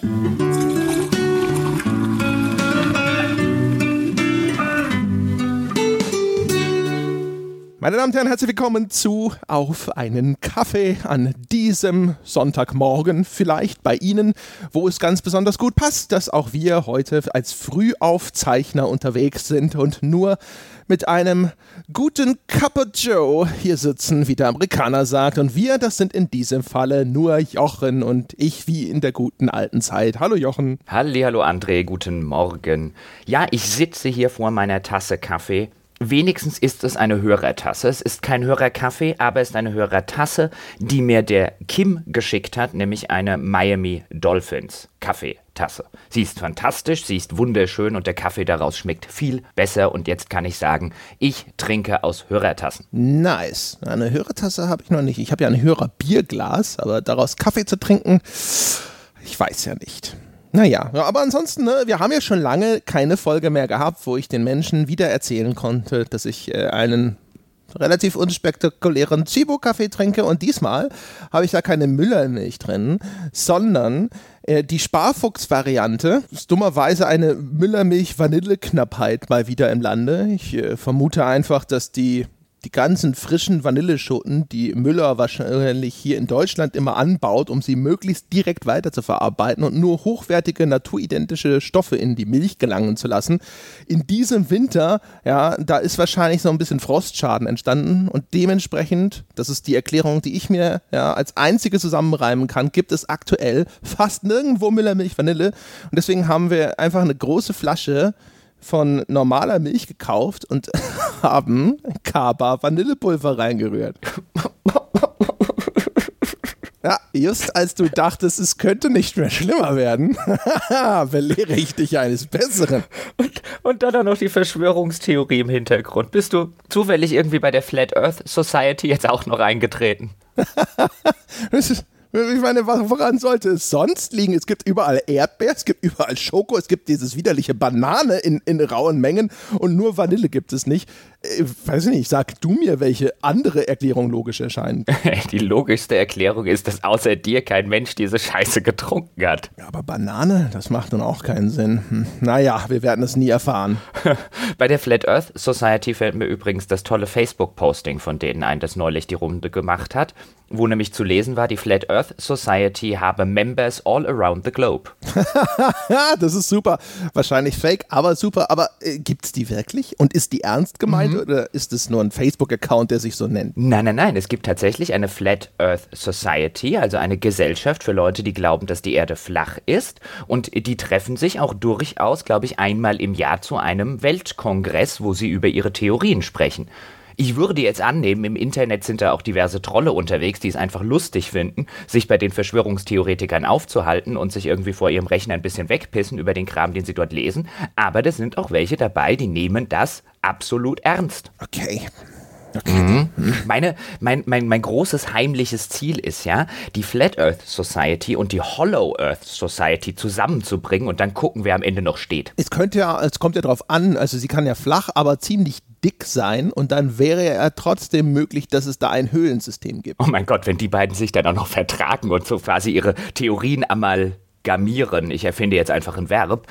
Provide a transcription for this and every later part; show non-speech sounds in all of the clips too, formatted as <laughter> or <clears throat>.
Mm-hmm. Meine Damen und Herren, herzlich willkommen zu Auf einen Kaffee an diesem Sonntagmorgen. Vielleicht bei Ihnen, wo es ganz besonders gut passt, dass auch wir heute als Frühaufzeichner unterwegs sind und nur mit einem guten Cup of Joe hier sitzen, wie der Amerikaner sagt. Und wir, das sind in diesem Falle nur Jochen und ich wie in der guten alten Zeit. Hallo Jochen. Hallo André, guten Morgen. Ja, ich sitze hier vor meiner Tasse Kaffee Wenigstens ist es eine Hörertasse. Es ist kein Hörerkaffee, aber es ist eine Hörertasse, die mir der Kim geschickt hat, nämlich eine Miami Dolphins Kaffeetasse. Sie ist fantastisch, sie ist wunderschön und der Kaffee daraus schmeckt viel besser. Und jetzt kann ich sagen, ich trinke aus Hörertassen. Nice. Eine Hörertasse habe ich noch nicht. Ich habe ja ein Hörerbierglas, aber daraus Kaffee zu trinken, ich weiß ja nicht. Naja, aber ansonsten, ne, wir haben ja schon lange keine Folge mehr gehabt, wo ich den Menschen wieder erzählen konnte, dass ich äh, einen relativ unspektakulären Chibo-Kaffee trinke und diesmal habe ich da keine Müllermilch drin, sondern äh, die Sparfuchs-Variante ist dummerweise eine Müllermilch-Vanille-Knappheit mal wieder im Lande. Ich äh, vermute einfach, dass die die ganzen frischen Vanilleschoten, die Müller wahrscheinlich hier in Deutschland immer anbaut, um sie möglichst direkt weiterzuverarbeiten und nur hochwertige naturidentische Stoffe in die Milch gelangen zu lassen. In diesem Winter, ja, da ist wahrscheinlich so ein bisschen Frostschaden entstanden und dementsprechend, das ist die Erklärung, die ich mir ja als einzige zusammenreimen kann, gibt es aktuell fast nirgendwo Müllermilch Vanille und deswegen haben wir einfach eine große Flasche von normaler Milch gekauft und <laughs> haben Kaba Vanillepulver reingerührt. <laughs> Ja, just als du dachtest, es könnte nicht mehr schlimmer werden, <laughs> belehre ich dich eines Besseren. Und, und dann noch die Verschwörungstheorie im Hintergrund. Bist du zufällig irgendwie bei der Flat Earth Society jetzt auch noch eingetreten? das ist ich meine, woran sollte es sonst liegen? Es gibt überall Erdbeer, es gibt überall Schoko, es gibt dieses widerliche Banane in, in rauen Mengen und nur Vanille gibt es nicht. Ich äh, weiß nicht, sag du mir, welche andere Erklärung logisch erscheint. <laughs> Die logischste Erklärung ist, dass außer dir kein Mensch diese Scheiße getrunken hat. Ja, aber Banane, das macht nun auch keinen Sinn. Hm. Naja, wir werden es nie erfahren. <laughs> Bei der Flat Earth Society fällt mir übrigens das tolle Facebook-Posting von denen ein, das neulich die Runde gemacht hat wo nämlich zu lesen war, die Flat Earth Society habe Members all around the globe. <laughs> das ist super. Wahrscheinlich fake, aber super. Aber äh, gibt es die wirklich? Und ist die ernst gemeint mhm. oder ist es nur ein Facebook-Account, der sich so nennt? Nein, nein, nein. Es gibt tatsächlich eine Flat Earth Society, also eine Gesellschaft für Leute, die glauben, dass die Erde flach ist. Und die treffen sich auch durchaus, glaube ich, einmal im Jahr zu einem Weltkongress, wo sie über ihre Theorien sprechen. Ich würde jetzt annehmen, im Internet sind da auch diverse Trolle unterwegs, die es einfach lustig finden, sich bei den Verschwörungstheoretikern aufzuhalten und sich irgendwie vor ihrem Rechner ein bisschen wegpissen über den Kram, den sie dort lesen. Aber da sind auch welche dabei, die nehmen das absolut ernst. Okay. Okay. Mhm. Meine, mein, mein, mein großes heimliches Ziel ist ja, die Flat Earth Society und die Hollow Earth Society zusammenzubringen und dann gucken, wer am Ende noch steht. Es könnte ja, es kommt ja drauf an, also sie kann ja flach, aber ziemlich dick sein und dann wäre ja trotzdem möglich, dass es da ein Höhlensystem gibt. Oh mein Gott, wenn die beiden sich dann auch noch vertragen und so quasi ihre Theorien amalgamieren. Ich erfinde jetzt einfach ein Verb.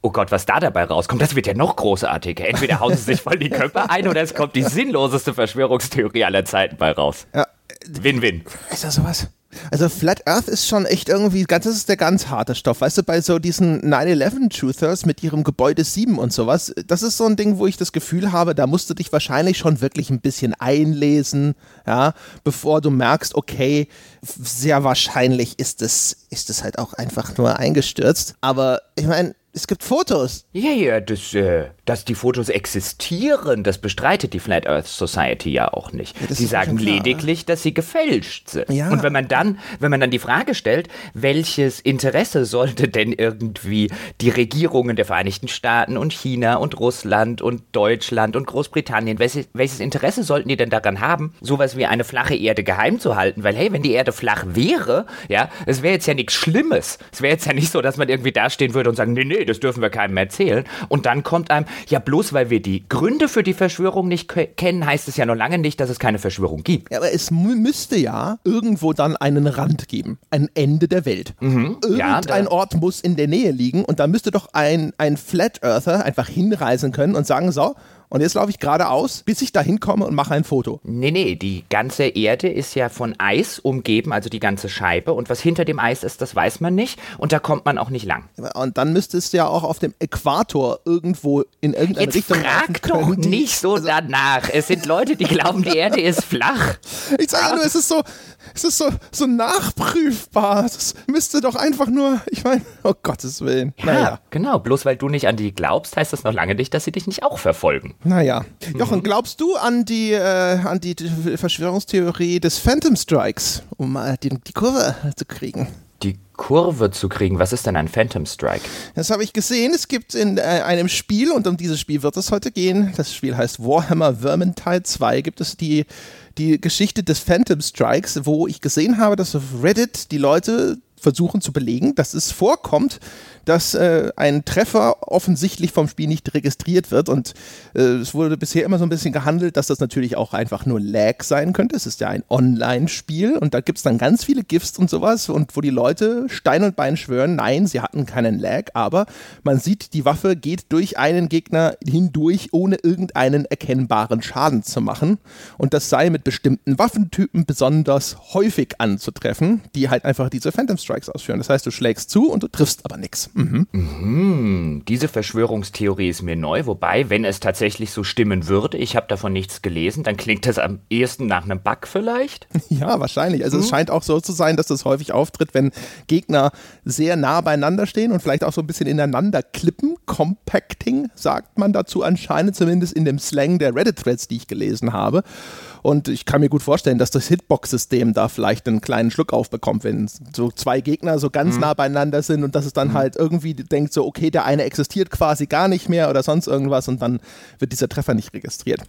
Oh Gott, was da dabei rauskommt, das wird ja noch großartiger. Entweder hauen sie sich voll die Köpfe ein oder es kommt die sinnloseste Verschwörungstheorie aller Zeiten bei raus. Ja. Win-win. Ist das sowas? Also Flat Earth ist schon echt irgendwie, das ist der ganz harte Stoff. Weißt du, bei so diesen 9-11-Truthers mit ihrem Gebäude 7 und sowas, das ist so ein Ding, wo ich das Gefühl habe, da musst du dich wahrscheinlich schon wirklich ein bisschen einlesen, ja, bevor du merkst, okay, sehr wahrscheinlich ist es, ist es halt auch einfach nur eingestürzt. Aber ich meine, es gibt Fotos. Ja, ja, das, äh, dass die Fotos existieren, das bestreitet die Flat Earth Society ja auch nicht. Ja, sie sagen klar, lediglich, dass sie gefälscht sind. Ja. Und wenn man dann, wenn man dann die Frage stellt, welches Interesse sollte denn irgendwie die Regierungen der Vereinigten Staaten und China und Russland und Deutschland und Großbritannien, welches, welches Interesse sollten die denn daran haben, sowas wie eine flache Erde geheim zu halten? Weil hey, wenn die Erde flach wäre, ja, es wäre jetzt ja nichts Schlimmes. Es wäre jetzt ja nicht so, dass man irgendwie dastehen würde und sagen, nee, nee, das dürfen wir keinem erzählen. Und dann kommt einem, Ja, bloß weil wir die Gründe für die Verschwörung nicht kennen, heißt es ja noch lange nicht, dass es keine Verschwörung gibt. Ja, aber es müsste ja irgendwo dann einen Rand geben. Ein Ende der Welt. Mhm. Irgendein ja, Ort muss in der Nähe liegen und da müsste doch ein, ein Flat Earther einfach hinreisen können und sagen, so, und jetzt laufe ich geradeaus, bis ich da hinkomme und mache ein Foto. Nee, nee, die ganze Erde ist ja von Eis umgeben, also die ganze Scheibe. Und was hinter dem Eis ist, das weiß man nicht. Und da kommt man auch nicht lang. Und dann müsste es ja auch auf dem Äquator irgendwo in irgendeine jetzt Richtung frag doch nicht so also danach. Es sind Leute, die glauben, die Erde ist flach. <laughs> Ich sage ja nur, es ist so, es ist so, so nachprüfbar. Es müsste doch einfach nur, ich meine, oh Gottes Willen. Ja, naja. genau. Bloß weil du nicht an die glaubst, heißt das noch lange nicht, dass sie dich nicht auch verfolgen. Naja. Jochen, glaubst du an die, äh, an die Verschwörungstheorie des Phantom Strikes, um mal die, die Kurve zu kriegen? Kurve zu kriegen. Was ist denn ein Phantom Strike? Das habe ich gesehen. Es gibt in äh, einem Spiel, und um dieses Spiel wird es heute gehen, das Spiel heißt Warhammer Vermintide 2, gibt es die, die Geschichte des Phantom Strikes, wo ich gesehen habe, dass auf Reddit die Leute versuchen zu belegen, dass es vorkommt, dass äh, ein Treffer offensichtlich vom Spiel nicht registriert wird. Und äh, es wurde bisher immer so ein bisschen gehandelt, dass das natürlich auch einfach nur Lag sein könnte. Es ist ja ein Online-Spiel und da gibt es dann ganz viele GIFs und sowas und wo die Leute Stein und Bein schwören, nein, sie hatten keinen Lag, aber man sieht, die Waffe geht durch einen Gegner hindurch, ohne irgendeinen erkennbaren Schaden zu machen. Und das sei mit bestimmten Waffentypen besonders häufig anzutreffen, die halt einfach diese Phantom Strikes ausführen. Das heißt, du schlägst zu und du triffst aber nichts. Mhm. Mhm. Diese Verschwörungstheorie ist mir neu, wobei, wenn es tatsächlich so stimmen würde, ich habe davon nichts gelesen, dann klingt das am ehesten nach einem Bug vielleicht? <laughs> Ja, wahrscheinlich. Also mhm. es scheint auch so zu sein, dass das häufig auftritt, wenn Gegner sehr nah beieinander stehen und vielleicht auch so ein bisschen ineinander klippen. Compacting sagt man dazu anscheinend, zumindest in dem Slang der Reddit-Threads, die ich gelesen habe. Und ich kann mir gut vorstellen, dass das Hitbox-System da vielleicht einen kleinen Schluck aufbekommt, wenn so zwei Gegner so ganz mhm. nah beieinander sind und dass es dann mhm. halt irgendwie denkt, so, okay, der eine existiert quasi gar nicht mehr oder sonst irgendwas und dann wird dieser Treffer nicht registriert.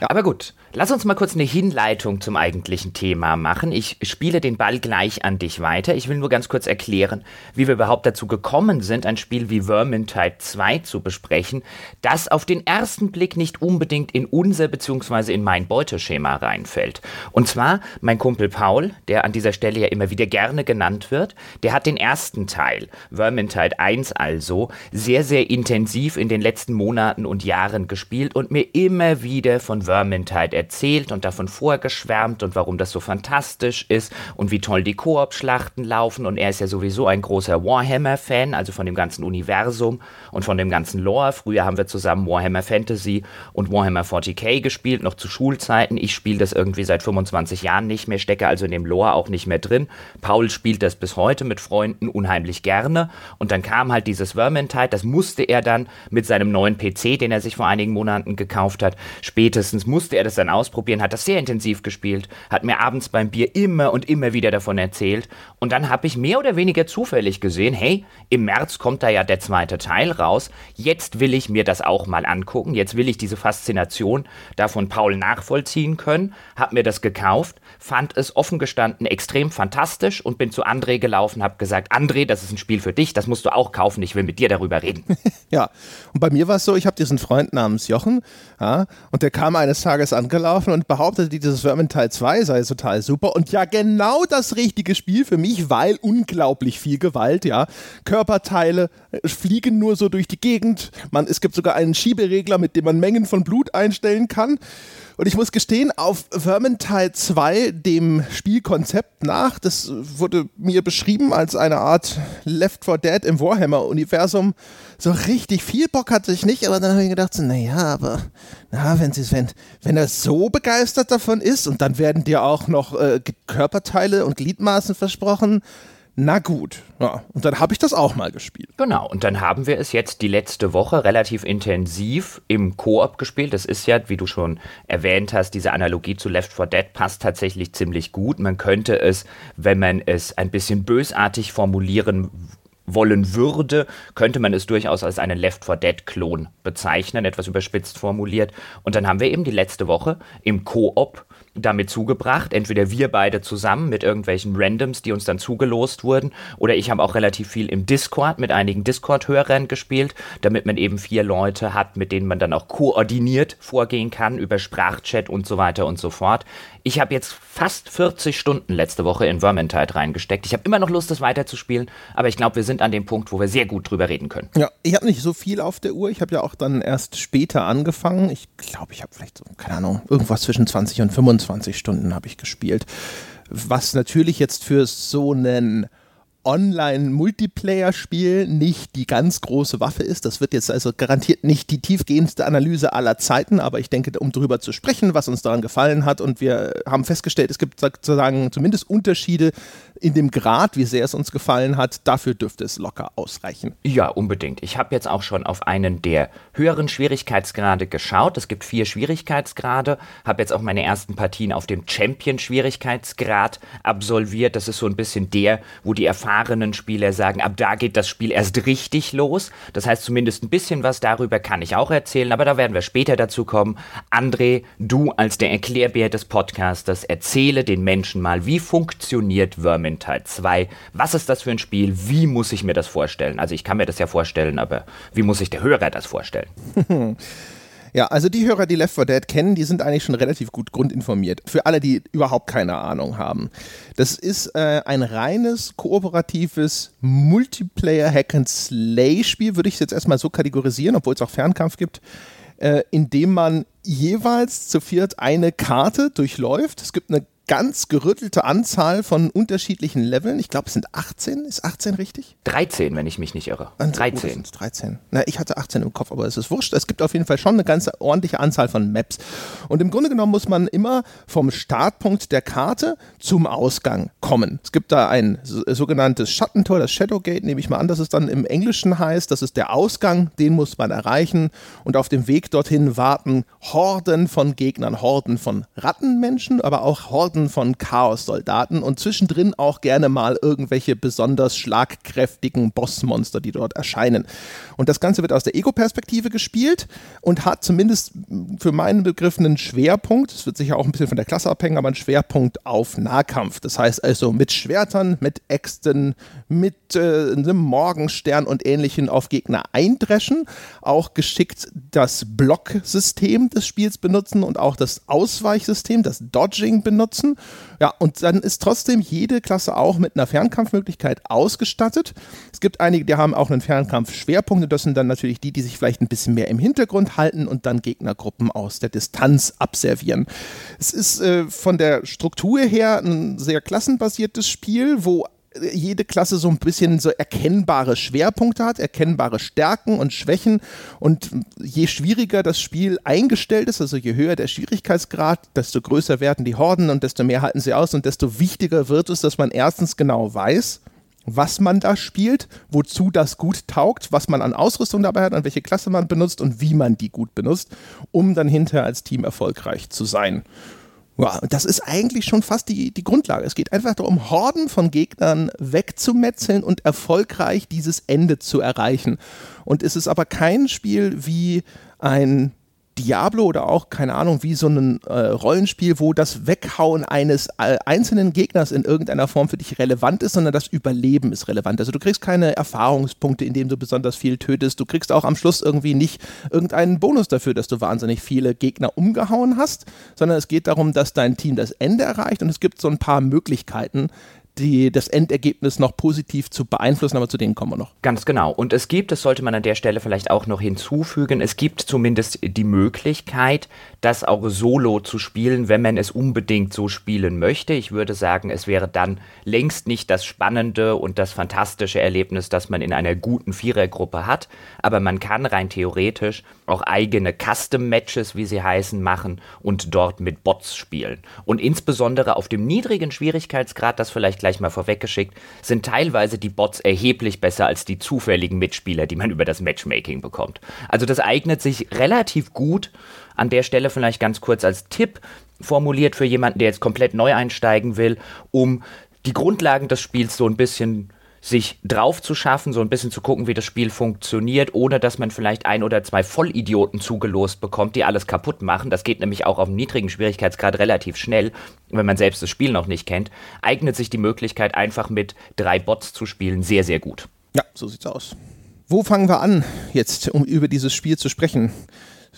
Ja. Aber gut, lass uns mal kurz eine Hinleitung zum eigentlichen Thema machen. Ich spiele den Ball gleich an dich weiter. Ich will nur ganz kurz erklären, wie wir überhaupt dazu gekommen sind, ein Spiel wie Vermintide 2 zu besprechen, das auf den ersten Blick nicht unbedingt in unser bzw. in mein Beuteschema reinfällt. Und zwar mein Kumpel Paul, der an dieser Stelle ja immer wieder gerne genannt wird, der hat den ersten Teil, Vermintide 1 also, sehr, sehr intensiv in den letzten Monaten und Jahren gespielt und mir immer wieder von Vermintide erzählt und davon vorgeschwärmt und warum das so fantastisch ist und wie toll die Koop-Schlachten laufen. Und er ist ja sowieso ein großer Warhammer-Fan, also von dem ganzen Universum und von dem ganzen Lore. Früher haben wir zusammen Warhammer Fantasy und Warhammer 40k gespielt, noch zu Schulzeiten. Ich spiele das irgendwie seit 25 Jahren nicht mehr, stecke also in dem Lore auch nicht mehr drin. Paul spielt das bis heute mit Freunden unheimlich gerne. Und dann kam halt dieses Vermintide, das musste er dann mit seinem neuen PC, den er sich vor einigen Monaten gekauft hat, spätestens musste er das dann ausprobieren, hat das sehr intensiv gespielt, hat mir abends beim Bier immer und immer wieder davon erzählt. Und dann habe ich mehr oder weniger zufällig gesehen, hey, im März kommt da ja der zweite Teil raus. Jetzt will ich mir das auch mal angucken. Jetzt will ich diese Faszination da von Paul nachvollziehen können können, habe mir das gekauft, fand es offen gestanden extrem fantastisch und bin zu André gelaufen, habe gesagt, André, das ist ein Spiel für dich, das musst du auch kaufen, ich will mit dir darüber reden. <laughs> ja, und bei mir war es so, ich habe diesen Freund namens Jochen ja, und der kam eines Tages angelaufen und behauptete, dieses Vermintide 2 sei total super und ja, genau das richtige Spiel für mich, weil unglaublich viel Gewalt, ja, Körperteile äh, fliegen nur so durch die Gegend, man, es gibt sogar einen Schieberegler, mit dem man Mengen von Blut einstellen kann und ich muss gestehen, auf Vermintide 2, dem Spielkonzept nach, das wurde mir beschrieben als eine Art Left 4 Dead im Warhammer-Universum. So richtig viel Bock hatte ich nicht, aber dann habe ich gedacht, so, naja, aber na, wenn, wenn, wenn er so begeistert davon ist und dann werden dir auch noch äh, Körperteile und Gliedmaßen versprochen, na gut, ja, und dann habe ich das auch mal gespielt. Genau, und dann haben wir es jetzt die letzte Woche relativ intensiv im Koop gespielt. Das ist ja, wie du schon erwähnt hast, diese Analogie zu Left 4 Dead passt tatsächlich ziemlich gut. Man könnte es, wenn man es ein bisschen bösartig formulieren wollen würde, könnte man es durchaus als einen Left 4 Dead Klon bezeichnen, etwas überspitzt formuliert. Und dann haben wir eben die letzte Woche im Koop damit zugebracht. Entweder wir beide zusammen mit irgendwelchen Randoms, die uns dann zugelost wurden, oder ich habe auch relativ viel im Discord mit einigen Discord-Hörern gespielt, damit man eben vier Leute hat, mit denen man dann auch koordiniert vorgehen kann über Sprachchat und so weiter und so fort. Ich habe jetzt fast 40 Stunden letzte Woche in Vermintide reingesteckt. Ich habe immer noch Lust, das weiterzuspielen, aber ich glaube, wir sind an dem Punkt, wo wir sehr gut drüber reden können. Ja, ich habe nicht so viel auf der Uhr. Ich habe ja auch dann erst später angefangen. Ich glaube, ich habe vielleicht so, keine Ahnung, irgendwas zwischen 20 und 25 Stunden habe ich gespielt. Was natürlich jetzt für so einen Online-Multiplayer-Spiel nicht die ganz große Waffe ist. Das wird jetzt also garantiert nicht die tiefgehendste Analyse aller Zeiten, aber ich denke, um darüber zu sprechen, was uns daran gefallen hat und wir haben festgestellt, es gibt sozusagen zumindest Unterschiede in dem Grad, wie sehr es uns gefallen hat, dafür dürfte es locker ausreichen. Ja, unbedingt. Ich habe jetzt auch schon auf einen der höheren Schwierigkeitsgrade geschaut. Es gibt vier Schwierigkeitsgrade. Habe jetzt auch meine ersten Partien auf dem Champion-Schwierigkeitsgrad absolviert. Das ist so ein bisschen der, wo die erfahrenen Spieler sagen, ab da geht das Spiel erst richtig los. Das heißt, zumindest ein bisschen was darüber kann ich auch erzählen, aber da werden wir später dazu kommen. André, du als der Erklärbär des Podcasters, erzähle den Menschen mal, wie funktioniert Vermintide 2. Was ist das für ein Spiel? Wie muss ich mir das vorstellen? Also ich kann mir das ja vorstellen, aber wie muss sich der Hörer das vorstellen? <laughs> Ja, also die Hörer, die Left 4 Dead kennen, die sind eigentlich schon relativ gut grundinformiert. Für alle, die überhaupt keine Ahnung haben. Das ist äh, ein reines, kooperatives Multiplayer-Hack-and-Slay-Spiel, würde ich jetzt erstmal so kategorisieren, obwohl es auch Fernkampf gibt, äh, in dem man jeweils zu viert eine Karte durchläuft. Es gibt eine ganz gerüttelte Anzahl von unterschiedlichen Leveln. Ich glaube, es sind 18. Ist 18 richtig? 13, wenn ich mich nicht irre. 13. Oh, 13. Na, ich hatte 18 im Kopf, aber es ist wurscht. Es gibt auf jeden Fall schon eine ganz ordentliche Anzahl von Maps. Und im Grunde genommen muss man immer vom Startpunkt der Karte zum Ausgang kommen. Es gibt da ein sogenanntes Schattentor, das Shadowgate, nehme ich mal an, dass es dann im Englischen heißt. Das ist der Ausgang, den muss man erreichen. Und auf dem Weg dorthin warten Horden von Gegnern, Horden von Rattenmenschen, aber auch Horden Horden von Chaos-Soldaten und zwischendrin auch gerne mal irgendwelche besonders schlagkräftigen Bossmonster, die dort erscheinen. Und das Ganze wird aus der Ego-Perspektive gespielt und hat zumindest für meinen Begriff einen Schwerpunkt, es wird sicher auch ein bisschen von der Klasse abhängen, aber einen Schwerpunkt auf Nahkampf. Das heißt also mit Schwertern, mit Äxten, mit äh, einem Morgenstern und ähnlichen auf Gegner eindreschen, auch geschickt das Blocksystem des Spiels benutzen und auch das Ausweichsystem, das Dodging benutzen nutzen. Ja, und dann ist trotzdem jede Klasse auch mit einer Fernkampfmöglichkeit ausgestattet. Es gibt einige, die haben auch einen Fernkampfschwerpunkt und das sind dann natürlich die, die sich vielleicht ein bisschen mehr im Hintergrund halten und dann Gegnergruppen aus der Distanz abservieren. Es ist äh, von der Struktur her ein sehr klassenbasiertes Spiel, wo jede Klasse so ein bisschen so erkennbare Schwerpunkte hat, erkennbare Stärken und Schwächen. Und je schwieriger das Spiel eingestellt ist, also je höher der Schwierigkeitsgrad, desto größer werden die Horden und desto mehr halten sie aus und desto wichtiger wird es, dass man erstens genau weiß, was man da spielt, wozu das gut taugt, was man an Ausrüstung dabei hat, an welche Klasse man benutzt und wie man die gut benutzt, um dann hinterher als Team erfolgreich zu sein. Ja, das ist eigentlich schon fast die, die Grundlage. Es geht einfach darum, Horden von Gegnern wegzumetzeln und erfolgreich dieses Ende zu erreichen. Und es ist aber kein Spiel wie ein Diablo oder auch, keine Ahnung, wie so ein äh, Rollenspiel, wo das Weghauen eines äh, einzelnen Gegners in irgendeiner Form für dich relevant ist, sondern das Überleben ist relevant. Also du kriegst keine Erfahrungspunkte, indem du besonders viel tötest. Du kriegst auch am Schluss irgendwie nicht irgendeinen Bonus dafür, dass du wahnsinnig viele Gegner umgehauen hast, sondern es geht darum, dass dein Team das Ende erreicht und es gibt so ein paar Möglichkeiten, die, das Endergebnis noch positiv zu beeinflussen, aber zu denen kommen wir noch. Ganz genau. Und es gibt, das sollte man an der Stelle vielleicht auch noch hinzufügen, es gibt zumindest die Möglichkeit, das auch solo zu spielen, wenn man es unbedingt so spielen möchte. Ich würde sagen, es wäre dann längst nicht das spannende und das fantastische Erlebnis, das man in einer guten Vierergruppe hat, aber man kann rein theoretisch auch eigene Custom-Matches, wie sie heißen, machen und dort mit Bots spielen. Und insbesondere auf dem niedrigen Schwierigkeitsgrad, das vielleicht gleich mal vorweggeschickt, sind teilweise die Bots erheblich besser als die zufälligen Mitspieler, die man über das Matchmaking bekommt. Also das eignet sich relativ gut. An der Stelle vielleicht ganz kurz als Tipp formuliert für jemanden, der jetzt komplett neu einsteigen will, um die Grundlagen des Spiels so ein bisschen sich drauf zu schaffen, so ein bisschen zu gucken, wie das Spiel funktioniert, ohne dass man vielleicht ein oder zwei Vollidioten zugelost bekommt, die alles kaputt machen. Das geht nämlich auch auf einem niedrigen Schwierigkeitsgrad relativ schnell, wenn man selbst das Spiel noch nicht kennt. Eignet sich die Möglichkeit, einfach mit drei Bots zu spielen, sehr, sehr gut. Ja, so sieht's aus. Wo fangen wir an, jetzt, um über dieses Spiel zu sprechen?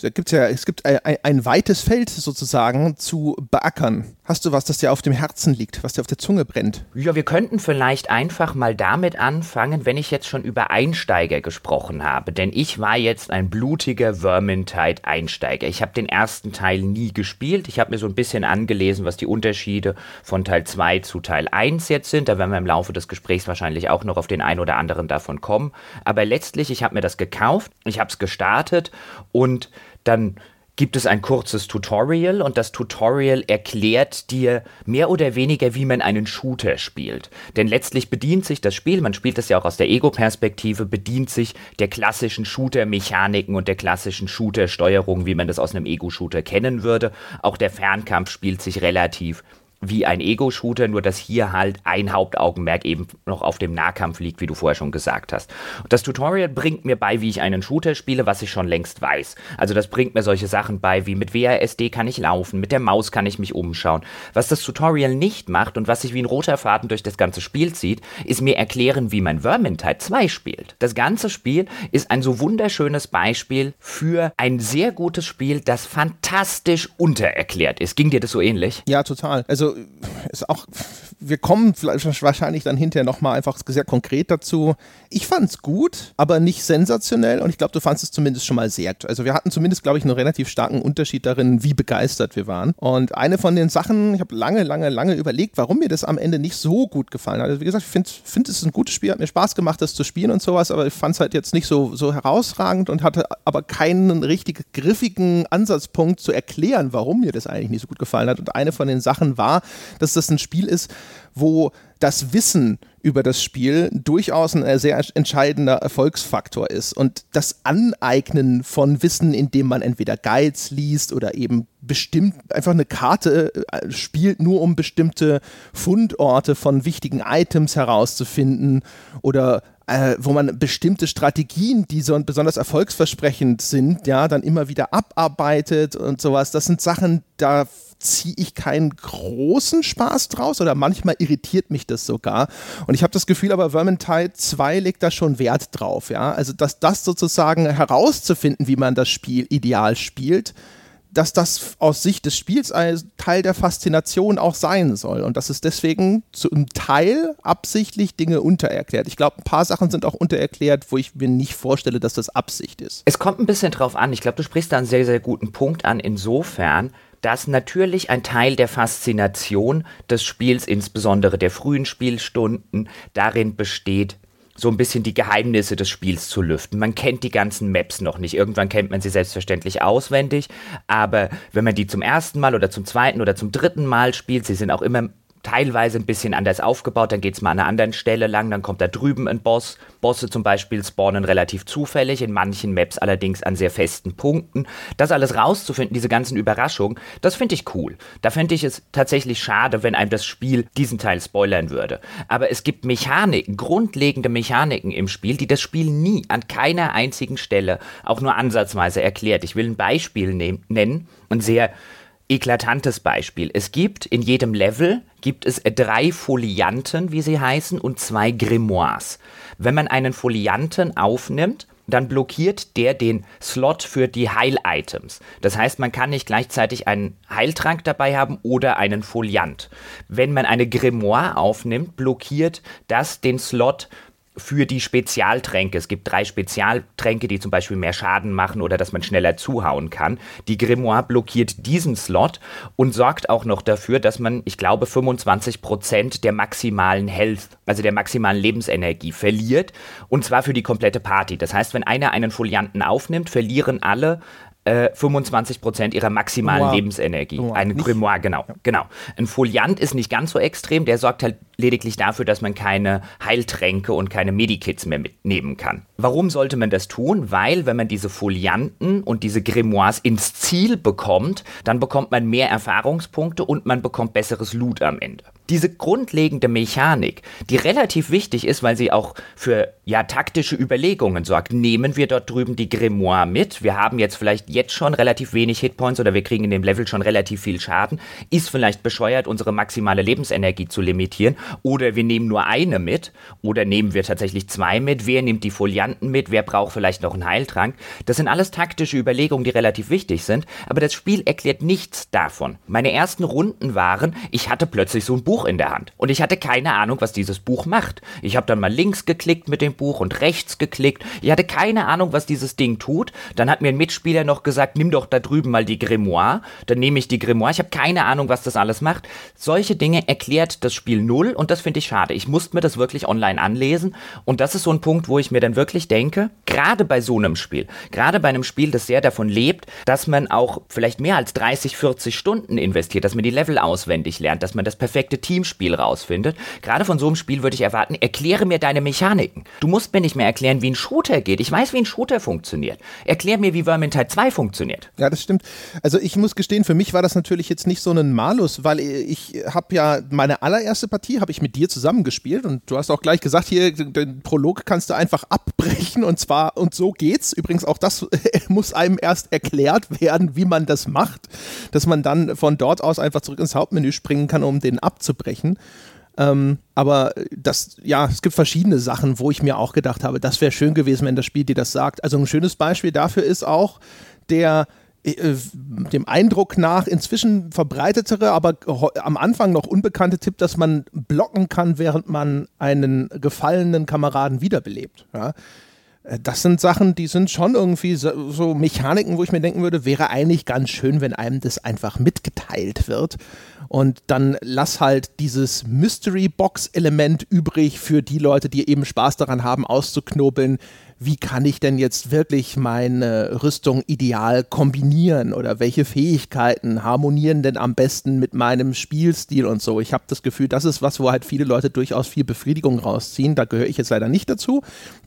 Da gibt's ja, es gibt ein, ein, weites Feld sozusagen zu beackern. Hast du was, das dir auf dem Herzen liegt, was dir auf der Zunge brennt? Ja, wir könnten vielleicht einfach mal damit anfangen, wenn ich jetzt schon über Einsteiger gesprochen habe. Denn ich war jetzt ein blutiger Vermintide-Einsteiger. Ich habe den ersten Teil nie gespielt. Ich habe mir so ein bisschen angelesen, was die Unterschiede von Teil 2 zu Teil 1 jetzt sind. Da werden wir im Laufe des Gesprächs wahrscheinlich auch noch auf den einen oder anderen davon kommen. Aber letztlich, ich habe mir das gekauft, ich habe es gestartet und dann gibt es ein kurzes Tutorial und das Tutorial erklärt dir mehr oder weniger, wie man einen Shooter spielt. Denn letztlich bedient sich das Spiel, man spielt das ja auch aus der Ego-Perspektive, bedient sich der klassischen Shooter-Mechaniken und der klassischen Shooter-Steuerung, wie man das aus einem Ego-Shooter kennen würde. Auch der Fernkampf spielt sich relativ wie ein Ego-Shooter, nur dass hier halt ein Hauptaugenmerk eben noch auf dem Nahkampf liegt, wie du vorher schon gesagt hast. Und das Tutorial bringt mir bei, wie ich einen Shooter spiele, was ich schon längst weiß. Also das bringt mir solche Sachen bei, wie mit WASD kann ich laufen, mit der Maus kann ich mich umschauen. Was das Tutorial nicht macht und was sich wie ein roter Faden durch das ganze Spiel zieht, ist mir erklären, wie man Vermintide 2 spielt. Das ganze Spiel ist ein so wunderschönes Beispiel für ein sehr gutes Spiel, das fantastisch untererklärt ist. Ging dir das so ähnlich? Ja, total. Also ist auch, wir kommen wahrscheinlich dann hinterher nochmal einfach sehr konkret dazu. Ich fand es gut, aber nicht sensationell und ich glaube, du fandest es zumindest schon mal sehr. Also wir hatten zumindest, glaube ich, einen relativ starken Unterschied darin, wie begeistert wir waren. Und eine von den Sachen, ich habe lange, lange, lange überlegt, warum mir das am Ende nicht so gut gefallen hat. Also wie gesagt, ich finde, find, es ein gutes Spiel, hat mir Spaß gemacht, das zu spielen und sowas, aber ich fand es halt jetzt nicht so, so herausragend und hatte aber keinen richtig griffigen Ansatzpunkt zu erklären, warum mir das eigentlich nicht so gut gefallen hat. Und eine von den Sachen war, dass das ein Spiel ist, wo das Wissen über das Spiel durchaus ein sehr entscheidender Erfolgsfaktor ist. Und das Aneignen von Wissen, indem man entweder Guides liest oder eben bestimmt einfach eine Karte äh, spielt, nur um bestimmte Fundorte von wichtigen Items herauszufinden oder äh, wo man bestimmte Strategien, die so besonders erfolgsversprechend sind, ja, dann immer wieder abarbeitet und sowas. Das sind Sachen, da ziehe ich keinen großen Spaß draus oder manchmal irritiert mich das sogar. Und ich habe das Gefühl, aber Vermintide 2 legt da schon Wert drauf, ja. Also, dass das sozusagen herauszufinden, wie man das Spiel ideal spielt, dass das aus Sicht des Spiels ein Teil der Faszination auch sein soll und dass es deswegen zum Teil absichtlich Dinge untererklärt. Ich glaube, ein paar Sachen sind auch untererklärt, wo ich mir nicht vorstelle, dass das Absicht ist. Es kommt ein bisschen drauf an. Ich glaube, du sprichst da einen sehr, sehr guten Punkt an, insofern, dass natürlich ein Teil der Faszination des Spiels, insbesondere der frühen Spielstunden, darin besteht, so ein bisschen die Geheimnisse des Spiels zu lüften. Man kennt die ganzen Maps noch nicht. Irgendwann kennt man sie selbstverständlich auswendig, aber wenn man die zum ersten Mal oder zum zweiten oder zum dritten Mal spielt, sie sind auch immer teilweise ein bisschen anders aufgebaut. Dann geht es mal an einer anderen Stelle lang, dann kommt da drüben ein Boss. Bosse zum Beispiel spawnen relativ zufällig, in manchen Maps allerdings an sehr festen Punkten. Das alles rauszufinden, diese ganzen Überraschungen, das finde ich cool. Da fände ich es tatsächlich schade, wenn einem das Spiel diesen Teil spoilern würde. Aber es gibt Mechaniken, grundlegende Mechaniken im Spiel, die das Spiel nie an keiner einzigen Stelle auch nur ansatzweise erklärt. Ich will ein Beispiel nennen, ein sehr eklatantes Beispiel. Es gibt in jedem Level gibt es drei Folianten, wie sie heißen, und zwei Grimoires. Wenn man einen Folianten aufnimmt, dann blockiert der den Slot für die Heil-Items. Das heißt, man kann nicht gleichzeitig einen Heiltrank dabei haben oder einen Foliant. Wenn man eine Grimoire aufnimmt, blockiert das den Slot für die Spezialtränke. Es gibt drei Spezialtränke, die zum Beispiel mehr Schaden machen oder dass man schneller zuhauen kann. Die Grimoire blockiert diesen Slot und sorgt auch noch dafür, dass man, ich glaube, 25% der maximalen Health, also der maximalen Lebensenergie verliert. Und zwar für die komplette Party. Das heißt, wenn einer einen Folianten aufnimmt, verlieren alle äh, 25% ihrer maximalen Grimoire. Lebensenergie. Grimoire. Ein Grimoire, genau, ja. genau. Ein Foliant ist nicht ganz so extrem, der sorgt halt lediglich dafür, dass man keine Heiltränke und keine Medikits mehr mitnehmen kann. Warum sollte man das tun? Weil, wenn man diese Folianten und diese Grimoires ins Ziel bekommt, dann bekommt man mehr Erfahrungspunkte und man bekommt besseres Loot am Ende. diese grundlegende Mechanik, die relativ wichtig ist, weil sie auch für ja taktische Überlegungen sorgt. Nehmen wir dort drüben die Grimoire mit? Wir haben jetzt vielleicht jetzt schon relativ wenig Hitpoints oder wir kriegen in dem Level schon relativ viel Schaden. Ist vielleicht bescheuert, unsere maximale Lebensenergie zu limitieren? Oder wir nehmen nur eine mit? Oder nehmen wir tatsächlich zwei mit? Wer nimmt die Folianten mit? Wer braucht vielleicht noch einen Heiltrank? Das sind alles taktische Überlegungen, die relativ wichtig sind. Aber das Spiel erklärt nichts davon. Meine ersten Runden waren, ich hatte plötzlich so ein Buch in der Hand. Und ich hatte keine Ahnung, was dieses Buch macht. Ich habe dann mal links geklickt mit dem Buch und rechts geklickt. Ich hatte keine Ahnung, was dieses Ding tut. Dann hat mir ein Mitspieler noch gesagt, nimm doch da drüben mal die Grimoire. Dann nehme ich die Grimoire. Ich habe keine Ahnung, was das alles macht. Solche Dinge erklärt das Spiel null und das finde ich schade. Ich musste mir das wirklich online anlesen und das ist so ein Punkt, wo ich mir dann wirklich denke, gerade bei so einem Spiel, gerade bei einem Spiel, das sehr davon lebt, dass man auch vielleicht mehr als 30, 40 Stunden investiert, dass man die Level auswendig lernt, dass man das perfekte Teamspiel rausfindet. Gerade von so einem Spiel würde ich erwarten, erkläre mir deine Mechaniken. Du musst mir nicht mehr erklären, wie ein Shooter geht. Ich weiß, wie ein Shooter funktioniert. Erklär mir, wie Vermintide 2 funktioniert. Ja, das stimmt. Also ich muss gestehen, für mich war das natürlich jetzt nicht so ein Malus, weil ich habe ja meine allererste Partie habe ich mit dir zusammengespielt und du hast auch gleich gesagt, hier den Prolog kannst du einfach abbrechen und zwar und so geht's. Übrigens auch das <laughs> muss einem erst erklärt werden, wie man das macht, dass man dann von dort aus einfach zurück ins Hauptmenü springen kann, um den abzubrechen brechen. Ähm, aber das, ja, es gibt verschiedene Sachen, wo ich mir auch gedacht habe, das wäre schön gewesen, wenn das Spiel dir das sagt. Also ein schönes Beispiel dafür ist auch der dem Eindruck nach inzwischen verbreitetere, aber am Anfang noch unbekannte Tipp, dass man blocken kann, während man einen gefallenen Kameraden wiederbelebt. Ja? Äh, das sind Sachen, die sind schon irgendwie so, so, Mechaniken, wo ich mir denken würde, wäre eigentlich ganz schön, wenn einem das einfach mitgeteilt wird. Und dann lass halt dieses Mystery Box Element übrig für die Leute, die eben Spaß daran haben, auszuknobeln, wie kann ich denn jetzt wirklich meine Rüstung ideal kombinieren oder welche Fähigkeiten harmonieren denn am besten mit meinem Spielstil und so. Ich habe das Gefühl, das ist was, wo halt viele Leute durchaus viel Befriedigung rausziehen. Da gehöre ich jetzt leider nicht dazu.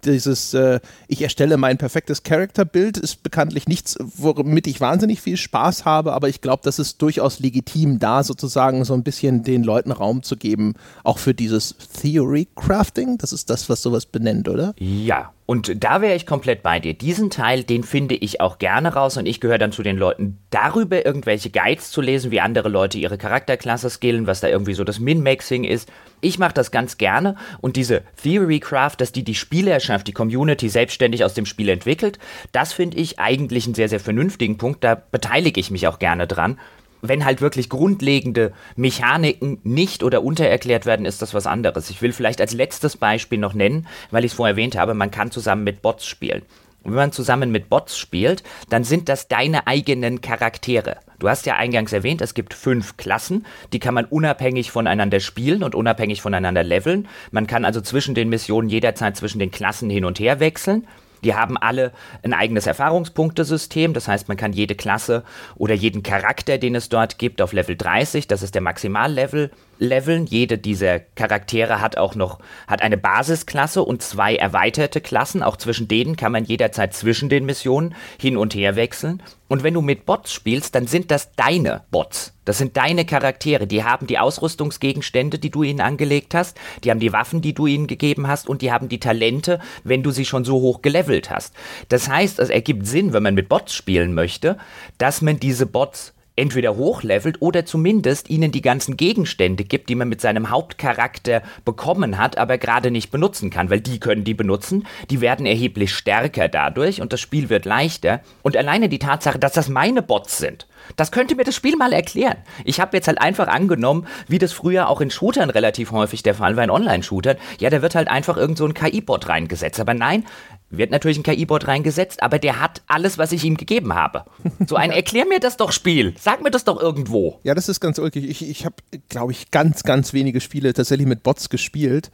Dieses, äh, ich erstelle mein perfektes Charakterbild, ist bekanntlich nichts, womit ich wahnsinnig viel Spaß habe, aber ich glaube, das ist durchaus legitim, da sozusagen so ein bisschen den Leuten Raum zu geben, auch für dieses Theory Crafting. Das ist das, was sowas benennt, oder? Ja, und da wäre ich komplett bei dir. Diesen Teil, den finde ich auch gerne raus und ich gehöre dann zu den Leuten, darüber irgendwelche Guides zu lesen, wie andere Leute ihre Charakterklasse skillen, was da irgendwie so das Min-Maxing ist. Ich mache das ganz gerne und diese Theory Craft, dass die die Spielerschaft, die Community selbstständig aus dem Spiel entwickelt, das finde ich eigentlich einen sehr, sehr vernünftigen Punkt. Da beteilige ich mich auch gerne dran wenn halt wirklich grundlegende Mechaniken nicht oder untererklärt werden, ist das was anderes. Ich will vielleicht als letztes Beispiel noch nennen, weil ich es vorher erwähnt habe, man kann zusammen mit Bots spielen. Und wenn man zusammen mit Bots spielt, dann sind das deine eigenen Charaktere. Du hast ja eingangs erwähnt, es gibt fünf Klassen, die kann man unabhängig voneinander spielen und unabhängig voneinander leveln. Man kann also zwischen den Missionen jederzeit zwischen den Klassen hin und her wechseln. Die haben alle ein eigenes Erfahrungspunktesystem, das heißt, man kann jede Klasse oder jeden Charakter, den es dort gibt, auf Level 30, das ist der Maximallevel, leveln. Jede dieser Charaktere hat auch noch hat eine Basisklasse und zwei erweiterte Klassen. Auch zwischen denen kann man jederzeit zwischen den Missionen hin und her wechseln. Und wenn du mit Bots spielst, dann sind das deine Bots. Das sind deine Charaktere. Die haben die Ausrüstungsgegenstände, die du ihnen angelegt hast. Die haben die Waffen, die du ihnen gegeben hast. Und die haben die Talente, wenn du sie schon so hoch gelevelt hast. Das heißt, es ergibt Sinn, wenn man mit Bots spielen möchte, dass man diese Bots entweder hochlevelt oder zumindest ihnen die ganzen Gegenstände gibt, die man mit seinem Hauptcharakter bekommen hat, aber gerade nicht benutzen kann, weil die können die benutzen, die werden erheblich stärker dadurch und das Spiel wird leichter. Und alleine die Tatsache, dass das meine Bots sind, das könnte mir das Spiel mal erklären. Ich habe jetzt halt einfach angenommen, wie das früher auch in Shootern relativ häufig der Fall war, in Online-Shootern. Ja, da wird halt einfach irgend so ein KI-Bot reingesetzt. Aber nein, wird natürlich ein KI-Bot reingesetzt, aber der hat alles, was ich ihm gegeben habe. So ein <laughs> Erklär mir das doch Spiel. Sag mir das doch irgendwo. Ja, das ist ganz ulkig. Ich, ich habe, glaube ich, ganz, ganz wenige Spiele tatsächlich mit Bots gespielt.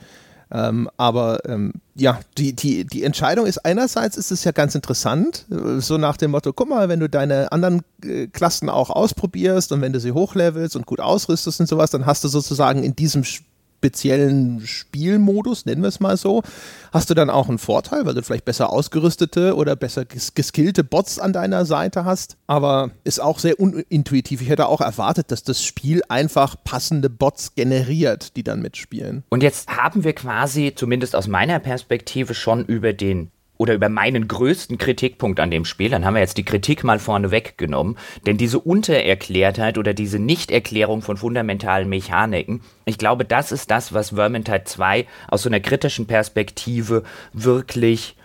Ähm, aber ähm, ja, die, die, die Entscheidung ist einerseits ist es ja ganz interessant, äh, so nach dem Motto, guck mal, wenn du deine anderen äh, Klassen auch ausprobierst und wenn du sie hochlevelst und gut ausrüstest und sowas, dann hast du sozusagen in diesem Spiel speziellen Spielmodus, nennen wir es mal so, hast du dann auch einen Vorteil, weil du vielleicht besser ausgerüstete oder besser ges geskillte Bots an deiner Seite hast. Aber ist auch sehr unintuitiv. Ich hätte auch erwartet, dass das Spiel einfach passende Bots generiert, die dann mitspielen. Und jetzt haben wir quasi, zumindest aus meiner Perspektive, schon über den oder über meinen größten Kritikpunkt an dem Spiel, dann haben wir jetzt die Kritik mal vorne weggenommen, denn diese Untererklärtheit oder diese Nichterklärung von fundamentalen Mechaniken, ich glaube, das ist das, was Vermintide 2 aus so einer kritischen Perspektive wirklich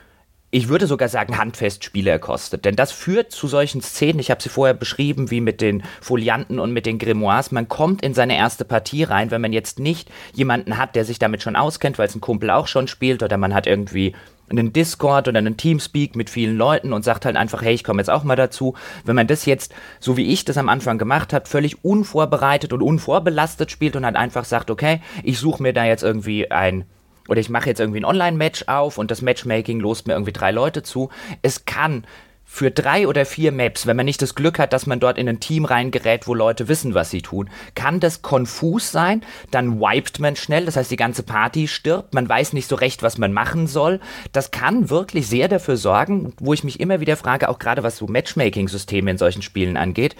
ich würde sogar sagen, handfest Spiele kostet. Denn das führt zu solchen Szenen, ich habe sie vorher beschrieben, wie mit den Folianten und mit den Grimoires. Man kommt in seine erste Partie rein, wenn man jetzt nicht jemanden hat, der sich damit schon auskennt, weil es ein Kumpel auch schon spielt, oder man hat irgendwie einen Discord oder einen Teamspeak mit vielen Leuten und sagt halt einfach, hey, ich komme jetzt auch mal dazu. Wenn man das jetzt, so wie ich das am Anfang gemacht habe, völlig unvorbereitet und unvorbelastet spielt und halt einfach sagt, okay, ich suche mir da jetzt irgendwie ein oder ich mache jetzt irgendwie ein Online-Match auf und das Matchmaking lost mir irgendwie drei Leute zu. Es kann für drei oder vier Maps, wenn man nicht das Glück hat, dass man dort in ein Team reingerät, wo Leute wissen, was sie tun, kann das konfus sein, dann wiped man schnell, das heißt die ganze Party stirbt, man weiß nicht so recht, was man machen soll. Das kann wirklich sehr dafür sorgen, wo ich mich immer wieder frage, auch gerade was so Matchmaking-Systeme in solchen Spielen angeht,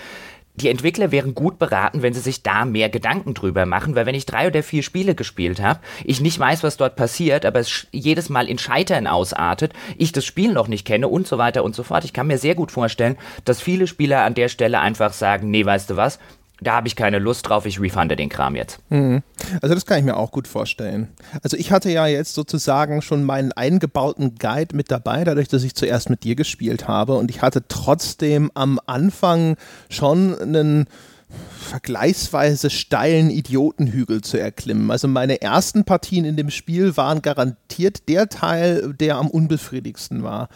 die Entwickler wären gut beraten, wenn sie sich da mehr Gedanken drüber machen, weil wenn ich drei oder vier Spiele gespielt habe, ich nicht weiß, was dort passiert, aber es jedes Mal in Scheitern ausartet, ich das Spiel noch nicht kenne und so weiter und so fort. Ich kann mir sehr gut vorstellen, dass viele Spieler an der Stelle einfach sagen, nee, weißt du was, da habe ich keine Lust drauf, ich refunde den Kram jetzt. Mhm. Also das kann ich mir auch gut vorstellen. Also ich hatte ja jetzt sozusagen schon meinen eingebauten Guide mit dabei, dadurch, dass ich zuerst mit dir gespielt habe und ich hatte trotzdem am Anfang schon einen vergleichsweise steilen Idiotenhügel zu erklimmen. Also meine ersten Partien in dem Spiel waren garantiert der Teil, der am unbefriedigsten war.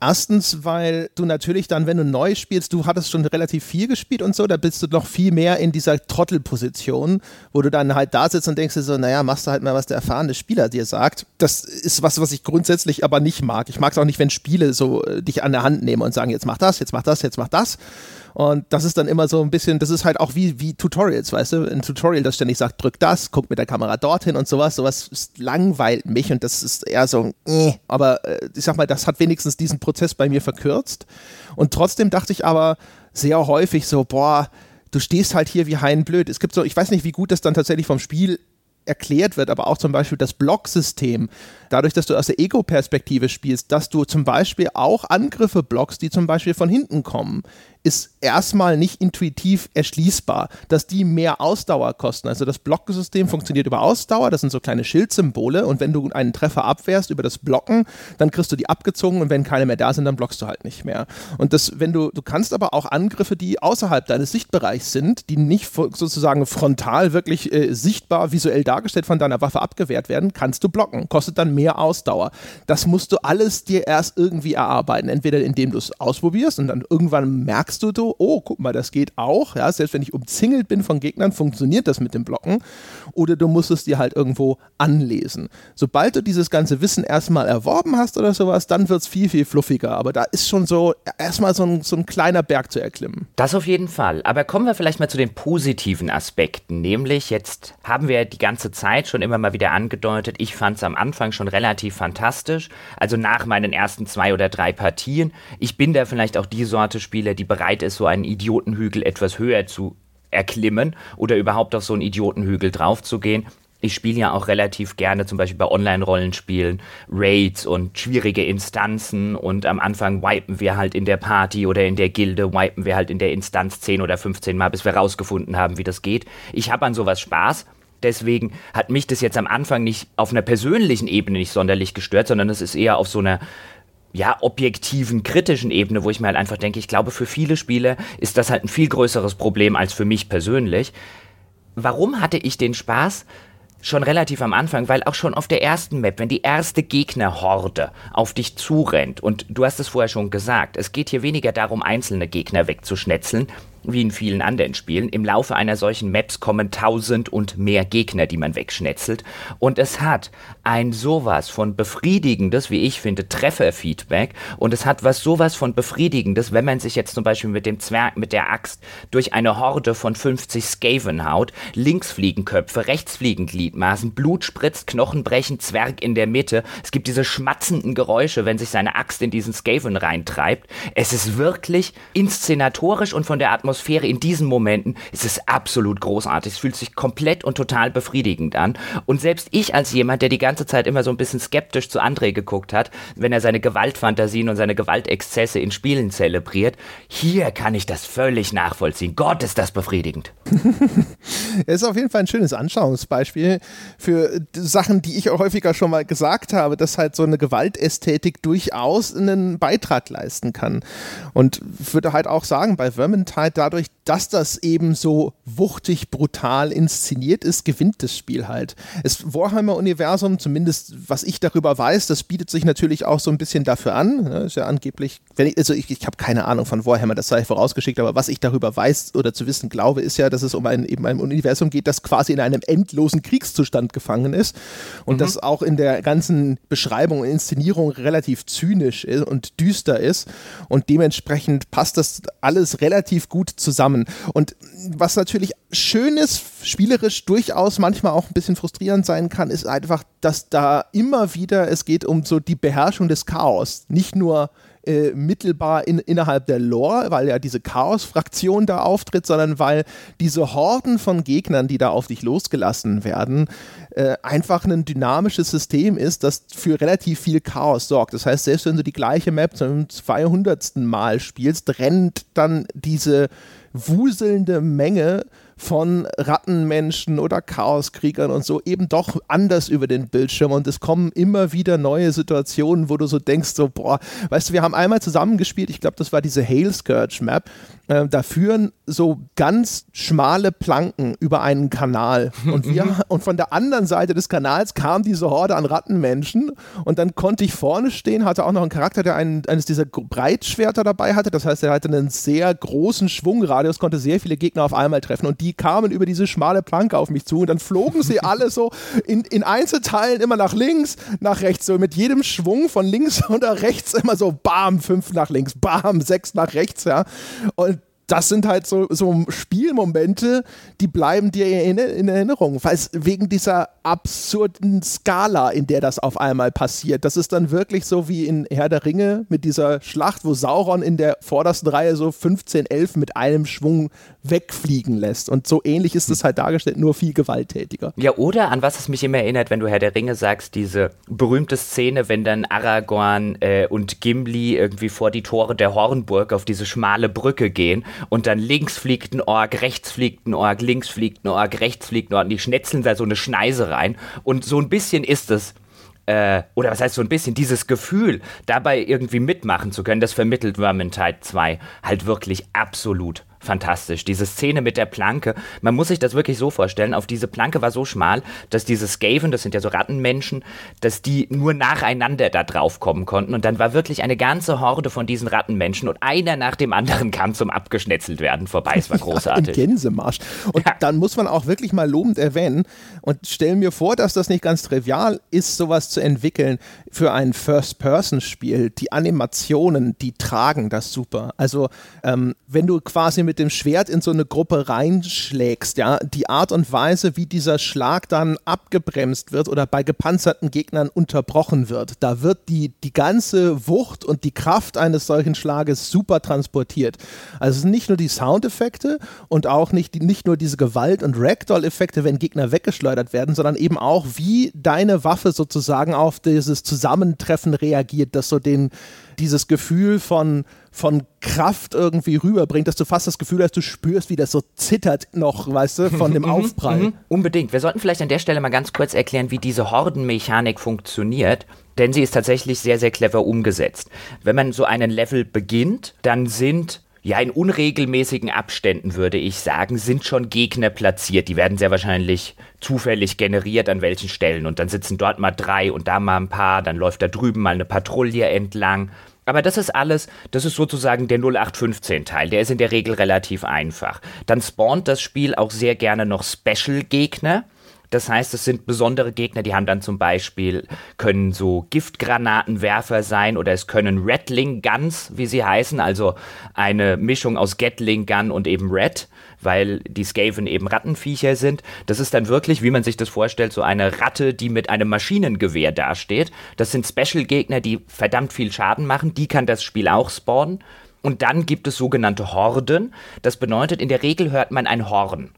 Erstens, weil du natürlich dann, wenn du neu spielst, du hattest schon relativ viel gespielt und so, da bist du noch viel mehr in dieser Trottelposition, wo du dann halt da sitzt und denkst dir so, naja, machst du halt mal, was der erfahrene Spieler dir sagt. Das ist was, was ich grundsätzlich aber nicht mag. Ich mag es auch nicht, wenn Spiele so äh, dich an der Hand nehmen und sagen, jetzt mach das, jetzt mach das, jetzt mach das. Und das ist dann immer so ein bisschen, das ist halt auch wie, wie Tutorials, weißt du? Ein Tutorial, das ständig sagt, drück das, guck mit der Kamera dorthin und sowas. Sowas langweilt mich und das ist eher so, äh. aber äh, ich sag mal, das hat wenigstens diesen Prozess bei mir verkürzt. Und trotzdem dachte ich aber sehr häufig so, boah, du stehst halt hier wie Hein blöd. Es gibt so, ich weiß nicht, wie gut das dann tatsächlich vom Spiel erklärt wird, aber auch zum Beispiel das Blocksystem, dadurch, dass du aus der Ego-Perspektive spielst, dass du zum Beispiel auch Angriffe blockst, die zum Beispiel von hinten kommen ist erstmal nicht intuitiv erschließbar, dass die mehr Ausdauer kosten. Also das Blocksystem funktioniert über Ausdauer, das sind so kleine Schildsymbole und wenn du einen Treffer abwehrst über das Blocken, dann kriegst du die abgezogen und wenn keine mehr da sind, dann blockst du halt nicht mehr. Und das, wenn du, du kannst aber auch Angriffe, die außerhalb deines Sichtbereichs sind, die nicht sozusagen frontal wirklich äh, sichtbar visuell dargestellt von deiner Waffe abgewehrt werden, kannst du blocken. Kostet dann mehr Ausdauer. Das musst du alles dir erst irgendwie erarbeiten. Entweder indem du es ausprobierst und dann irgendwann merkst, merkst du so, oh, guck mal, das geht auch. Ja, selbst wenn ich umzingelt bin von Gegnern, funktioniert das mit dem Blocken. Oder du musst es dir halt irgendwo anlesen. Sobald du dieses ganze Wissen erstmal erworben hast oder sowas, dann wird es viel, viel fluffiger. Aber da ist schon so erstmal so ein, so ein kleiner Berg zu erklimmen. Das auf jeden Fall. Aber kommen wir vielleicht mal zu den positiven Aspekten. Nämlich, jetzt haben wir die ganze Zeit schon immer mal wieder angedeutet, ich fand es am Anfang schon relativ fantastisch. Also nach meinen ersten zwei oder drei Partien. Ich bin da vielleicht auch die Sorte Spieler, die bereit ist, so einen Idiotenhügel etwas höher zu erklimmen oder überhaupt auf so einen Idiotenhügel draufzugehen. Ich spiele ja auch relativ gerne zum Beispiel bei Online-Rollenspielen Raids und schwierige Instanzen und am Anfang wipen wir halt in der Party oder in der Gilde, wipen wir halt in der Instanz 10 oder 15 Mal, bis wir rausgefunden haben, wie das geht. Ich habe an sowas Spaß. Deswegen hat mich das jetzt am Anfang nicht auf einer persönlichen Ebene nicht sonderlich gestört, sondern es ist eher auf so einer ja, objektiven, kritischen Ebene, wo ich mir halt einfach denke, ich glaube, für viele Spieler ist das halt ein viel größeres Problem als für mich persönlich. Warum hatte ich den Spaß? Schon relativ am Anfang, weil auch schon auf der ersten Map, wenn die erste Gegnerhorde auf dich zurennt, und du hast es vorher schon gesagt, es geht hier weniger darum, einzelne Gegner wegzuschnetzeln, wie in vielen anderen Spielen. Im Laufe einer solchen Maps kommen tausend und mehr Gegner, die man wegschnetzelt. Und es hat ein sowas von befriedigendes, wie ich finde, Trefferfeedback. Und es hat was sowas von befriedigendes, wenn man sich jetzt zum Beispiel mit dem Zwerg, mit der Axt durch eine Horde von 50 Skaven haut. Links fliegen Köpfe, rechts fliegen Gliedmaßen, Blut spritzt, Knochen brechen, Zwerg in der Mitte. Es gibt diese schmatzenden Geräusche, wenn sich seine Axt in diesen Skaven reintreibt. Es ist wirklich inszenatorisch und von der Atmosphäre in diesen Momenten ist es absolut großartig. Es fühlt sich komplett und total befriedigend an. Und selbst ich als jemand, der die ganze Zeit immer so ein bisschen skeptisch zu André geguckt hat, wenn er seine Gewaltfantasien und seine Gewaltexzesse in Spielen zelebriert, hier kann ich das völlig nachvollziehen. Gott, ist das befriedigend. <laughs> Ist auf jeden Fall ein schönes Anschauungsbeispiel für Sachen, die ich auch häufiger schon mal gesagt habe, dass halt so eine Gewaltästhetik durchaus einen Beitrag leisten kann. Und würde halt auch sagen, bei Vermintide, dadurch, dass das eben so wuchtig, brutal inszeniert ist, gewinnt das Spiel halt. Das Warhammer-Universum, zumindest was ich darüber weiß, das bietet sich natürlich auch so ein bisschen dafür an. Ne? Ist ja angeblich, ich, also ich, ich habe keine Ahnung von Warhammer, das sei vorausgeschickt, aber was ich darüber weiß oder zu wissen glaube, ist ja, dass es um ein, eben ein Universum geht, das quasi in einem endlosen Kriegszustand gefangen ist und mhm. das auch in der ganzen Beschreibung und Inszenierung relativ zynisch und düster ist und dementsprechend passt das alles relativ gut zusammen. Und was natürlich schön ist, spielerisch durchaus manchmal auch ein bisschen frustrierend sein kann, ist einfach, dass da immer wieder es geht um so die Beherrschung des Chaos. Nicht nur äh, mittelbar in, innerhalb der Lore, weil ja diese Chaos-Fraktion da auftritt, sondern weil diese Horden von Gegnern, die da auf dich losgelassen werden, äh, einfach ein dynamisches System ist, das für relativ viel Chaos sorgt. Das heißt, selbst wenn du die gleiche Map zum 200. Mal spielst, rennt dann diese wuselnde Menge von Rattenmenschen oder Chaoskriegern und so eben doch anders über den Bildschirm und es kommen immer wieder neue Situationen, wo du so denkst, so, boah, weißt du, wir haben einmal zusammengespielt, ich glaube, das war diese Hail Scourge Map, äh, da führen so ganz schmale Planken über einen Kanal. Und wir <laughs> und von der anderen Seite des Kanals kam diese Horde an Rattenmenschen. Und dann konnte ich vorne stehen, hatte auch noch einen Charakter, der einen, eines dieser Breitschwerter dabei hatte, das heißt, er hatte einen sehr großen Schwungradius, konnte sehr viele Gegner auf einmal treffen. Und die kamen über diese schmale Planke auf mich zu. Und dann flogen sie <laughs> alle so in, in Einzelteilen immer nach links, nach rechts, so mit jedem Schwung von links <laughs> oder rechts immer so bam, fünf nach links, bam, sechs nach rechts, ja. Und das sind halt so, so Spielmomente, die bleiben dir in, in Erinnerung, weil es wegen dieser absurden Skala, in der das auf einmal passiert. Das ist dann wirklich so wie in Herr der Ringe mit dieser Schlacht, wo Sauron in der vordersten Reihe so 15, 11 mit einem Schwung wegfliegen lässt. Und so ähnlich ist es halt dargestellt, nur viel gewalttätiger. Ja, oder an was es mich immer erinnert, wenn du Herr der Ringe sagst, diese berühmte Szene, wenn dann Aragorn äh, und Gimli irgendwie vor die Tore der Hornburg auf diese schmale Brücke gehen und dann links fliegt ein Ork, rechts fliegt ein Ork, links fliegt ein Ork, rechts fliegt ein Ork und die schnetzeln da so eine Schneise rein und so ein bisschen ist es äh, oder was heißt so ein bisschen, dieses Gefühl, dabei irgendwie mitmachen zu können, das vermittelt Vermintide 2 halt wirklich absolut fantastisch. Diese Szene mit der Planke, man muss sich das wirklich so vorstellen, auf diese Planke war so schmal, dass diese Skaven, das sind ja so Rattenmenschen, dass die nur nacheinander da drauf kommen konnten und dann war wirklich eine ganze Horde von diesen Rattenmenschen und einer nach dem anderen <laughs> kam zum abgeschnetzelt werden vorbei. Es war <laughs> großartig. Ja, Gänsemarsch. Und ja. dann muss man auch wirklich mal lobend erwähnen und stellen mir vor, dass das nicht ganz trivial ist, sowas zu entwickeln für ein First-Person-Spiel. Die Animationen, die tragen das super. Also ähm, wenn du quasi mit dem Schwert in so eine Gruppe reinschlägst, ja, die Art und Weise, wie dieser Schlag dann abgebremst wird oder bei gepanzerten Gegnern unterbrochen wird, da wird die, die ganze Wucht und die Kraft eines solchen Schlages super transportiert. Also es sind nicht nur die Soundeffekte und auch nicht, die, nicht nur diese Gewalt- und Ragdoll-Effekte, wenn Gegner weggeschleudert werden, sondern eben auch, wie deine Waffe sozusagen auf dieses Zusammentreffen reagiert, das so den dieses Gefühl von, von Kraft irgendwie rüberbringt, dass du fast das Gefühl hast, du spürst, wie das so zittert noch, weißt du, von dem mhm, Aufprall. Mhm, unbedingt. Wir sollten vielleicht an der Stelle mal ganz kurz erklären, wie diese Hordenmechanik funktioniert denn sie ist tatsächlich sehr, sehr clever umgesetzt. Wenn man so einen Level beginnt, dann sind ja, in unregelmäßigen Abständen würde ich sagen, sind schon Gegner platziert. Die werden sehr wahrscheinlich zufällig generiert an welchen Stellen. Und dann sitzen dort mal drei und da mal ein paar, dann läuft da drüben mal eine Patrouille entlang. Aber das ist alles, das ist sozusagen der 0815-Teil. Der ist in der Regel relativ einfach. Dann spawnt das Spiel auch sehr gerne noch Special-Gegner. Das heißt, es sind besondere Gegner, die haben dann zum Beispiel, können so Giftgranatenwerfer sein oder es können Rattling Guns, wie sie heißen, also eine Mischung aus Gatling Gun und eben Red, weil die Skaven eben Rattenviecher sind. Das ist dann wirklich, wie man sich das vorstellt, so eine Ratte, die mit einem Maschinengewehr dasteht. Das sind Special-Gegner, die verdammt viel Schaden machen. Die kann das Spiel auch spawnen. Und dann gibt es sogenannte Horden. Das bedeutet, in der Regel hört man ein Horn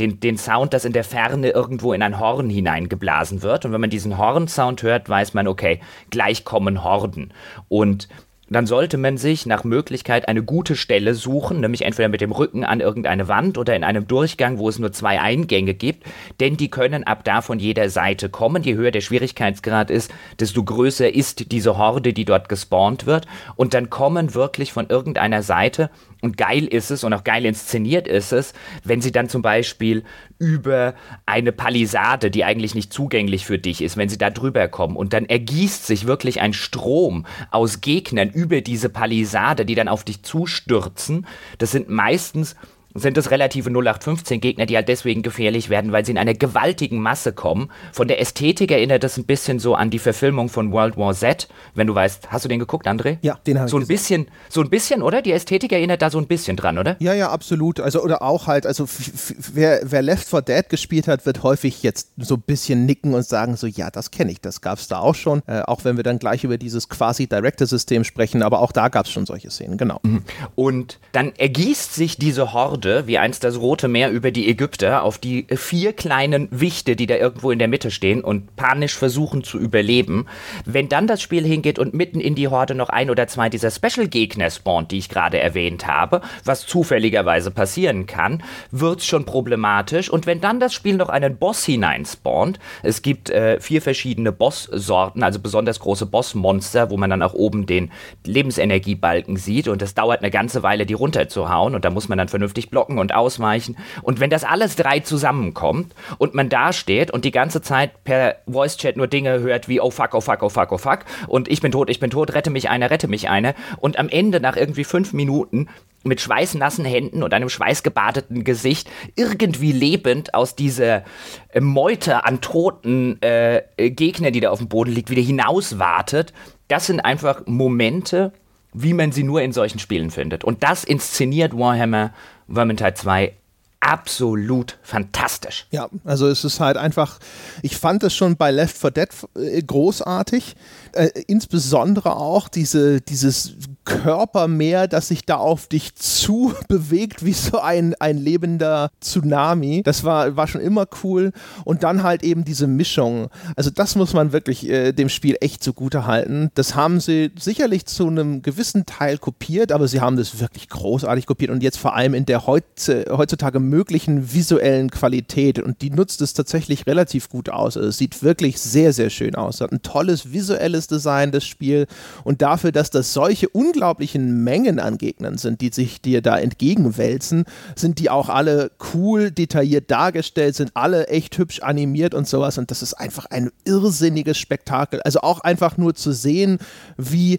den, den Sound, das in der Ferne irgendwo in ein Horn hineingeblasen wird. Und wenn man diesen Horn-Sound hört, weiß man, okay, gleich kommen Horden. Und dann sollte man sich nach Möglichkeit eine gute Stelle suchen, nämlich entweder mit dem Rücken an irgendeine Wand oder in einem Durchgang, wo es nur zwei Eingänge gibt, denn die können ab da von jeder Seite kommen. Je höher der Schwierigkeitsgrad ist, desto größer ist diese Horde, die dort gespawnt wird. Und dann kommen wirklich von irgendeiner Seite und geil ist es und auch geil inszeniert ist es, wenn sie dann zum Beispiel über eine Palisade, die eigentlich nicht zugänglich für dich ist, wenn sie da drüber kommen und dann ergießt sich wirklich ein Strom aus Gegnern über diese Palisade, die dann auf dich zustürzen. Das sind meistens sind es relative 0815 Gegner, die halt deswegen gefährlich werden, weil sie in einer gewaltigen Masse kommen. Von der Ästhetik erinnert das ein bisschen so an die Verfilmung von World War Z, wenn du weißt, hast du den geguckt, André? Ja, den habe ich. So ein bisschen, so ein bisschen, oder? Die Ästhetik erinnert da so ein bisschen dran, oder? Ja, ja, absolut. Also oder auch halt, also wer, wer Left 4 Dead gespielt hat, wird häufig jetzt so ein bisschen nicken und sagen so, ja, das kenne ich, das gab es da auch schon. Äh, auch wenn wir dann gleich über dieses quasi Director-System sprechen, aber auch da gab es schon solche Szenen, genau. Mhm. Und dann ergießt sich diese Horde Horde, wie einst das Rote Meer über die Ägypter, auf die vier kleinen Wichte, die da irgendwo in der Mitte stehen und panisch versuchen zu überleben. Wenn dann das Spiel hingeht und mitten in die Horde noch ein oder zwei dieser Special-Gegner spawnt, die ich gerade erwähnt habe, was zufälligerweise passieren kann, wird es schon problematisch. Und wenn dann das Spiel noch einen Boss hineinspawnt, es gibt äh, vier verschiedene Boss-Sorten, also besonders große Bossmonster, wo man dann auch oben den Lebensenergiebalken sieht und es dauert eine ganze Weile, die runterzuhauen und da muss man dann vernünftig blocken und ausweichen. Und wenn das alles drei zusammenkommt und man da steht und die ganze Zeit per Voice-Chat nur Dinge hört wie oh fuck, oh fuck, oh fuck, oh fuck und ich bin tot, ich bin tot, rette mich einer, rette mich einer und am Ende nach irgendwie fünf Minuten mit schweißnassen Händen und einem schweißgebadeten Gesicht irgendwie lebend aus dieser äh, Meute an toten äh, Gegnern, die da auf dem Boden liegt, wieder hinauswartet. Das sind einfach Momente, wie man sie nur in solchen Spielen findet. Und das inszeniert Warhammer Vermintide 2 absolut fantastisch. Ja, also es ist halt einfach, ich fand es schon bei Left 4 Dead äh, großartig, äh, insbesondere auch diese, dieses Körpermeer, das sich da auf dich zu <laughs> bewegt, wie so ein, ein lebender Tsunami. Das war, war schon immer cool. Und dann halt eben diese Mischung. Also das muss man wirklich äh, dem Spiel echt zugute halten. Das haben sie sicherlich zu einem gewissen Teil kopiert, aber sie haben das wirklich großartig kopiert und jetzt vor allem in der heutz, heutzutage möglichen visuellen Qualität. Und die nutzt es tatsächlich relativ gut aus. Also es sieht wirklich sehr, sehr schön aus. Hat ein tolles visuelles Design, das Spiel. Und dafür, dass das solche unglaublichen Mengen an Gegnern sind, die sich dir da entgegenwälzen, sind die auch alle cool, detailliert dargestellt, sind alle echt hübsch animiert und sowas. Und das ist einfach ein irrsinniges Spektakel. Also auch einfach nur zu sehen, wie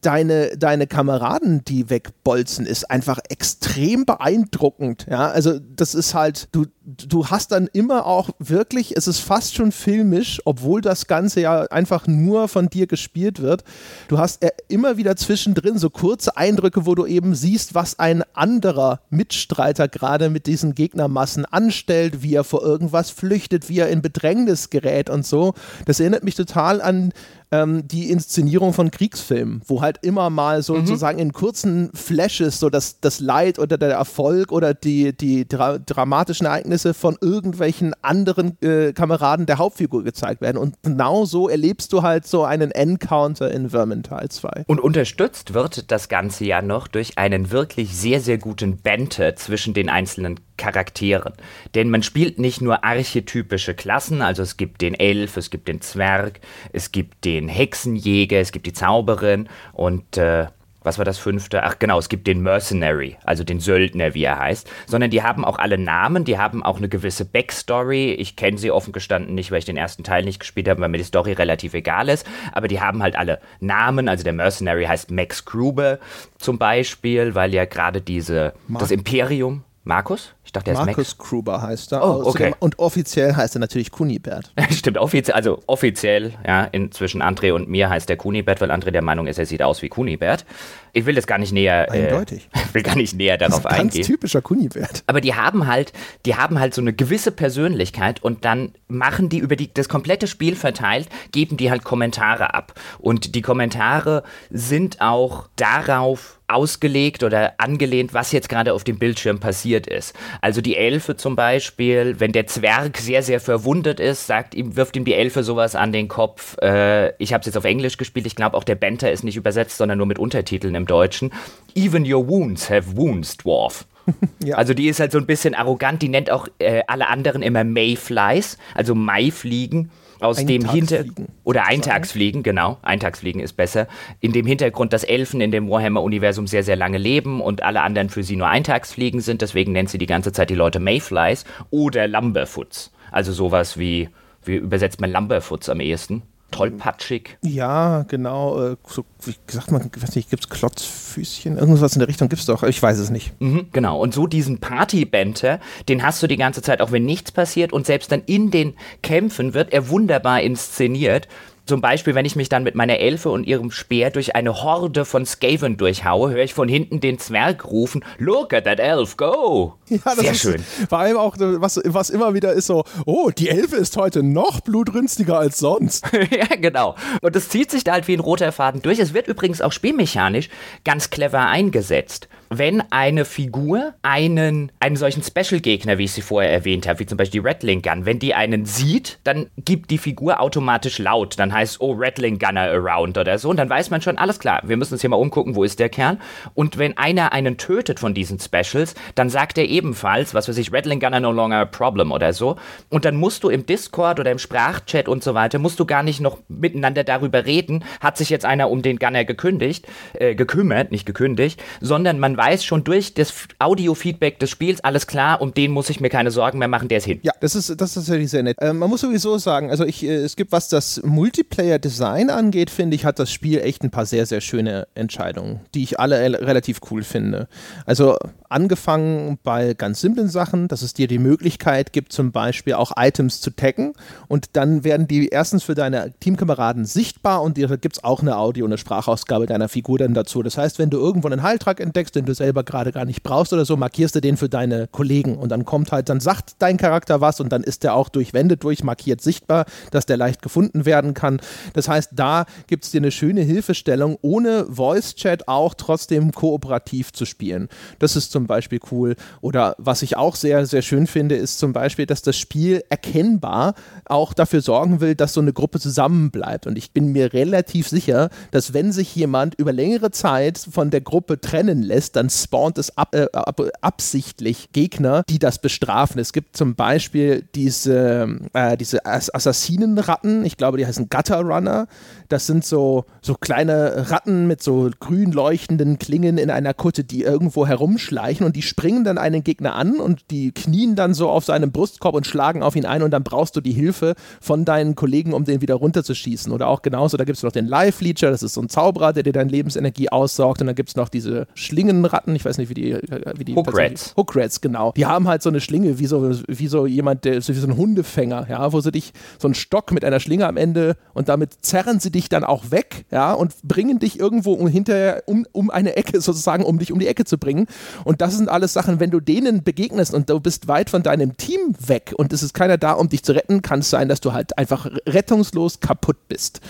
deine, deine Kameraden, die wegbolzen, ist einfach extrem beeindruckend. Ja, also das ist halt, du, du hast dann immer auch wirklich, es ist fast schon filmisch, obwohl das Ganze ja einfach nur von dir gespielt wird. Du hast immer wieder zwischendrin so kurze Eindrücke, wo du eben siehst, was ein anderer Mitstreiter gerade mit diesen Gegnermassen anstellt, wie er vor irgendwas flüchtet, wie er in Bedrängnis gerät und so. Das erinnert mich total an ähm, die Inszenierung von Kriegsfilmen, wo halt immer mal so, mhm. sozusagen in kurzen Flashes so das, das Leid oder der Erfolg oder die, die dra dramatischen Ereignisse von irgendwelchen anderen äh, Kameraden der Hauptfigur gezeigt werden. Und genau so erlebst du halt so einen Encounter in Vermintide 2. Und unterstützt wird das Ganze ja noch durch einen wirklich sehr, sehr guten Banter zwischen den einzelnen Charakteren. Denn man spielt nicht nur archetypische Klassen, also es gibt den Elf, es gibt den Zwerg, es gibt den Hexenjäger, es gibt die Zauberin und äh, was war das fünfte? Ach genau, es gibt den Mercenary, also den Söldner, wie er heißt, sondern die haben auch alle Namen, die haben auch eine gewisse Backstory. Ich kenne sie offen gestanden nicht, weil ich den ersten Teil nicht gespielt habe, weil mir die Story relativ egal ist, aber die haben halt alle Namen, also der Mercenary heißt Max Gruber zum Beispiel, weil ja gerade diese, Mark. das Imperium, Markus? Dachte, er ist Markus Max. Gruber heißt er. Oh, okay. Und offiziell heißt er natürlich Kunibert. <laughs> Stimmt, offiziell, also offiziell, ja, inzwischen André und mir heißt er Kunibert, weil André der Meinung ist, er sieht aus wie Kunibert. Ich will das gar nicht näher. Äh, Eindeutig. <laughs> Äh, will gar nicht näher darauf das ist ein eingehen. Ganz typischer Kunibert. Aber die haben halt, die haben halt so eine gewisse Persönlichkeit und dann machen die über die, das komplette Spiel verteilt, geben die halt Kommentare ab. Und die Kommentare sind auch darauf ausgelegt oder angelehnt, was jetzt gerade auf dem Bildschirm passiert ist. Also die Elfe zum Beispiel, wenn der Zwerg sehr, sehr verwundet ist, sagt ihm, wirft ihm die Elfe sowas an den Kopf. Äh, ich habe es jetzt auf Englisch gespielt, ich glaube auch der Banter ist nicht übersetzt, sondern nur mit Untertiteln im Deutschen. Even your wounds have wounds, Dwarf. <laughs> ja. Also die ist halt so ein bisschen arrogant, die nennt auch äh, alle anderen immer Mayflies, also Maifliegen aus dem Hinter oder Eintagsfliegen, genau, Eintagsfliegen ist besser. In dem Hintergrund, dass Elfen in dem Warhammer-Universum sehr, sehr lange leben und alle anderen für sie nur Eintagsfliegen sind, deswegen nennt sie die ganze Zeit die Leute Mayflies oder Lumberfoots. Also sowas wie, wie übersetzt man Lumberfoots am ehesten? Tollpatschig. Ja, genau. Äh, so, wie gesagt, man, weiß nicht, gibt es Klotzfüßchen? Irgendwas in der Richtung gibt es doch. Ich weiß es nicht. Mhm, genau. Und so diesen Partybenter, den hast du die ganze Zeit, auch wenn nichts passiert. Und selbst dann in den Kämpfen wird er wunderbar inszeniert. Zum Beispiel, wenn ich mich dann mit meiner Elfe und ihrem Speer durch eine Horde von Skaven durchhaue, höre ich von hinten den Zwerg rufen, Look at that elf, go! Ja, Sehr ist, schön. Vor allem auch, was, was immer wieder ist so, oh, die Elfe ist heute noch blutrünstiger als sonst. <laughs> ja, genau. Und das zieht sich da halt wie ein roter Faden durch. Es wird übrigens auch spielmechanisch ganz clever eingesetzt wenn eine Figur einen, einen solchen Special-Gegner, wie ich sie vorher erwähnt habe, wie zum Beispiel die Rattling Gun, wenn die einen sieht, dann gibt die Figur automatisch laut. Dann heißt, oh, Rattling Gunner around oder so. Und dann weiß man schon, alles klar, wir müssen uns hier mal umgucken, wo ist der Kerl. Und wenn einer einen tötet von diesen Specials, dann sagt er ebenfalls, was weiß ich, Rattling Gunner no longer a problem oder so. Und dann musst du im Discord oder im Sprachchat und so weiter, musst du gar nicht noch miteinander darüber reden, hat sich jetzt einer um den Gunner gekündigt, äh, gekümmert, nicht gekündigt, sondern man weiß schon durch das Audio-Feedback des Spiels, alles klar, um den muss ich mir keine Sorgen mehr machen, der ist hin. Ja, das ist, das ist natürlich sehr nett. Äh, man muss sowieso sagen, also ich, äh, es gibt, was das Multiplayer-Design angeht, finde ich, hat das Spiel echt ein paar sehr, sehr schöne Entscheidungen, die ich alle relativ cool finde. Also angefangen bei ganz simplen Sachen, dass es dir die Möglichkeit gibt, zum Beispiel auch Items zu taggen und dann werden die erstens für deine Teamkameraden sichtbar und dir gibt es auch eine Audio- und eine Sprachausgabe deiner Figur dann dazu. Das heißt, wenn du irgendwo einen Heiltrag entdeckst, den du selber gerade gar nicht brauchst oder so, markierst du den für deine Kollegen und dann kommt halt, dann sagt dein Charakter was und dann ist der auch durch Wände durchmarkiert sichtbar, dass der leicht gefunden werden kann. Das heißt, da gibt es dir eine schöne Hilfestellung, ohne Voice-Chat auch trotzdem kooperativ zu spielen. Das ist zum Beispiel cool. Oder was ich auch sehr, sehr schön finde, ist zum Beispiel, dass das Spiel erkennbar auch dafür sorgen will, dass so eine Gruppe zusammenbleibt. Und ich bin mir relativ sicher, dass wenn sich jemand über längere Zeit von der Gruppe trennen lässt, dann spawnt es ab, äh, ab, absichtlich Gegner, die das bestrafen. Es gibt zum Beispiel diese, äh, diese Assassinenratten, ich glaube, die heißen Gutter Runner. Das sind so, so kleine Ratten mit so grün leuchtenden Klingen in einer Kutte, die irgendwo herumschlagen erreichen und die springen dann einen Gegner an und die knien dann so auf seinem Brustkorb und schlagen auf ihn ein und dann brauchst du die Hilfe von deinen Kollegen, um den wieder runterzuschießen. Oder auch genauso, da gibt es noch den Live-Leecher, das ist so ein Zauberer, der dir deine Lebensenergie aussaugt und dann gibt es noch diese Schlingenratten, ich weiß nicht, wie die... Wie die Hookrats. Hookrats, genau. Die haben halt so eine Schlinge, wie so, wie so jemand, der, wie so ein Hundefänger, ja, wo sie dich, so ein Stock mit einer Schlinge am Ende und damit zerren sie dich dann auch weg, ja, und bringen dich irgendwo um, hinterher um, um eine Ecke <laughs> sozusagen, um dich um die Ecke zu bringen. Und und das sind alles Sachen, wenn du denen begegnest und du bist weit von deinem Team weg und es ist keiner da, um dich zu retten, kann es sein, dass du halt einfach rettungslos kaputt bist.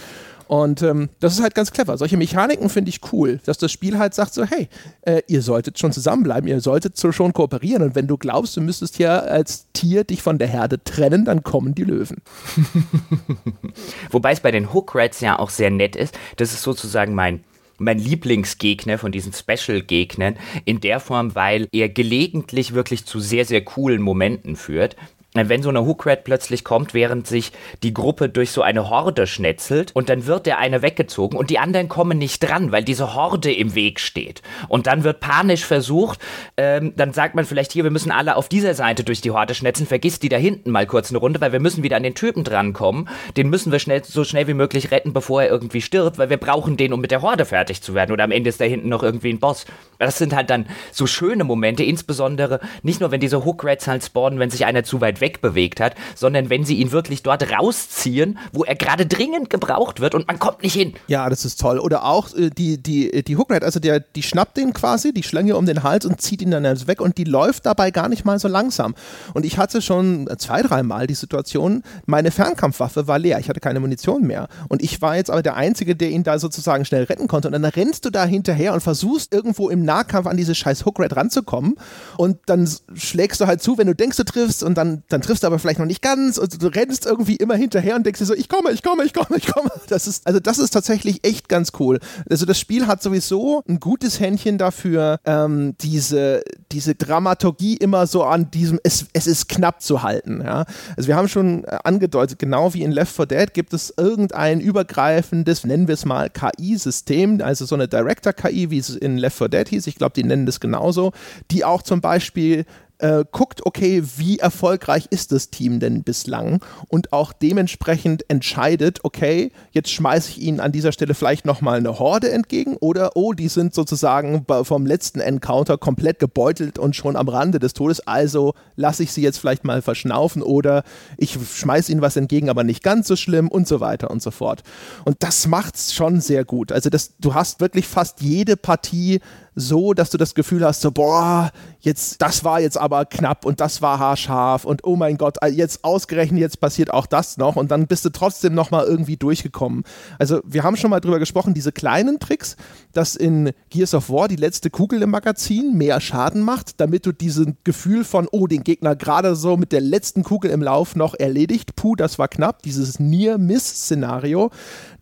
Und ähm, das ist halt ganz clever. Solche Mechaniken finde ich cool, dass das Spiel halt sagt so, hey, äh, ihr solltet schon zusammenbleiben, ihr solltet so schon kooperieren. Und wenn du glaubst, du müsstest hier als Tier dich von der Herde trennen, dann kommen die Löwen. <laughs> Wobei es bei den Hookrats ja auch sehr nett ist. Das ist sozusagen mein mein Lieblingsgegner von diesen Special-Gegnern in der Form, weil er gelegentlich wirklich zu sehr, sehr coolen Momenten führt. Wenn so eine Hookrat plötzlich kommt, während sich die Gruppe durch so eine Horde schnetzelt und dann wird der eine weggezogen und die anderen kommen nicht dran, weil diese Horde im Weg steht. Und dann wird panisch versucht, ähm, dann sagt man vielleicht hier, wir müssen alle auf dieser Seite durch die Horde schnetzen, vergisst die da hinten mal kurz eine Runde, weil wir müssen wieder an den Typen drankommen. Den müssen wir schnell, so schnell wie möglich retten, bevor er irgendwie stirbt, weil wir brauchen den, um mit der Horde fertig zu werden. Oder am Ende ist da hinten noch irgendwie ein Boss. Das sind halt dann so schöne Momente, insbesondere nicht nur, wenn diese Hookrats halt spawnen, wenn sich einer zu weit wegbewegt hat, sondern wenn sie ihn wirklich dort rausziehen, wo er gerade dringend gebraucht wird und man kommt nicht hin. Ja, das ist toll. Oder auch äh, die, die, die Hookrat, also der, die schnappt den quasi, die Schlange um den Hals und zieht ihn dann weg und die läuft dabei gar nicht mal so langsam. Und ich hatte schon zwei, dreimal die Situation, meine Fernkampfwaffe war leer, ich hatte keine Munition mehr. Und ich war jetzt aber der Einzige, der ihn da sozusagen schnell retten konnte. Und dann rennst du da hinterher und versuchst irgendwo im Nahkampf an diese scheiß Hookrat ranzukommen. Und dann schlägst du halt zu, wenn du denkst, du triffst und dann, dann triffst du aber vielleicht noch nicht ganz und du rennst irgendwie immer hinterher und denkst dir so, ich komme, ich komme, ich komme, ich komme. Das ist, also das ist tatsächlich echt ganz cool. Also das Spiel hat sowieso ein gutes Händchen dafür, ähm, diese, diese Dramaturgie immer so an diesem, es, es ist knapp zu halten. Ja? Also wir haben schon äh, angedeutet, genau wie in Left 4 Dead gibt es irgendein übergreifendes, nennen wir es mal KI-System, also so eine Director-KI, wie es in Left 4 Dead hieß, ich glaube, die nennen das genauso, die auch zum Beispiel äh, guckt, okay, wie erfolgreich ist das Team denn bislang und auch dementsprechend entscheidet, okay, jetzt schmeiße ich ihnen an dieser Stelle vielleicht nochmal eine Horde entgegen oder, oh, die sind sozusagen vom letzten Encounter komplett gebeutelt und schon am Rande des Todes, also lasse ich sie jetzt vielleicht mal verschnaufen oder ich schmeiße ihnen was entgegen, aber nicht ganz so schlimm und so weiter und so fort. Und das macht's schon sehr gut. Also das, du hast wirklich fast jede Partie so, dass du das Gefühl hast, so, boah, jetzt, das war jetzt aber knapp und das war haarscharf und oh mein Gott, jetzt ausgerechnet, jetzt passiert auch das noch und dann bist du trotzdem nochmal irgendwie durchgekommen. Also, wir haben schon mal drüber gesprochen, diese kleinen Tricks, dass in Gears of War die letzte Kugel im Magazin mehr Schaden macht, damit du dieses Gefühl von, oh, den Gegner gerade so mit der letzten Kugel im Lauf noch erledigt, puh, das war knapp, dieses Near-Miss-Szenario,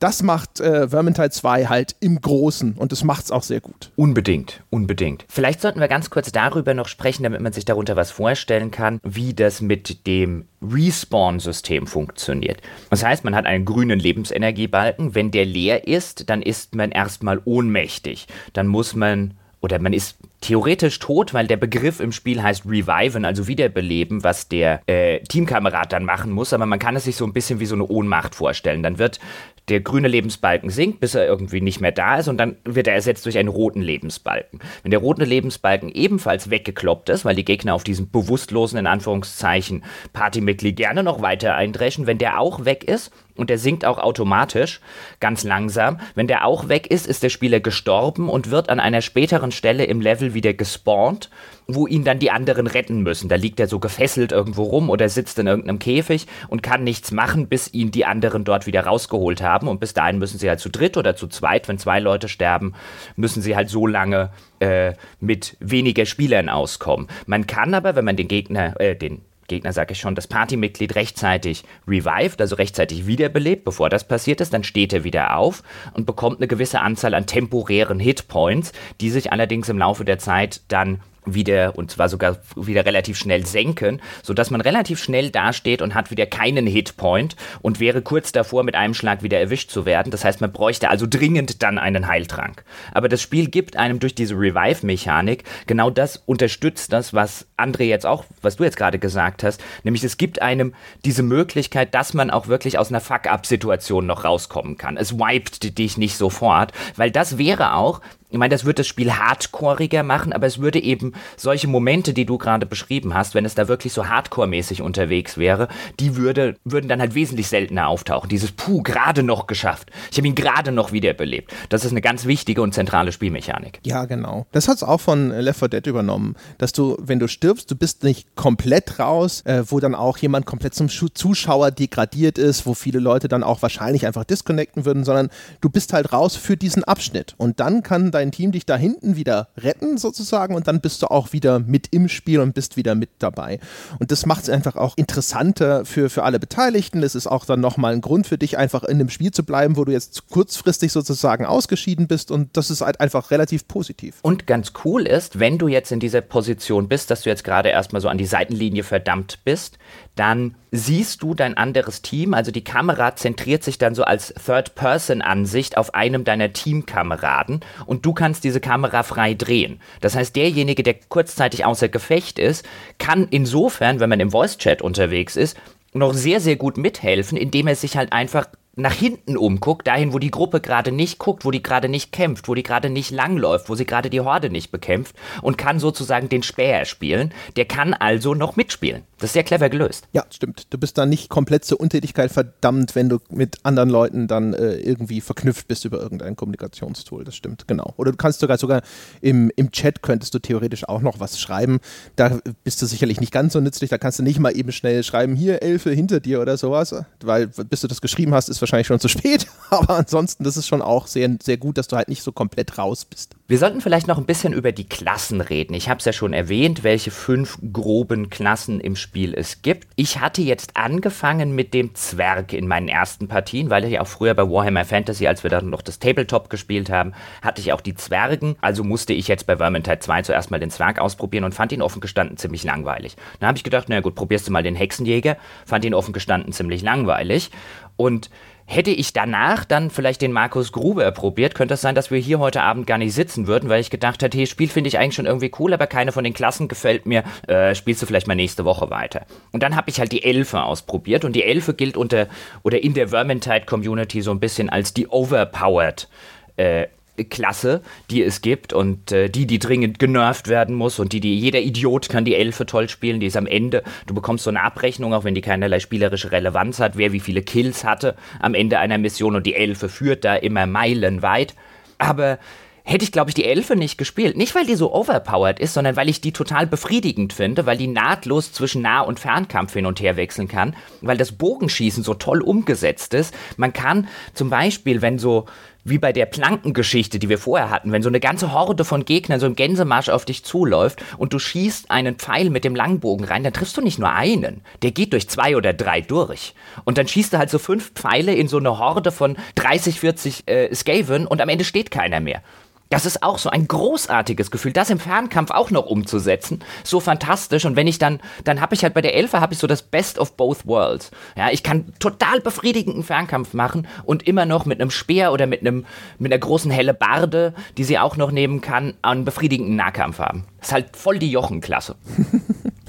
das macht äh, Vermintide 2 halt im Großen und das macht es auch sehr gut. Unbedingt, unbedingt. Vielleicht sollten wir ganz kurz darüber noch sprechen, damit man sich darunter was vorstellen kann, wie das mit dem Respawn-System funktioniert. Das heißt, man hat einen grünen Lebensenergiebalken. Wenn der leer ist, dann ist man erstmal ohnmächtig. Dann muss man oder man ist theoretisch tot, weil der Begriff im Spiel heißt reviven, also wiederbeleben, was der äh, Teamkamerad dann machen muss, aber man kann es sich so ein bisschen wie so eine Ohnmacht vorstellen. Dann wird der grüne Lebensbalken sinkt, bis er irgendwie nicht mehr da ist und dann wird er ersetzt durch einen roten Lebensbalken. Wenn der rote Lebensbalken ebenfalls weggekloppt ist, weil die Gegner auf diesem bewusstlosen, in Anführungszeichen, Partymitglied gerne noch weiter eindreschen, wenn der auch weg ist, und der sinkt auch automatisch, ganz langsam. Wenn der auch weg ist, ist der Spieler gestorben und wird an einer späteren Stelle im Level wieder gespawnt, wo ihn dann die anderen retten müssen. Da liegt er so gefesselt irgendwo rum oder sitzt in irgendeinem Käfig und kann nichts machen, bis ihn die anderen dort wieder rausgeholt haben. Und bis dahin müssen sie halt zu dritt oder zu zweit, wenn zwei Leute sterben, müssen sie halt so lange äh, mit weniger Spielern auskommen. Man kann aber, wenn man den Gegner, äh, den Gegner sage ich schon, das Partymitglied rechtzeitig revived, also rechtzeitig wiederbelebt, bevor das passiert ist, dann steht er wieder auf und bekommt eine gewisse Anzahl an temporären Hitpoints, die sich allerdings im Laufe der Zeit dann wieder und zwar sogar wieder relativ schnell senken, sodass man relativ schnell dasteht und hat wieder keinen Hitpoint und wäre kurz davor, mit einem Schlag wieder erwischt zu werden. Das heißt, man bräuchte also dringend dann einen Heiltrank. Aber das Spiel gibt einem durch diese Revive-Mechanik genau das unterstützt das, was André jetzt auch, was du jetzt gerade gesagt hast, nämlich es gibt einem diese Möglichkeit, dass man auch wirklich aus einer Fuck-up-Situation noch rauskommen kann. Es wiped dich nicht sofort, weil das wäre auch, ich meine, das würde das Spiel hardcoreiger machen, aber es würde eben solche Momente, die du gerade beschrieben hast, wenn es da wirklich so hardcore-mäßig unterwegs wäre, die würde, würden dann halt wesentlich seltener auftauchen. Dieses Puh, gerade noch geschafft. Ich habe ihn gerade noch wiederbelebt. Das ist eine ganz wichtige und zentrale Spielmechanik. Ja, genau. Das hat es auch von Left 4 Dead übernommen, dass du, wenn du stirbst, du bist nicht komplett raus, äh, wo dann auch jemand komplett zum Zuschauer degradiert ist, wo viele Leute dann auch wahrscheinlich einfach disconnecten würden, sondern du bist halt raus für diesen Abschnitt. Und dann kann dein dein Team dich da hinten wieder retten sozusagen und dann bist du auch wieder mit im Spiel und bist wieder mit dabei. Und das macht es einfach auch interessanter für, für alle Beteiligten. Es ist auch dann nochmal ein Grund für dich, einfach in dem Spiel zu bleiben, wo du jetzt kurzfristig sozusagen ausgeschieden bist und das ist halt einfach relativ positiv. Und ganz cool ist, wenn du jetzt in dieser Position bist, dass du jetzt gerade erstmal so an die Seitenlinie verdammt bist, dann siehst du dein anderes Team, also die Kamera zentriert sich dann so als Third-Person-Ansicht auf einem deiner Teamkameraden und du kannst diese Kamera frei drehen. Das heißt, derjenige, der kurzzeitig außer Gefecht ist, kann insofern, wenn man im Voice-Chat unterwegs ist, noch sehr, sehr gut mithelfen, indem er sich halt einfach nach hinten umguckt, dahin, wo die Gruppe gerade nicht guckt, wo die gerade nicht kämpft, wo die gerade nicht langläuft, wo sie gerade die Horde nicht bekämpft und kann sozusagen den Späher spielen. Der kann also noch mitspielen. Das ist sehr clever gelöst. Ja, stimmt. Du bist da nicht komplett zur Untätigkeit verdammt, wenn du mit anderen Leuten dann äh, irgendwie verknüpft bist über irgendein Kommunikationstool. Das stimmt, genau. Oder du kannst sogar sogar im, im Chat könntest du theoretisch auch noch was schreiben. Da bist du sicherlich nicht ganz so nützlich. Da kannst du nicht mal eben schnell schreiben, hier Elfe hinter dir oder sowas. Weil bis du das geschrieben hast, ist wahrscheinlich schon zu spät. <laughs> Aber ansonsten, das ist schon auch sehr, sehr gut, dass du halt nicht so komplett raus bist. Wir sollten vielleicht noch ein bisschen über die Klassen reden. Ich habe es ja schon erwähnt, welche fünf groben Klassen im Spiel es gibt. Ich hatte jetzt angefangen mit dem Zwerg in meinen ersten Partien, weil ich auch früher bei Warhammer Fantasy, als wir dann noch das Tabletop gespielt haben, hatte ich auch die Zwergen. Also musste ich jetzt bei Vermintide 2 zuerst mal den Zwerg ausprobieren und fand ihn offen gestanden ziemlich langweilig. Dann habe ich gedacht, na gut, probierst du mal den Hexenjäger. Fand ihn offen gestanden ziemlich langweilig. Und Hätte ich danach dann vielleicht den Markus Gruber probiert, könnte es sein, dass wir hier heute Abend gar nicht sitzen würden, weil ich gedacht hätte, hey, Spiel finde ich eigentlich schon irgendwie cool, aber keine von den Klassen gefällt mir. Äh, spielst du vielleicht mal nächste Woche weiter. Und dann habe ich halt die Elfe ausprobiert und die Elfe gilt unter oder in der Vermintide Community so ein bisschen als die overpowered äh, Klasse, die es gibt und äh, die, die dringend genervt werden muss und die, die jeder Idiot kann die Elfe toll spielen, die ist am Ende. Du bekommst so eine Abrechnung, auch wenn die keinerlei spielerische Relevanz hat, wer wie viele Kills hatte am Ende einer Mission und die Elfe führt da immer meilenweit. Aber hätte ich, glaube ich, die Elfe nicht gespielt. Nicht, weil die so overpowered ist, sondern weil ich die total befriedigend finde, weil die nahtlos zwischen Nah- und Fernkampf hin und her wechseln kann, weil das Bogenschießen so toll umgesetzt ist. Man kann zum Beispiel, wenn so wie bei der Plankengeschichte, die wir vorher hatten, wenn so eine ganze Horde von Gegnern so im Gänsemarsch auf dich zuläuft und du schießt einen Pfeil mit dem Langbogen rein, dann triffst du nicht nur einen, der geht durch zwei oder drei durch. Und dann schießt du halt so fünf Pfeile in so eine Horde von 30, 40 äh, Skaven und am Ende steht keiner mehr. Das ist auch so ein großartiges Gefühl, das im Fernkampf auch noch umzusetzen. So fantastisch. Und wenn ich dann, dann habe ich halt bei der Elfe habe ich so das Best of both worlds. Ja, ich kann total befriedigenden Fernkampf machen und immer noch mit einem Speer oder mit einem, mit einer großen helle Barde, die sie auch noch nehmen kann, einen befriedigenden Nahkampf haben. Ist halt voll die Jochenklasse.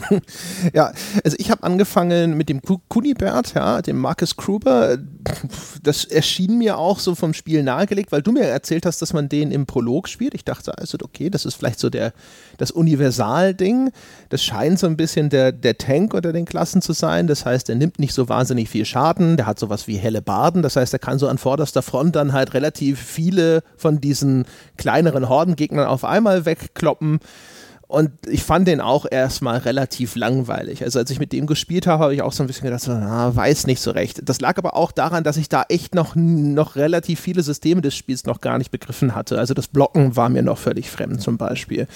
<laughs> ja, also ich habe angefangen mit dem Kunibert, ja, dem Marcus Kruber. Das erschien mir auch so vom Spiel nahegelegt, weil du mir erzählt hast, dass man den im Prolog spielt. Ich dachte also, okay, das ist vielleicht so der, das Universal-Ding. Das scheint so ein bisschen der, der Tank unter den Klassen zu sein. Das heißt, er nimmt nicht so wahnsinnig viel Schaden. Der hat sowas wie helle Barden. Das heißt, er kann so an vorderster Front dann halt relativ viele von diesen kleineren Hordengegnern auf einmal wegkloppen. Und ich fand den auch erstmal relativ langweilig. Also als ich mit dem gespielt habe, habe ich auch so ein bisschen gedacht, so, na, weiß nicht so recht. Das lag aber auch daran, dass ich da echt noch, noch relativ viele Systeme des Spiels noch gar nicht begriffen hatte. Also das Blocken war mir noch völlig fremd zum Beispiel.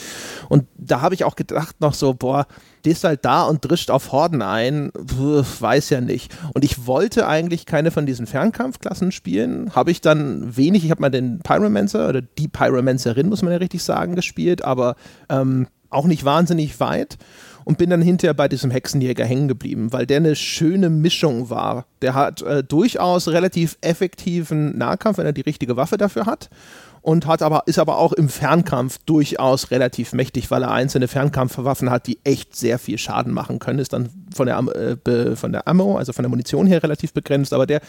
Und da habe ich auch gedacht noch so, boah, stehst halt da und drischt auf Horden ein, weiß ja nicht. Und ich wollte eigentlich keine von diesen Fernkampfklassen spielen, habe ich dann wenig, ich habe mal den Pyromancer oder die Pyromancerin, muss man ja richtig sagen, gespielt, aber ähm, auch nicht wahnsinnig weit und bin dann hinterher bei diesem Hexenjäger hängen geblieben, weil der eine schöne Mischung war. Der hat äh, durchaus relativ effektiven Nahkampf, wenn er die richtige Waffe dafür hat und hat aber, ist aber auch im Fernkampf durchaus relativ mächtig, weil er einzelne Fernkampfwaffen hat, die echt sehr viel Schaden machen können. Ist dann von der, äh, von der Ammo, also von der Munition her relativ begrenzt, aber der,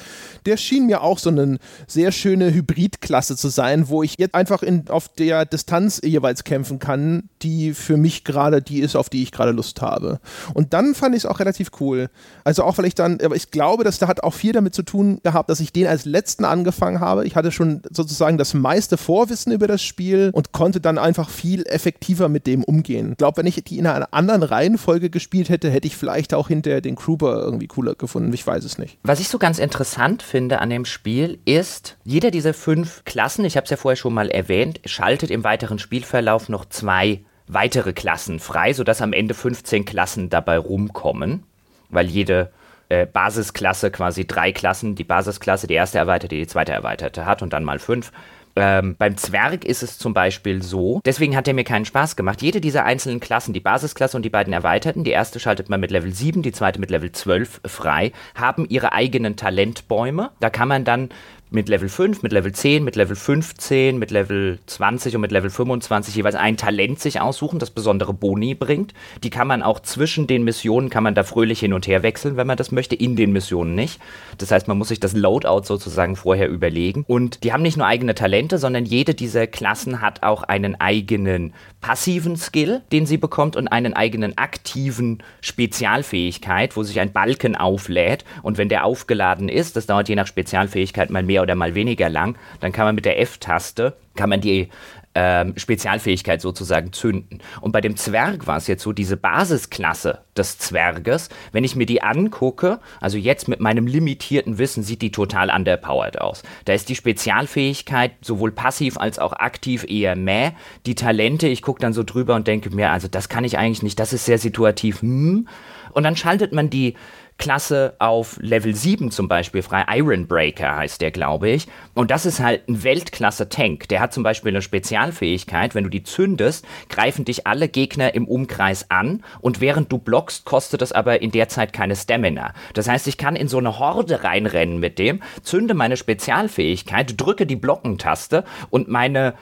der schien mir auch so eine sehr schöne Hybridklasse zu sein, wo ich jetzt einfach in, auf der Distanz jeweils kämpfen kann, die für mich gerade die ist, auf die ich gerade Lust habe. Und dann fand ich es auch relativ cool. Also auch, weil ich dann, aber ich glaube, dass da hat auch viel damit zu tun gehabt, dass ich den als letzten angefangen habe. Ich hatte schon sozusagen das meiste Vorwissen über das Spiel und konnte dann einfach viel effektiver mit dem umgehen. Ich glaube, wenn ich die in einer anderen Reihenfolge gespielt hätte, hätte ich vielleicht auch hinterher den Kruber irgendwie cooler gefunden. Ich weiß es nicht. Was ich so ganz interessant finde an dem Spiel ist, jeder dieser fünf Klassen, ich habe es ja vorher schon mal erwähnt, schaltet im weiteren Spielverlauf noch zwei weitere Klassen frei, sodass am Ende 15 Klassen dabei rumkommen, weil jede äh, Basisklasse quasi drei Klassen, die Basisklasse, die erste erweiterte, die zweite erweiterte hat und dann mal fünf Ähm, beim Zwerg ist es zum Beispiel so, deswegen hat er mir keinen Spaß gemacht. Jede dieser einzelnen Klassen, die Basisklasse und die beiden erweiterten, die erste schaltet man mit Level 7, die zweite mit Level 12 frei, haben ihre eigenen Talentbäume. Da kann man dann mit Level 5, mit Level 10, mit Level 15, mit Level 20 und mit Level 25 jeweils ein Talent sich aussuchen, das besondere Boni bringt. Die kann man auch zwischen den Missionen, kann man da fröhlich hin und her wechseln, wenn man das möchte, in den Missionen nicht. Das heißt, man muss sich das Loadout sozusagen vorher überlegen. Und die haben nicht nur eigene Talente, sondern jede dieser Klassen hat auch einen eigenen passiven Skill, den sie bekommt und einen eigenen aktiven Spezialfähigkeit, wo sich ein Balken auflädt. Und wenn der aufgeladen ist, das dauert je nach Spezialfähigkeit mal mehr mehr oder mal weniger lang, dann kann man mit der F-Taste, kann man die ähm, Spezialfähigkeit sozusagen zünden. Und bei dem Zwerg war es jetzt so, diese Basisklasse des Zwerges, wenn ich mir die angucke, also jetzt mit meinem limitierten Wissen, sieht die total underpowered aus. Da ist die Spezialfähigkeit sowohl passiv als auch aktiv eher mäh. Die Talente, ich gucke dann so drüber und denke mir, also das kann ich eigentlich nicht, das ist sehr situativ. Hm. Und dann schaltet man die Klasse auf Level 7 zum Beispiel frei. Iron Breaker heißt der, glaube ich. Und das ist halt ein Weltklasse-Tank. Der hat zum Beispiel eine Spezialfähigkeit. Wenn du die zündest, greifen dich alle Gegner im Umkreis an. Und während du blockst, kostet das aber in der Zeit keine Stamina. Das heißt, ich kann in so eine Horde reinrennen mit dem, zünde meine Spezialfähigkeit, drücke die Blockentaste und meine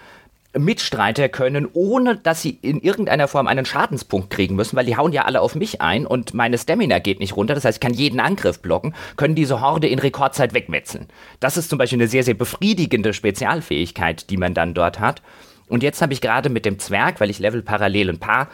Mitstreiter können, ohne dass sie in irgendeiner Form einen Schadenspunkt kriegen müssen, weil die hauen ja alle auf mich ein und meine Stamina geht nicht runter, das heißt, ich kann jeden Angriff blocken, können diese Horde in Rekordzeit wegmetzeln. Das ist zum Beispiel eine sehr, sehr befriedigende Spezialfähigkeit, die man dann dort hat. Und jetzt habe ich gerade mit dem Zwerg, weil ich Level parallel ein paar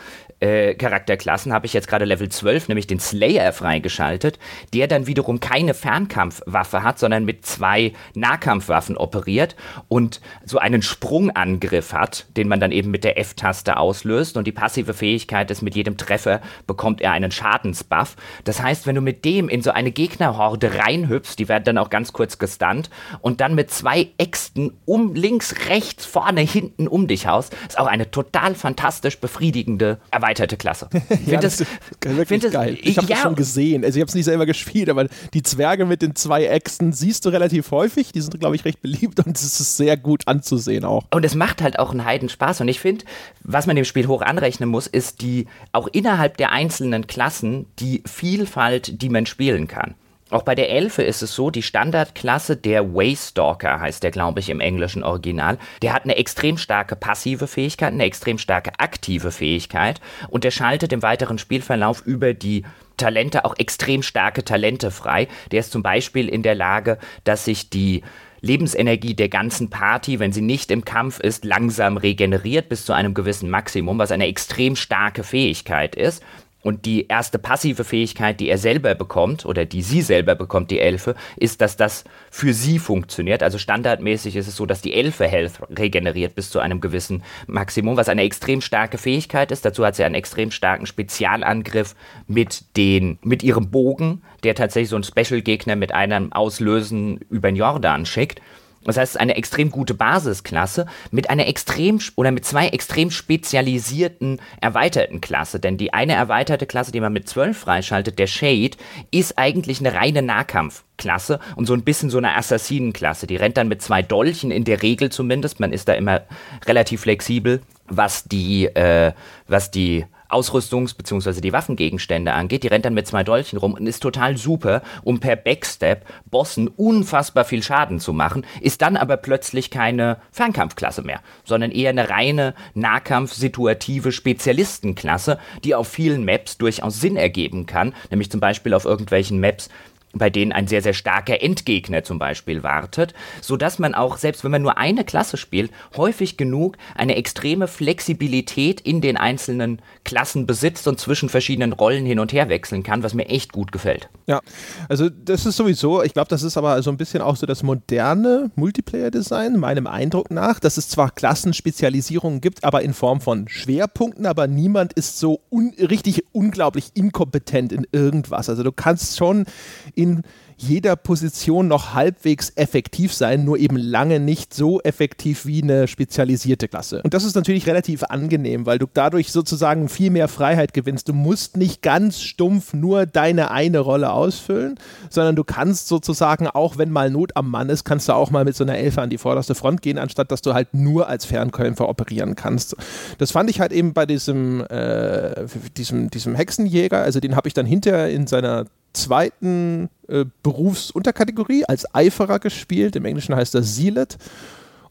äh, Charakterklassen, habe ich jetzt gerade Level 12, nämlich den Slayer freigeschaltet, der dann wiederum keine Fernkampfwaffe hat, sondern mit zwei Nahkampfwaffen operiert und so einen Sprungangriff hat, den man dann eben mit der F-Taste auslöst. Und die passive Fähigkeit ist, mit jedem Treffer bekommt er einen Schadensbuff. Das heißt, wenn du mit dem in so eine Gegnerhorde reinhüpfst, die werden dann auch ganz kurz gestunt und dann mit zwei Äxten um links, rechts, vorne, hinten um dich haust, ist auch eine total fantastisch befriedigende Erweiterung erweiterte Klasse. Ich <laughs> ja, das, das wirklich find geil. ich habe ja, das schon gesehen. Also ich habe es nicht selber gespielt, aber die Zwerge mit den zwei Äxten siehst du relativ häufig. Die sind, glaube ich, recht beliebt und es ist sehr gut anzusehen auch. Und es macht halt auch einen Heidenspaß. Und ich finde, was man dem Spiel hoch anrechnen muss, ist die auch innerhalb der einzelnen Klassen die Vielfalt, die man spielen kann. Auch bei der Elfe ist es so, die Standardklasse der Waystalker heißt der, glaube ich, im englischen Original. Der hat eine extrem starke passive Fähigkeit, eine extrem starke aktive Fähigkeit und der schaltet im weiteren Spielverlauf über die Talente auch extrem starke Talente frei. Der ist zum Beispiel in der Lage, dass sich die Lebensenergie der ganzen Party, wenn sie nicht im Kampf ist, langsam regeneriert bis zu einem gewissen Maximum, was eine extrem starke Fähigkeit ist. Und die erste passive Fähigkeit, die er selber bekommt, oder die sie selber bekommt, die Elfe, ist, dass das für sie funktioniert. Also standardmäßig ist es so, dass die Elfe Health regeneriert bis zu einem gewissen Maximum, was eine extrem starke Fähigkeit ist. Dazu hat sie einen extrem starken Spezialangriff mit, den, mit ihrem Bogen, der tatsächlich so einen Special-Gegner mit einem Auslösen über den Jordan schickt. Das heißt, eine extrem gute Basisklasse mit einer extrem oder mit zwei extrem spezialisierten erweiterten Klasse. Denn die eine erweiterte Klasse, die man mit 12 freischaltet, der Shade, ist eigentlich eine reine Nahkampfklasse und so ein bisschen so eine Assassinenklasse. Die rennt dann mit zwei Dolchen in der Regel zumindest. Man ist da immer relativ flexibel, was die, äh, was die Ausrüstungs- bzw. die Waffengegenstände angeht. Die rennt dann mit zwei Dolchen rum und ist total super, um per Backstep Bossen unfassbar viel Schaden zu machen, ist dann aber plötzlich keine Fernkampfklasse mehr, sondern eher eine reine Nahkampf-situative Spezialistenklasse, die auf vielen Maps durchaus Sinn ergeben kann, nämlich zum Beispiel auf irgendwelchen Maps, bei denen ein sehr, sehr starker Endgegner zum Beispiel wartet, sodass man auch, selbst wenn man nur eine Klasse spielt, häufig genug eine extreme Flexibilität in den einzelnen Klassen besitzt und zwischen verschiedenen Rollen hin und her wechseln kann, was mir echt gut gefällt. Ja, also das ist sowieso, ich glaube, das ist aber so ein bisschen auch so das moderne Multiplayer-Design, meinem Eindruck nach, dass es zwar Klassenspezialisierungen gibt, aber in Form von Schwerpunkten, aber niemand ist so un richtig unglaublich inkompetent in irgendwas. Also du kannst schon in in jeder Position noch halbwegs effektiv sein, nur eben lange nicht so effektiv wie eine spezialisierte Klasse. Und das ist natürlich relativ angenehm, weil du dadurch sozusagen viel mehr Freiheit gewinnst. Du musst nicht ganz stumpf nur deine eine Rolle ausfüllen, sondern du kannst sozusagen auch, wenn mal Not am Mann ist, kannst du auch mal mit so einer Elfe an die vorderste Front gehen, anstatt dass du halt nur als Fernkämpfer operieren kannst. Das fand ich halt eben bei diesem, äh, diesem, diesem Hexenjäger, also den habe ich dann hinterher in seiner zweiten äh, Berufsunterkategorie als Eiferer gespielt. Im Englischen heißt das Zealot.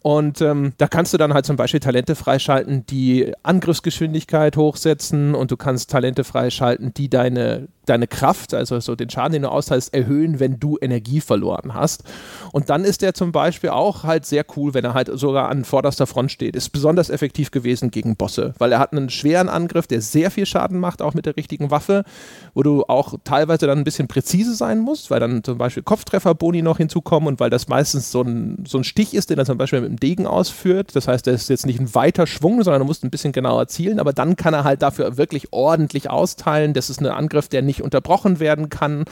Und ähm, da kannst du dann halt zum Beispiel Talente freischalten, die Angriffsgeschwindigkeit hochsetzen und du kannst Talente freischalten, die deine deine Kraft, also so den Schaden, den du austeilst, erhöhen, wenn du Energie verloren hast. Und dann ist der zum Beispiel auch halt sehr cool, wenn er halt sogar an vorderster Front steht. Ist besonders effektiv gewesen gegen Bosse, weil er hat einen schweren Angriff, der sehr viel Schaden macht, auch mit der richtigen Waffe, wo du auch teilweise dann ein bisschen präzise sein musst, weil dann zum Beispiel Kopftreffer-Boni noch hinzukommen und weil das meistens so ein, so ein Stich ist, den er zum Beispiel mit dem Degen ausführt. Das heißt, der ist jetzt nicht ein weiter Schwung, sondern du musst ein bisschen genauer zielen, aber dann kann er halt dafür wirklich ordentlich austeilen. Das ist ein Angriff, der nicht nicht unterbrochen werden kann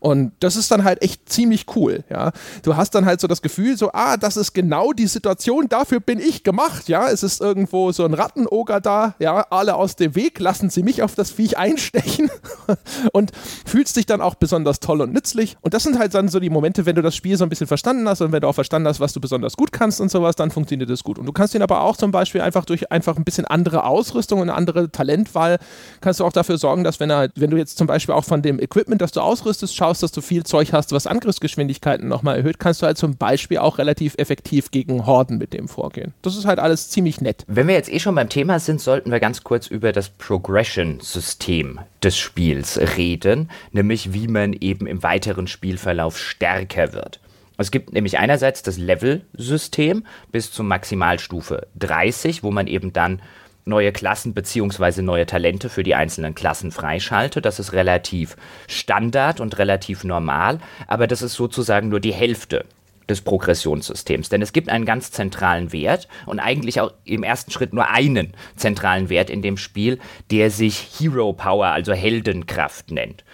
und das ist dann halt echt ziemlich cool, ja. Du hast dann halt so das Gefühl, so, ah, das ist genau die Situation, dafür bin ich gemacht, ja. Es ist irgendwo so ein Rattenoger da, ja, alle aus dem Weg, lassen sie mich auf das Viech einstechen <laughs> und fühlst dich dann auch besonders toll und nützlich. Und das sind halt dann so die Momente, wenn du das Spiel so ein bisschen verstanden hast und wenn du auch verstanden hast, was du besonders gut kannst und sowas, dann funktioniert das gut. Und du kannst ihn aber auch zum Beispiel einfach durch einfach ein bisschen andere Ausrüstung und eine andere Talentwahl, kannst du auch dafür sorgen, dass wenn er, wenn du jetzt zum Beispiel auch von dem Equipment, das du ausrüstest, schaust, schaust, dass du viel Zeug hast, was Angriffsgeschwindigkeiten nochmal erhöht, kannst du halt zum Beispiel auch relativ effektiv gegen Horden mit dem vorgehen. Das ist halt alles ziemlich nett. Wenn wir jetzt eh schon beim Thema sind, sollten wir ganz kurz über das Progression-System des Spiels reden, nämlich wie man eben im weiteren Spielverlauf stärker wird. Es gibt nämlich einerseits das Level-System bis zur Maximalstufe 30, wo man eben dann neue Klassen bzw. neue Talente für die einzelnen Klassen freischalte. Das ist relativ Standard und relativ normal, aber das ist sozusagen nur die Hälfte des Progressionssystems. Denn es gibt einen ganz zentralen Wert und eigentlich auch im ersten Schritt nur einen zentralen Wert in dem Spiel, der sich Hero Power, also Heldenkraft nennt.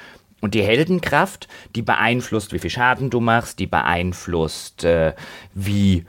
Und die Heldenkraft, die beeinflusst, wie viel Schaden du machst, die beeinflusst, äh, wie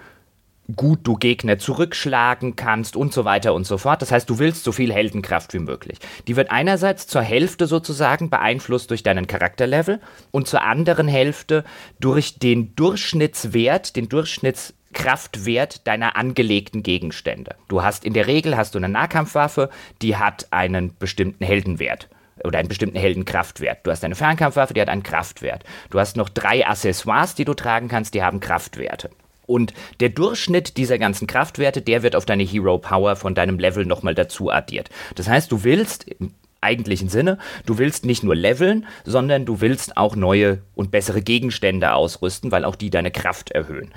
gut du Gegner zurückschlagen kannst und so weiter und so fort. Das heißt, du willst so viel Heldenkraft wie möglich. Die wird einerseits zur Hälfte sozusagen beeinflusst durch deinen Charakterlevel und zur anderen Hälfte durch den Durchschnittswert, den Durchschnittskraftwert deiner angelegten Gegenstände. Du hast in der Regel hast du eine Nahkampfwaffe, die hat einen bestimmten Heldenwert oder einen bestimmten Heldenkraftwert. Du hast eine Fernkampfwaffe, die hat einen Kraftwert. Du hast noch drei Accessoires, die du tragen kannst, die haben Kraftwerte. Und der Durchschnitt dieser ganzen Kraftwerte, der wird auf deine Hero Power von deinem Level nochmal dazu addiert. Das heißt, du willst im eigentlichen Sinne, du willst nicht nur leveln, sondern du willst auch neue und bessere Gegenstände ausrüsten, weil auch die deine Kraft erhöhen.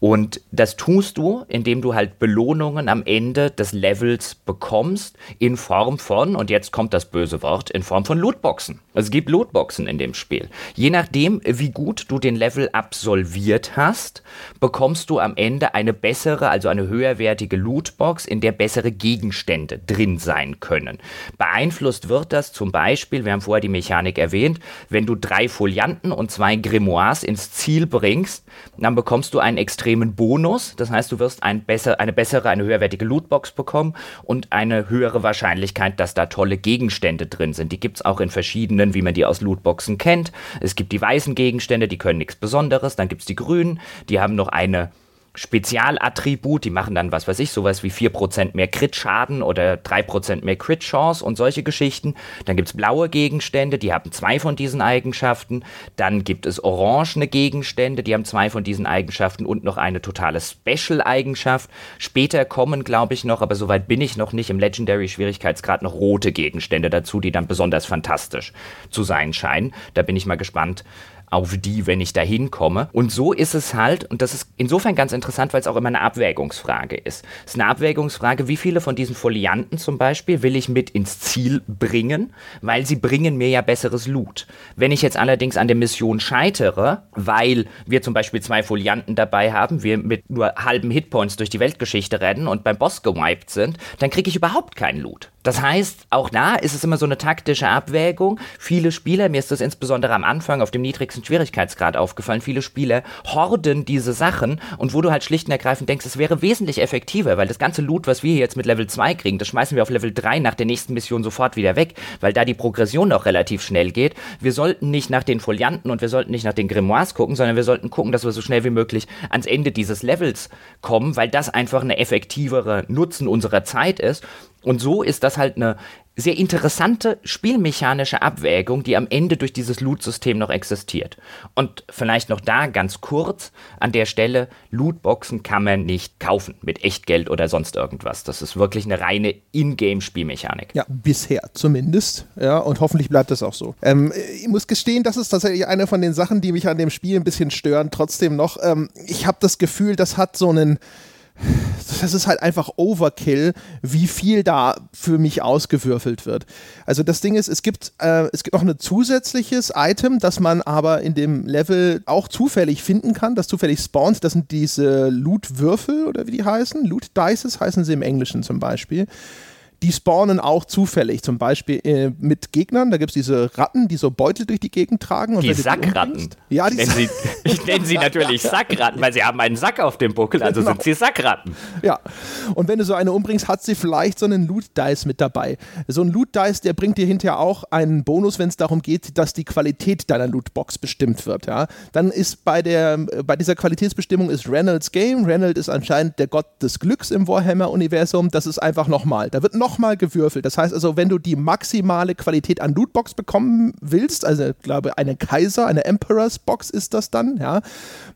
Und das tust du, indem du halt Belohnungen am Ende des Levels bekommst in Form von, und jetzt kommt das böse Wort, in Form von Lootboxen. Es gibt Lootboxen in dem Spiel. Je nachdem, wie gut du den Level absolviert hast, bekommst du am Ende eine bessere, also eine höherwertige Lootbox, in der bessere Gegenstände drin sein können. Beeinflusst wird das zum Beispiel, wir haben vorher die Mechanik erwähnt, wenn du drei Folianten und zwei Grimoires ins Ziel bringst, dann bekommst du einen extrem extremen Bonus. Das heißt, du wirst ein besser, eine bessere, eine höherwertige Lootbox bekommen und eine höhere Wahrscheinlichkeit, dass da tolle Gegenstände drin sind. Die gibt es auch in verschiedenen, wie man die aus Lootboxen kennt. Es gibt die weißen Gegenstände, die können nichts Besonderes. Dann gibt es die grünen, die haben noch eine Spezialattribut, die machen dann, was weiß ich, sowas wie 4% mehr Crit-Schaden oder 3% mehr Crit-Chance und solche Geschichten. Dann gibt es blaue Gegenstände, die haben zwei von diesen Eigenschaften. Dann gibt es orangene Gegenstände, die haben zwei von diesen Eigenschaften und noch eine totale Special-Eigenschaft. Später kommen, glaube ich, noch, aber soweit bin ich noch nicht, im Legendary-Schwierigkeitsgrad noch rote Gegenstände dazu, die dann besonders fantastisch zu sein scheinen. Da bin ich mal gespannt, auf die, wenn ich da hinkomme. Und so ist es halt, und das ist insofern ganz interessant, weil es auch immer eine Abwägungsfrage ist. Es ist eine Abwägungsfrage, wie viele von diesen Folianten zum Beispiel will ich mit ins Ziel bringen, weil sie bringen mir ja besseres Loot. Wenn ich jetzt allerdings an der Mission scheitere, weil wir zum Beispiel zwei Folianten dabei haben, wir mit nur halben Hitpoints durch die Weltgeschichte rennen und beim Boss gewiped sind, dann kriege ich überhaupt keinen Loot. Das heißt, auch da ist es immer so eine taktische Abwägung. Viele Spieler, mir ist das insbesondere am Anfang auf dem niedrigsten Schwierigkeitsgrad aufgefallen, viele Spieler horden diese Sachen und wo du halt schlicht und ergreifend denkst, es wäre wesentlich effektiver, weil das ganze Loot, was wir jetzt mit Level 2 kriegen, das schmeißen wir auf Level 3 nach der nächsten Mission sofort wieder weg, weil da die Progression auch relativ schnell geht. Wir sollten nicht nach den Folianten und wir sollten nicht nach den Grimoires gucken, sondern wir sollten gucken, dass wir so schnell wie möglich ans Ende dieses Levels kommen, weil das einfach eine effektivere Nutzen unserer Zeit ist. Und so ist das halt eine sehr interessante spielmechanische Abwägung, die am Ende durch dieses Loot-System noch existiert. Und vielleicht noch da ganz kurz an der Stelle, Lootboxen kann man nicht kaufen mit Echtgeld oder sonst irgendwas. Das ist wirklich eine reine Ingame-Spielmechanik. Ja, bisher zumindest. Ja, und hoffentlich bleibt das auch so. Ähm, ich muss gestehen, das ist tatsächlich eine von den Sachen, die mich an dem Spiel ein bisschen stören. Trotzdem noch, ähm, ich habe das Gefühl, das hat so einen das ist halt einfach Overkill, wie viel da für mich ausgewürfelt wird. Also das Ding ist, es gibt, äh, es gibt noch ein zusätzliches Item, das man aber in dem Level auch zufällig finden kann, das zufällig spawnt. Das sind diese Loot-Würfel oder wie die heißen. Loot-Dices heißen sie im Englischen zum Beispiel die spawnen auch zufällig, zum Beispiel äh, mit Gegnern. Da gibt es diese Ratten, die so Beutel durch die Gegend tragen. Und die Sackratten. Die ja, die ich nenne sie, <laughs> ich nenne sie natürlich Sackratten, weil sie haben einen Sack auf dem Buckel, also genau. sind sie Sackratten. Ja, und wenn du so eine umbringst, hat sie vielleicht so einen Loot-Dice mit dabei. So ein Loot-Dice, der bringt dir hinterher auch einen Bonus, wenn es darum geht, dass die Qualität deiner Lootbox bestimmt wird. Ja? Dann ist bei, der, bei dieser Qualitätsbestimmung ist Reynolds Game. Reynolds ist anscheinend der Gott des Glücks im Warhammer-Universum. Das ist einfach nochmal. Da wird noch nochmal gewürfelt. Das heißt also, wenn du die maximale Qualität an Lootbox bekommen willst, also ich glaube eine Kaiser, eine Emperor's Box ist das dann, ja,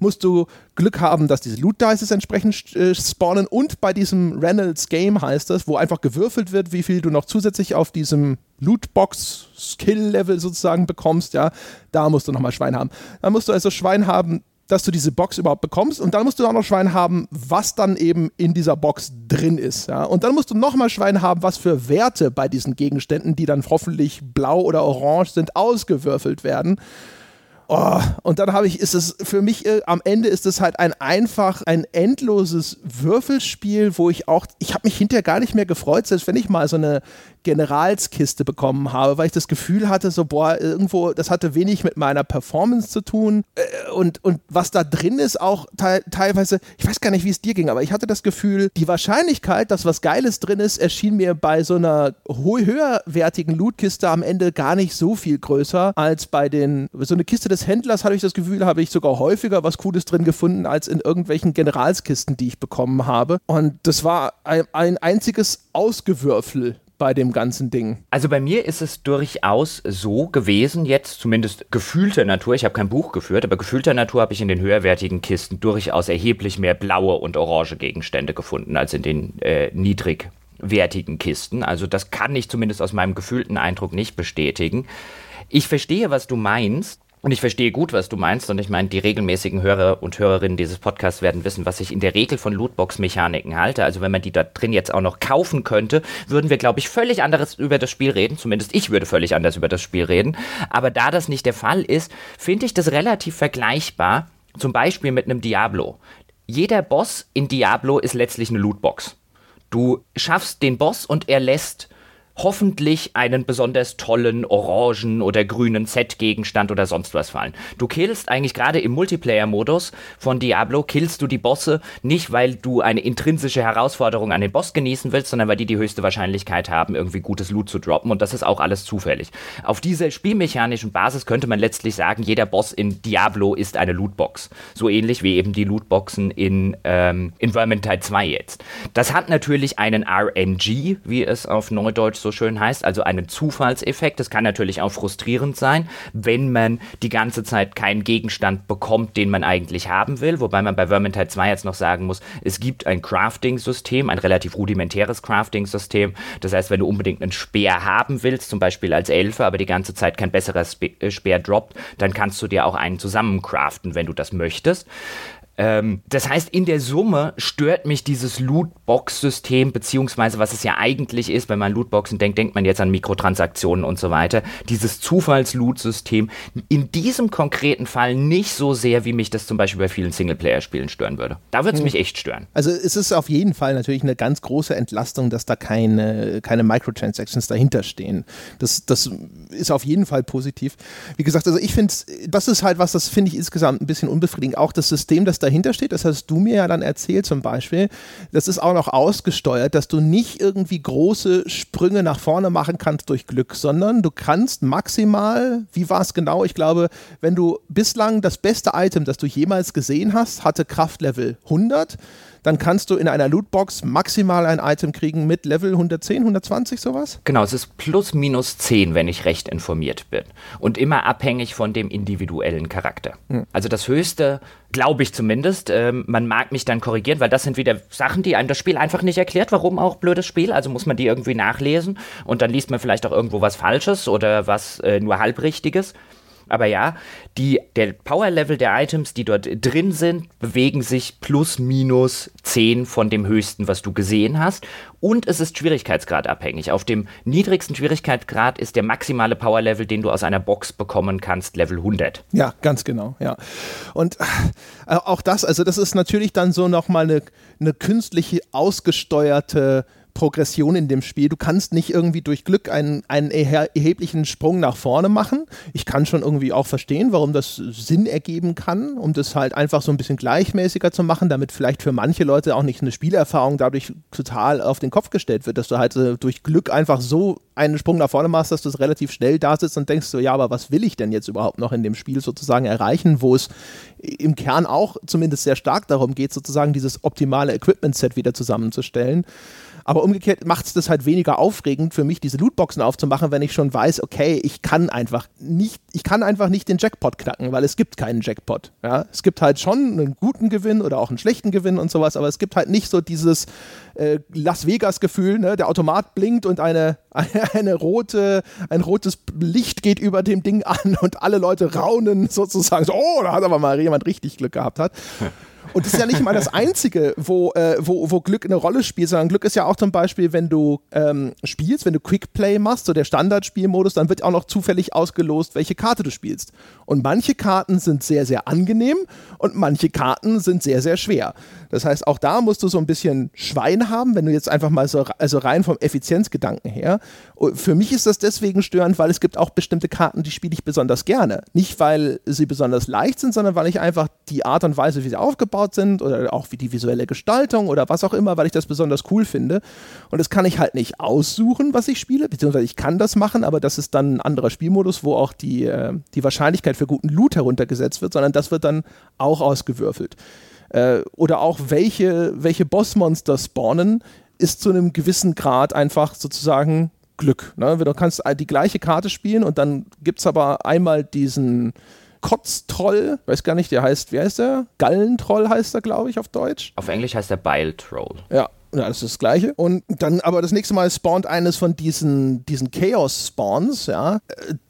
musst du Glück haben, dass diese Loot Dices entsprechend äh, spawnen und bei diesem Reynolds Game heißt das, wo einfach gewürfelt wird, wie viel du noch zusätzlich auf diesem Lootbox Skill Level sozusagen bekommst, ja, da musst du nochmal Schwein haben. Da musst du also Schwein haben, dass du diese Box überhaupt bekommst. Und dann musst du auch noch Schwein haben, was dann eben in dieser Box drin ist. Ja? Und dann musst du nochmal Schwein haben, was für Werte bei diesen Gegenständen, die dann hoffentlich blau oder orange sind, ausgewürfelt werden. Oh, und dann habe ich, ist es für mich äh, am Ende ist es halt ein einfach ein endloses Würfelspiel, wo ich auch, ich habe mich hinterher gar nicht mehr gefreut, selbst wenn ich mal so eine Generalskiste bekommen habe, weil ich das Gefühl hatte, so, boah, irgendwo, das hatte wenig mit meiner Performance zu tun. Äh, und, und was da drin ist, auch te teilweise, ich weiß gar nicht, wie es dir ging, aber ich hatte das Gefühl, die Wahrscheinlichkeit, dass was Geiles drin ist, erschien mir bei so einer höherwertigen Lootkiste am Ende gar nicht so viel größer als bei den, so eine Kiste des Händlers hatte ich das Gefühl, habe ich sogar häufiger was Cooles drin gefunden, als in irgendwelchen Generalskisten, die ich bekommen habe. Und das war ein, ein einziges Ausgewürfel bei dem ganzen Ding? Also bei mir ist es durchaus so gewesen, jetzt zumindest gefühlter Natur, ich habe kein Buch geführt, aber gefühlter Natur habe ich in den höherwertigen Kisten durchaus erheblich mehr blaue und orange Gegenstände gefunden als in den äh, niedrigwertigen Kisten. Also das kann ich zumindest aus meinem gefühlten Eindruck nicht bestätigen. Ich verstehe, was du meinst. Und ich verstehe gut, was du meinst. Und ich meine, die regelmäßigen Hörer und Hörerinnen dieses Podcasts werden wissen, was ich in der Regel von Lootbox-Mechaniken halte. Also wenn man die da drin jetzt auch noch kaufen könnte, würden wir, glaube ich, völlig anderes über das Spiel reden. Zumindest ich würde völlig anders über das Spiel reden. Aber da das nicht der Fall ist, finde ich das relativ vergleichbar. Zum Beispiel mit einem Diablo. Jeder Boss in Diablo ist letztlich eine Lootbox. Du schaffst den Boss und er lässt hoffentlich einen besonders tollen orangen oder grünen Set-Gegenstand oder sonst was fallen. Du killst eigentlich gerade im Multiplayer-Modus von Diablo, killst du die Bosse nicht, weil du eine intrinsische Herausforderung an den Boss genießen willst, sondern weil die die höchste Wahrscheinlichkeit haben, irgendwie gutes Loot zu droppen und das ist auch alles zufällig. Auf dieser spielmechanischen Basis könnte man letztlich sagen, jeder Boss in Diablo ist eine Lootbox. So ähnlich wie eben die Lootboxen in, ähm, in Vermintide 2 jetzt. Das hat natürlich einen RNG, wie es auf Neudeutsch so schön heißt, also einen Zufallseffekt. Das kann natürlich auch frustrierend sein, wenn man die ganze Zeit keinen Gegenstand bekommt, den man eigentlich haben will. Wobei man bei Vermintide 2 jetzt noch sagen muss, es gibt ein Crafting-System, ein relativ rudimentäres Crafting-System. Das heißt, wenn du unbedingt einen Speer haben willst, zum Beispiel als Elfe, aber die ganze Zeit kein besserer äh, Speer droppt, dann kannst du dir auch einen zusammen craften, wenn du das möchtest. Ähm, das heißt, in der Summe stört mich dieses Lootbox-System, beziehungsweise was es ja eigentlich ist, wenn man Lootboxen denkt, denkt man jetzt an Mikrotransaktionen und so weiter. Dieses Zufalls-Loot-System in diesem konkreten Fall nicht so sehr, wie mich das zum Beispiel bei vielen Singleplayer-Spielen stören würde. Da würde es hm. mich echt stören. Also es ist auf jeden Fall natürlich eine ganz große Entlastung, dass da keine, keine Microtransactions dahinter stehen. Das, das ist auf jeden Fall positiv. Wie gesagt, also ich finde, das ist halt was, das finde ich insgesamt ein bisschen unbefriedigend. Auch das System, das dahinter steht, das hast du mir ja dann erzählt zum Beispiel, das ist auch noch ausgesteuert, dass du nicht irgendwie große Sprünge nach vorne machen kannst durch Glück, sondern du kannst maximal, wie war es genau? Ich glaube, wenn du bislang das beste Item, das du jemals gesehen hast, hatte Kraftlevel 100 dann kannst du in einer Lootbox maximal ein Item kriegen mit Level 110, 120, sowas? Genau, es ist plus minus 10, wenn ich recht informiert bin. Und immer abhängig von dem individuellen Charakter. Hm. Also das höchste, glaube ich zumindest, ähm, man mag mich dann korrigieren, weil das sind wieder Sachen, die einem das Spiel einfach nicht erklärt. Warum auch blödes Spiel? Also muss man die irgendwie nachlesen und dann liest man vielleicht auch irgendwo was Falsches oder was äh, nur halbrichtiges. Aber ja, die, der Power-Level der Items, die dort drin sind, bewegen sich plus minus 10 von dem höchsten, was du gesehen hast. Und es ist schwierigkeitsgradabhängig. Auf dem niedrigsten Schwierigkeitsgrad ist der maximale Power-Level, den du aus einer Box bekommen kannst, Level 100. Ja, ganz genau, ja. Und äh, auch das, also das ist natürlich dann so nochmal eine, eine künstliche ausgesteuerte Progression in dem Spiel. Du kannst nicht irgendwie durch Glück einen, einen erheblichen Sprung nach vorne machen. Ich kann schon irgendwie auch verstehen, warum das Sinn ergeben kann, um das halt einfach so ein bisschen gleichmäßiger zu machen, damit vielleicht für manche Leute auch nicht eine Spielerfahrung dadurch total auf den Kopf gestellt wird, dass du halt äh, durch Glück einfach so einen Sprung nach vorne machst, dass du es relativ schnell da sitzt und denkst so, ja, aber was will ich denn jetzt überhaupt noch in dem Spiel sozusagen erreichen, wo es im Kern auch zumindest sehr stark darum geht, sozusagen dieses optimale Equipment-Set wieder zusammenzustellen. Aber umgekehrt macht es das halt weniger aufregend für mich, diese Lootboxen aufzumachen, wenn ich schon weiß, okay, ich kann einfach nicht, ich kann einfach nicht den Jackpot knacken, weil es gibt keinen Jackpot. Ja? Es gibt halt schon einen guten Gewinn oder auch einen schlechten Gewinn und sowas, aber es gibt halt nicht so dieses äh, Las Vegas-Gefühl, ne? der Automat blinkt und eine, <laughs> eine, rote, ein rotes Licht geht über dem Ding an und alle Leute raunen sozusagen so, oh, da hat aber mal jemand richtig Glück gehabt hat. <laughs> Und das ist ja nicht mal das Einzige, wo, äh, wo, wo Glück eine Rolle spielt, sondern Glück ist ja auch zum Beispiel, wenn du ähm, spielst, wenn du Quickplay machst, so der Standardspielmodus, dann wird auch noch zufällig ausgelost, welche Karte du spielst. Und manche Karten sind sehr, sehr angenehm und manche Karten sind sehr, sehr schwer. Das heißt, auch da musst du so ein bisschen Schwein haben, wenn du jetzt einfach mal so, also rein vom Effizienzgedanken her. Für mich ist das deswegen störend, weil es gibt auch bestimmte Karten, die spiele ich besonders gerne. Nicht, weil sie besonders leicht sind, sondern weil ich einfach die Art und Weise, wie sie aufgebaut sind oder auch wie die visuelle Gestaltung oder was auch immer, weil ich das besonders cool finde. Und das kann ich halt nicht aussuchen, was ich spiele, beziehungsweise ich kann das machen, aber das ist dann ein anderer Spielmodus, wo auch die, äh, die Wahrscheinlichkeit für guten Loot heruntergesetzt wird, sondern das wird dann auch ausgewürfelt. Äh, oder auch welche, welche Bossmonster spawnen, ist zu einem gewissen Grad einfach sozusagen Glück. Ne? Du kannst die gleiche Karte spielen und dann gibt es aber einmal diesen Kotztroll, weiß gar nicht, der heißt, wie heißt der? Gallentroll heißt er, glaube ich, auf Deutsch. Auf Englisch heißt er Bile Troll. Ja, das ist das Gleiche. Und dann aber das nächste Mal spawnt eines von diesen, diesen Chaos-Spawns, ja,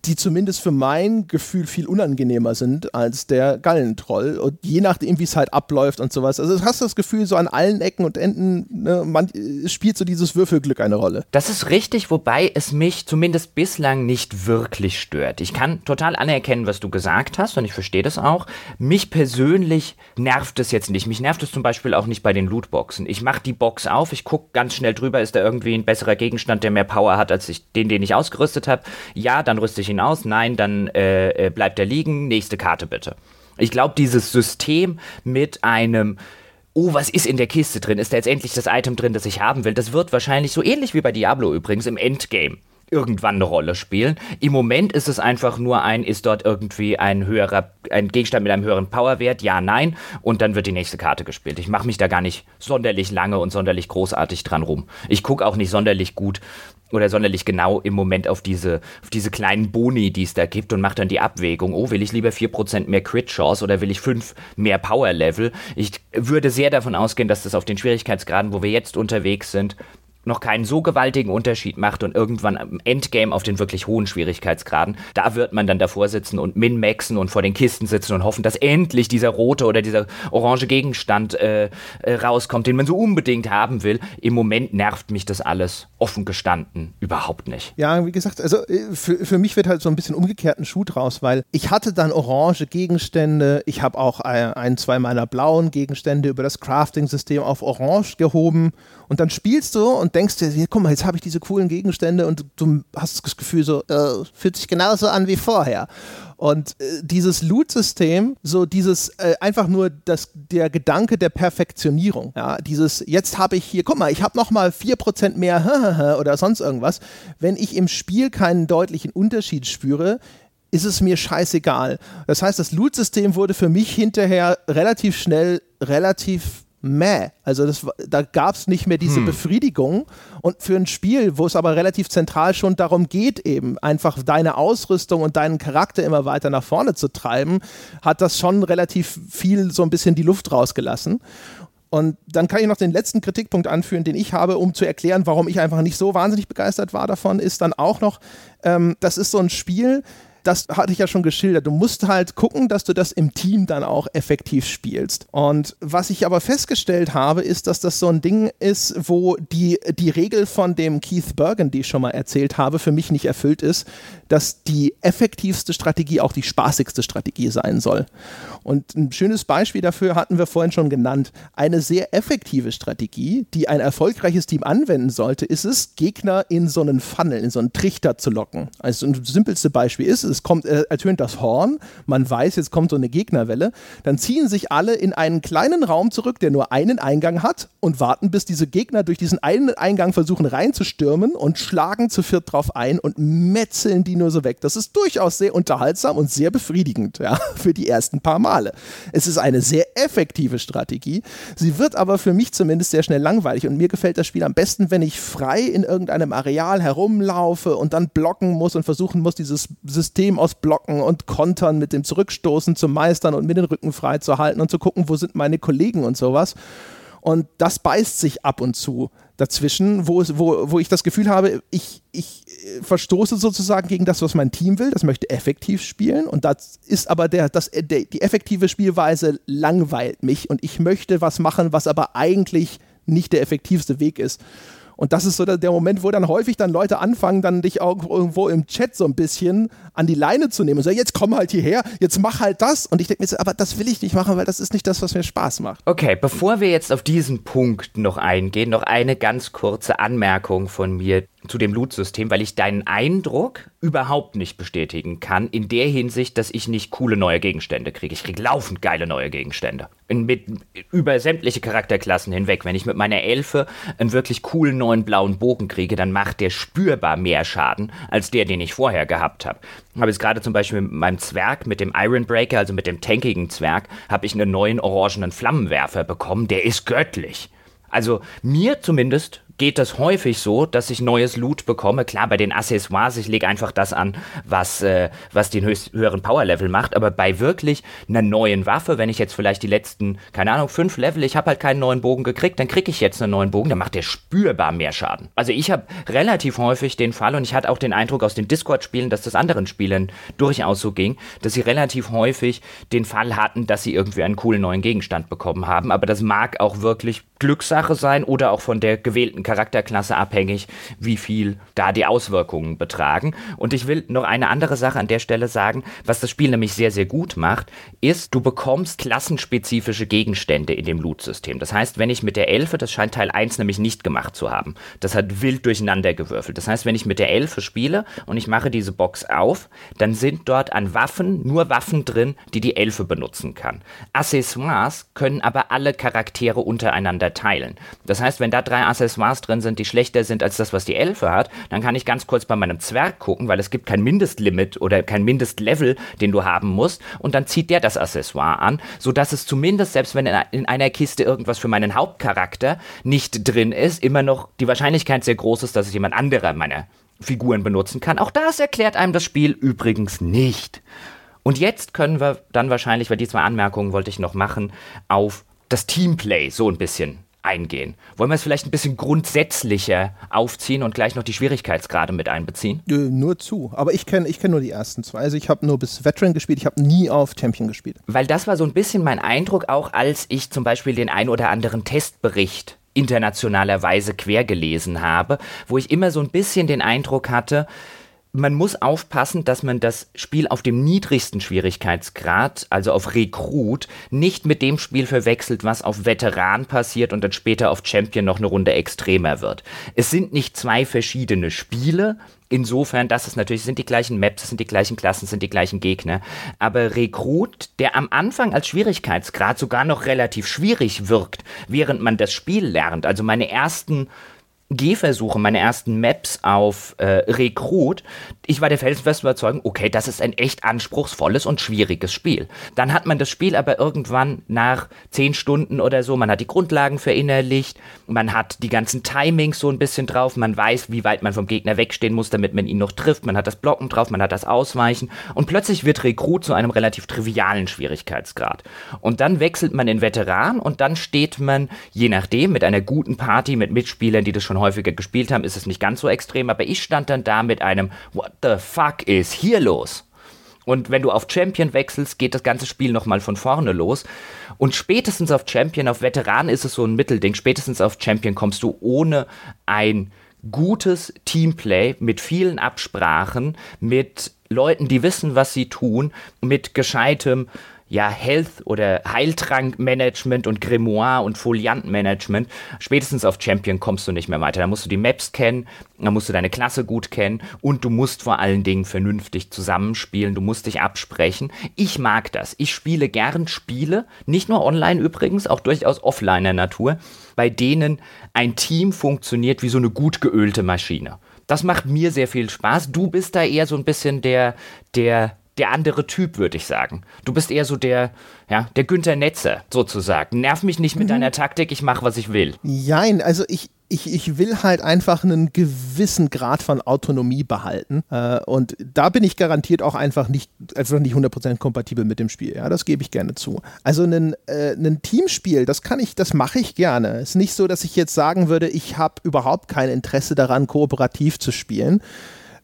die zumindest für mein Gefühl viel unangenehmer sind als der Gallentroll. Und je nachdem, wie es halt abläuft und sowas. Also hast du das Gefühl, so an allen Ecken und Enden ne, man, spielt so dieses Würfelglück eine Rolle. Das ist richtig, wobei es mich zumindest bislang nicht wirklich stört. Ich kann total anerkennen, was du gesagt hast und ich verstehe das auch. Mich persönlich nervt es jetzt nicht. Mich nervt es zum Beispiel auch nicht bei den Lootboxen. Ich mache die Box auf, ich gucke ganz schnell drüber, ist da irgendwie ein besserer Gegenstand, der mehr Power hat als ich, den, den ich ausgerüstet habe. Ja, dann rüste ich ihn aus. Nein, dann äh, äh, bleibt er liegen. Nächste Karte bitte. Ich glaube, dieses System mit einem oh, was ist in der Kiste drin? Ist da jetzt endlich das Item drin, das ich haben will? Das wird wahrscheinlich so ähnlich wie bei Diablo übrigens im Endgame irgendwann eine Rolle spielen. Im Moment ist es einfach nur ein, ist dort irgendwie ein höherer, ein Gegenstand mit einem höheren Powerwert? Ja, nein. Und dann wird die nächste Karte gespielt. Ich mache mich da gar nicht sonderlich lange und sonderlich großartig dran rum. Ich gucke auch nicht sonderlich gut oder sonderlich genau im Moment auf diese, auf diese kleinen Boni, die es da gibt und mache dann die Abwägung. Oh, will ich lieber 4% mehr Crit Chance oder will ich 5 mehr Power Level? Ich würde sehr davon ausgehen, dass das auf den Schwierigkeitsgraden, wo wir jetzt unterwegs sind, noch keinen so gewaltigen Unterschied macht und irgendwann im Endgame auf den wirklich hohen Schwierigkeitsgraden, da wird man dann davor sitzen und min-maxen und vor den Kisten sitzen und hoffen, dass endlich dieser rote oder dieser orange Gegenstand äh, äh, rauskommt, den man so unbedingt haben will. Im Moment nervt mich das alles offen gestanden überhaupt nicht. Ja, wie gesagt, also äh, für, für mich wird halt so ein bisschen umgekehrten Schuh draus, weil ich hatte dann orange Gegenstände, ich habe auch ein, ein, zwei meiner blauen Gegenstände über das Crafting-System auf orange gehoben und dann spielst du und denkst dir, hier, guck mal, jetzt habe ich diese coolen Gegenstände und du hast das Gefühl so, äh, fühlt sich genauso an wie vorher. Und äh, dieses Loot-System, so dieses äh, einfach nur das, der Gedanke der Perfektionierung, ja, dieses, jetzt habe ich hier, guck mal, ich habe nochmal 4% mehr <laughs> oder sonst irgendwas. Wenn ich im Spiel keinen deutlichen Unterschied spüre, ist es mir scheißegal. Das heißt, das Loot-System wurde für mich hinterher relativ schnell relativ meh. Also das, da gab es nicht mehr diese hm. Befriedigung. Und für ein Spiel, wo es aber relativ zentral schon darum geht, eben einfach deine Ausrüstung und deinen Charakter immer weiter nach vorne zu treiben, hat das schon relativ viel so ein bisschen die Luft rausgelassen. Und dann kann ich noch den letzten Kritikpunkt anführen, den ich habe, um zu erklären, warum ich einfach nicht so wahnsinnig begeistert war davon, ist dann auch noch, ähm, das ist so ein Spiel, das hatte ich ja schon geschildert. Du musst halt gucken, dass du das im Team dann auch effektiv spielst. Und was ich aber festgestellt habe, ist, dass das so ein Ding ist, wo die, die Regel von dem Keith Bergen, die ich schon mal erzählt habe, für mich nicht erfüllt ist, dass die effektivste Strategie auch die spaßigste Strategie sein soll. Und ein schönes Beispiel dafür hatten wir vorhin schon genannt. Eine sehr effektive Strategie, die ein erfolgreiches Team anwenden sollte, ist es, Gegner in so einen Funnel, in so einen Trichter zu locken. Also das simpelste Beispiel ist, es kommt, äh, ertönt das Horn, man weiß, jetzt kommt so eine Gegnerwelle, dann ziehen sich alle in einen kleinen Raum zurück, der nur einen Eingang hat und warten, bis diese Gegner durch diesen einen Eingang versuchen reinzustürmen und schlagen zu viert drauf ein und metzeln die nur so weg. Das ist durchaus sehr unterhaltsam und sehr befriedigend, ja, <laughs> für die ersten paar Mal. Male. Es ist eine sehr effektive Strategie. Sie wird aber für mich zumindest sehr schnell langweilig und mir gefällt das Spiel am besten, wenn ich frei in irgendeinem Areal herumlaufe und dann blocken muss und versuchen muss, dieses System aus Blocken und Kontern mit dem Zurückstoßen zu meistern und mir den Rücken frei zu halten und zu gucken, wo sind meine Kollegen und sowas. Und das beißt sich ab und zu dazwischen, wo, es, wo, wo ich das Gefühl habe, ich, ich äh, verstoße sozusagen gegen das, was mein Team will. Das möchte effektiv spielen. Und das ist aber der, das, der, die effektive Spielweise langweilt mich. Und ich möchte was machen, was aber eigentlich nicht der effektivste Weg ist. Und das ist so der, Moment, wo dann häufig dann Leute anfangen, dann dich auch irgendwo im Chat so ein bisschen an die Leine zu nehmen sagen, jetzt komm halt hierher, jetzt mach halt das. Und ich denke mir so, aber das will ich nicht machen, weil das ist nicht das, was mir Spaß macht. Okay, bevor wir jetzt auf diesen Punkt noch eingehen, noch eine ganz kurze Anmerkung von mir zu dem Loot-System, weil ich deinen Eindruck überhaupt nicht bestätigen kann, in der Hinsicht, dass ich nicht coole neue Gegenstände kriege. Ich kriege laufend geile neue Gegenstände. Mit, über sämtliche Charakterklassen hinweg. Wenn ich mit meiner Elfe einen wirklich coolen neuen blauen Bogen kriege, dann macht der spürbar mehr Schaden als der, den ich vorher gehabt habe. Habe jetzt gerade zum Beispiel mit meinem Zwerg, mit dem Iron Breaker, also mit dem tankigen Zwerg, habe ich einen neuen orangenen Flammenwerfer bekommen. Der ist göttlich. Also mir zumindest geht das häufig so, dass ich neues Loot bekomme. Klar, bei den Accessoires, ich lege einfach das an, was, äh, was den höchst, höheren Power-Level macht. Aber bei wirklich einer neuen Waffe, wenn ich jetzt vielleicht die letzten, keine Ahnung, fünf Level, ich habe halt keinen neuen Bogen gekriegt, dann kriege ich jetzt einen neuen Bogen, dann macht der spürbar mehr Schaden. Also ich habe relativ häufig den Fall, und ich hatte auch den Eindruck aus den Discord-Spielen, dass das anderen Spielen durchaus so ging, dass sie relativ häufig den Fall hatten, dass sie irgendwie einen coolen neuen Gegenstand bekommen haben. Aber das mag auch wirklich Glückssache sein oder auch von der gewählten Charakterklasse abhängig, wie viel da die Auswirkungen betragen. Und ich will noch eine andere Sache an der Stelle sagen, was das Spiel nämlich sehr, sehr gut macht, ist, du bekommst klassenspezifische Gegenstände in dem Loot-System. Das heißt, wenn ich mit der Elfe, das scheint Teil 1 nämlich nicht gemacht zu haben, das hat wild durcheinander gewürfelt. Das heißt, wenn ich mit der Elfe spiele und ich mache diese Box auf, dann sind dort an Waffen nur Waffen drin, die die Elfe benutzen kann. Accessoires können aber alle Charaktere untereinander teilen. Das heißt, wenn da drei Accessoires Accessoires drin sind, die schlechter sind als das, was die Elfe hat, dann kann ich ganz kurz bei meinem Zwerg gucken, weil es gibt kein Mindestlimit oder kein Mindestlevel, den du haben musst. Und dann zieht der das Accessoire an, sodass es zumindest, selbst wenn in einer Kiste irgendwas für meinen Hauptcharakter nicht drin ist, immer noch die Wahrscheinlichkeit sehr groß ist, dass es jemand anderer meiner Figuren benutzen kann. Auch das erklärt einem das Spiel übrigens nicht. Und jetzt können wir dann wahrscheinlich, weil die zwei Anmerkungen wollte ich noch machen, auf das Teamplay so ein bisschen eingehen. Wollen wir es vielleicht ein bisschen grundsätzlicher aufziehen und gleich noch die Schwierigkeitsgrade mit einbeziehen? Äh, nur zu. Aber ich kenne ich kenn nur die ersten zwei. Also ich habe nur bis Veteran gespielt, ich habe nie auf Champion gespielt. Weil das war so ein bisschen mein Eindruck, auch als ich zum Beispiel den ein oder anderen Testbericht internationalerweise quergelesen habe, wo ich immer so ein bisschen den Eindruck hatte, man muss aufpassen, dass man das Spiel auf dem niedrigsten Schwierigkeitsgrad, also auf Rekrut, nicht mit dem Spiel verwechselt, was auf Veteran passiert und dann später auf Champion noch eine Runde extremer wird. Es sind nicht zwei verschiedene Spiele, insofern, dass es natürlich sind die gleichen Maps, es sind die gleichen Klassen, es sind die gleichen Gegner. Aber Rekrut, der am Anfang als Schwierigkeitsgrad sogar noch relativ schwierig wirkt, während man das Spiel lernt. Also meine ersten Gehversuche, meine ersten Maps auf äh, Rekrut, ich war der felsenfesten Überzeugung, okay, das ist ein echt anspruchsvolles und schwieriges Spiel. Dann hat man das Spiel aber irgendwann nach zehn Stunden oder so, man hat die Grundlagen verinnerlicht, man hat die ganzen Timings so ein bisschen drauf, man weiß, wie weit man vom Gegner wegstehen muss, damit man ihn noch trifft, man hat das Blocken drauf, man hat das Ausweichen und plötzlich wird Rekrut zu einem relativ trivialen Schwierigkeitsgrad. Und dann wechselt man in Veteran und dann steht man, je nachdem, mit einer guten Party, mit Mitspielern, die das schon häufiger gespielt haben, ist es nicht ganz so extrem, aber ich stand dann da mit einem What the fuck ist hier los? Und wenn du auf Champion wechselst, geht das ganze Spiel nochmal von vorne los. Und spätestens auf Champion, auf Veteran ist es so ein Mittelding, spätestens auf Champion kommst du ohne ein gutes Teamplay mit vielen Absprachen, mit Leuten, die wissen, was sie tun, mit gescheitem ja, Health- oder Heiltrankmanagement und Grimoire und Foliantmanagement. Spätestens auf Champion kommst du nicht mehr weiter. Da musst du die Maps kennen, da musst du deine Klasse gut kennen und du musst vor allen Dingen vernünftig zusammenspielen, du musst dich absprechen. Ich mag das. Ich spiele gern Spiele, nicht nur online übrigens, auch durchaus offline Natur, bei denen ein Team funktioniert wie so eine gut geölte Maschine. Das macht mir sehr viel Spaß. Du bist da eher so ein bisschen der, der der andere Typ, würde ich sagen. Du bist eher so der, ja, der Günther Netzer sozusagen. Nerv mich nicht mit mhm. deiner Taktik, ich mache, was ich will. Jein, also ich, ich, ich will halt einfach einen gewissen Grad von Autonomie behalten. Äh, und da bin ich garantiert auch einfach nicht, einfach nicht 100% kompatibel mit dem Spiel. Ja, das gebe ich gerne zu. Also ein, äh, ein Teamspiel, das kann ich, das mache ich gerne. Es ist nicht so, dass ich jetzt sagen würde, ich habe überhaupt kein Interesse daran, kooperativ zu spielen.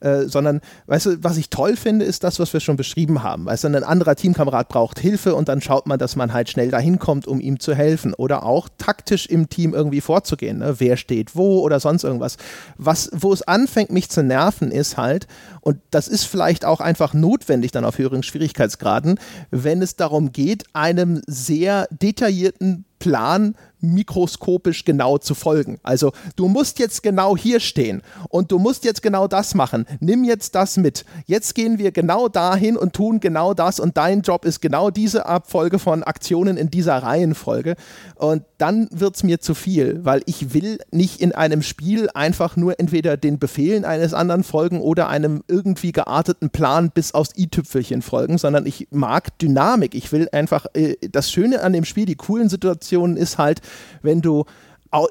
Äh, sondern, weißt du, was ich toll finde, ist das, was wir schon beschrieben haben. Weißt du, ein anderer Teamkamerad braucht Hilfe und dann schaut man, dass man halt schnell dahin kommt, um ihm zu helfen. Oder auch taktisch im Team irgendwie vorzugehen. Ne? Wer steht wo oder sonst irgendwas. Was, wo es anfängt, mich zu nerven, ist halt, und das ist vielleicht auch einfach notwendig dann auf höheren Schwierigkeitsgraden, wenn es darum geht, einem sehr detaillierten Plan mikroskopisch genau zu folgen. Also du musst jetzt genau hier stehen und du musst jetzt genau das machen. Nimm jetzt das mit. Jetzt gehen wir genau dahin und tun genau das und dein Job ist genau diese Abfolge von Aktionen in dieser Reihenfolge. Und dann wird es mir zu viel, weil ich will nicht in einem Spiel einfach nur entweder den Befehlen eines anderen folgen oder einem irgendwie gearteten Plan bis aufs i-Tüpfelchen folgen, sondern ich mag Dynamik. Ich will einfach, äh, das Schöne an dem Spiel, die coolen Situationen ist halt, wenn du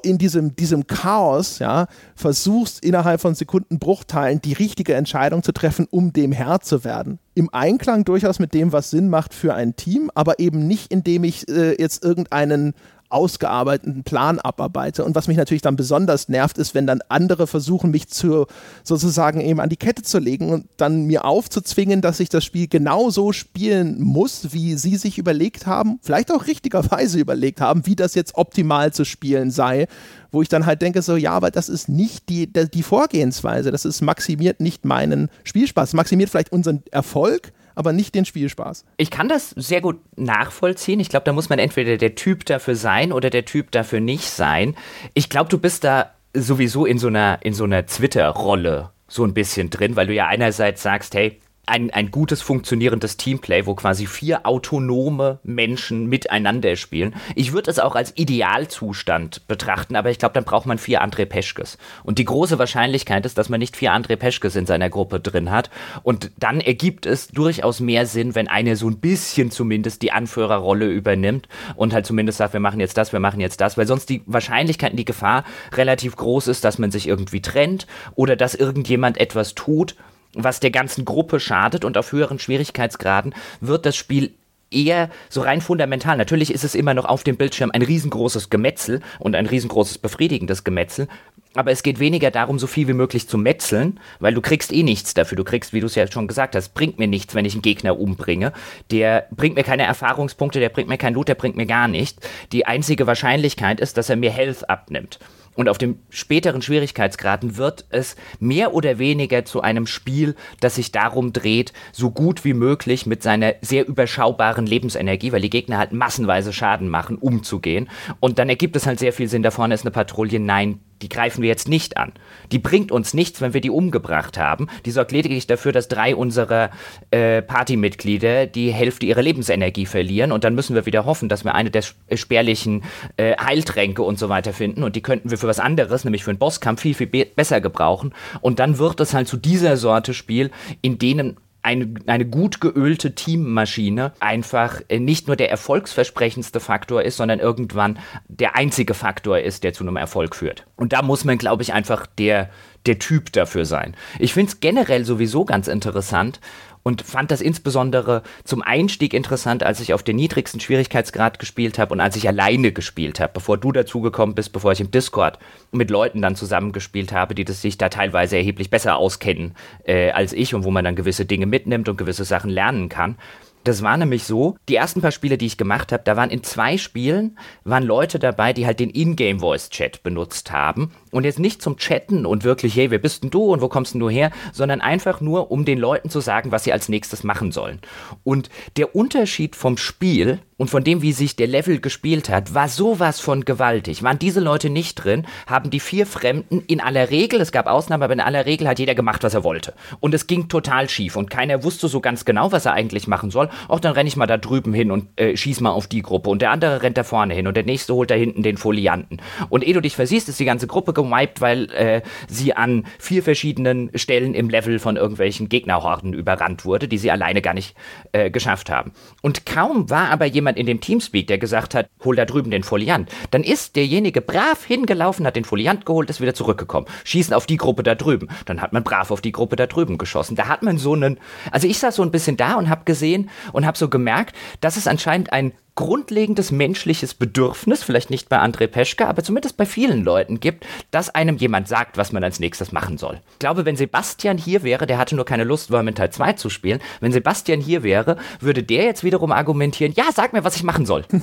in diesem, diesem Chaos, ja, versuchst innerhalb von Sekundenbruchteilen die richtige Entscheidung zu treffen, um dem Herr zu werden. Im Einklang durchaus mit dem, was Sinn macht für ein Team, aber eben nicht, indem ich äh, jetzt irgendeinen ausgearbeiteten Plan abarbeite. Und was mich natürlich dann besonders nervt, ist, wenn dann andere versuchen, mich zu sozusagen eben an die Kette zu legen und dann mir aufzuzwingen, dass ich das Spiel genau so spielen muss, wie sie sich überlegt haben, vielleicht auch richtigerweise überlegt haben, wie das jetzt optimal zu spielen sei. Wo ich dann halt denke, so, ja, aber das ist nicht die, die Vorgehensweise. Das ist maximiert nicht meinen Spielspaß, maximiert vielleicht unseren Erfolg, aber nicht den Spielspaß. Ich kann das sehr gut nachvollziehen. Ich glaube, da muss man entweder der Typ dafür sein oder der Typ dafür nicht sein. Ich glaube, du bist da sowieso in so einer, in so einer Twitter-Rolle so ein bisschen drin, weil du ja einerseits sagst, hey, ein, ein gutes funktionierendes Teamplay, wo quasi vier autonome Menschen miteinander spielen. Ich würde es auch als Idealzustand betrachten, aber ich glaube, dann braucht man vier André Peschkes. Und die große Wahrscheinlichkeit ist, dass man nicht vier André Peschkes in seiner Gruppe drin hat. Und dann ergibt es durchaus mehr Sinn, wenn einer so ein bisschen zumindest die Anführerrolle übernimmt und halt zumindest sagt, wir machen jetzt das, wir machen jetzt das, weil sonst die Wahrscheinlichkeit und die Gefahr relativ groß ist, dass man sich irgendwie trennt oder dass irgendjemand etwas tut, was der ganzen Gruppe schadet und auf höheren Schwierigkeitsgraden wird das Spiel eher so rein fundamental. Natürlich ist es immer noch auf dem Bildschirm ein riesengroßes Gemetzel und ein riesengroßes befriedigendes Gemetzel. Aber es geht weniger darum, so viel wie möglich zu metzeln, weil du kriegst eh nichts dafür. Du kriegst, wie du es ja schon gesagt hast, bringt mir nichts, wenn ich einen Gegner umbringe. Der bringt mir keine Erfahrungspunkte, der bringt mir kein Loot, der bringt mir gar nichts. Die einzige Wahrscheinlichkeit ist, dass er mir Health abnimmt. Und auf den späteren Schwierigkeitsgraden wird es mehr oder weniger zu einem Spiel, das sich darum dreht, so gut wie möglich mit seiner sehr überschaubaren Lebensenergie, weil die Gegner halt massenweise Schaden machen, umzugehen. Und dann ergibt es halt sehr viel Sinn, da vorne ist eine Patrouille, nein, die greifen wir jetzt nicht an. Die bringt uns nichts, wenn wir die umgebracht haben. Die sorgt lediglich dafür, dass drei unserer äh, Partymitglieder die Hälfte ihrer Lebensenergie verlieren und dann müssen wir wieder hoffen, dass wir eine der spärlichen äh, Heiltränke und so weiter finden und die könnten wir für was anderes, nämlich für einen Bosskampf viel, viel be besser gebrauchen und dann wird es halt zu dieser Sorte Spiel, in denen eine, eine gut geölte Teammaschine einfach äh, nicht nur der erfolgsversprechendste Faktor ist, sondern irgendwann der einzige Faktor ist, der zu einem Erfolg führt. Und da muss man, glaube ich, einfach der, der Typ dafür sein. Ich finde es generell sowieso ganz interessant, und fand das insbesondere zum Einstieg interessant, als ich auf den niedrigsten Schwierigkeitsgrad gespielt habe und als ich alleine gespielt habe, bevor du dazugekommen bist, bevor ich im Discord mit Leuten dann zusammengespielt habe, die das sich da teilweise erheblich besser auskennen äh, als ich und wo man dann gewisse Dinge mitnimmt und gewisse Sachen lernen kann. Das war nämlich so, die ersten paar Spiele, die ich gemacht habe, da waren in zwei Spielen, waren Leute dabei, die halt den Ingame-Voice-Chat benutzt haben. Und jetzt nicht zum Chatten und wirklich, hey, wer bist denn du und wo kommst denn du her, sondern einfach nur, um den Leuten zu sagen, was sie als nächstes machen sollen. Und der Unterschied vom Spiel und von dem, wie sich der Level gespielt hat, war sowas von gewaltig. Waren diese Leute nicht drin, haben die vier Fremden in aller Regel, es gab Ausnahmen, aber in aller Regel hat jeder gemacht, was er wollte. Und es ging total schief und keiner wusste so ganz genau, was er eigentlich machen soll. Auch dann renne ich mal da drüben hin und äh, schieß mal auf die Gruppe und der andere rennt da vorne hin und der nächste holt da hinten den Folianten. Und ehe du dich versiehst, ist die ganze Gruppe gewiped, weil äh, sie an vier verschiedenen Stellen im Level von irgendwelchen Gegnerhorden überrannt wurde, die sie alleine gar nicht äh, geschafft haben. Und kaum war aber jemand in dem Teamspeak, der gesagt hat, hol da drüben den Foliant, dann ist derjenige brav hingelaufen, hat den Foliant geholt, ist wieder zurückgekommen. Schießen auf die Gruppe da drüben. Dann hat man brav auf die Gruppe da drüben geschossen. Da hat man so einen, also ich saß so ein bisschen da und habe gesehen und habe so gemerkt, dass es anscheinend ein grundlegendes menschliches Bedürfnis, vielleicht nicht bei André Peschke, aber zumindest bei vielen Leuten gibt, dass einem jemand sagt, was man als nächstes machen soll. Ich glaube, wenn Sebastian hier wäre, der hatte nur keine Lust, Vermintide 2 zu spielen, wenn Sebastian hier wäre, würde der jetzt wiederum argumentieren, ja, sag mir, was ich machen soll. <laughs>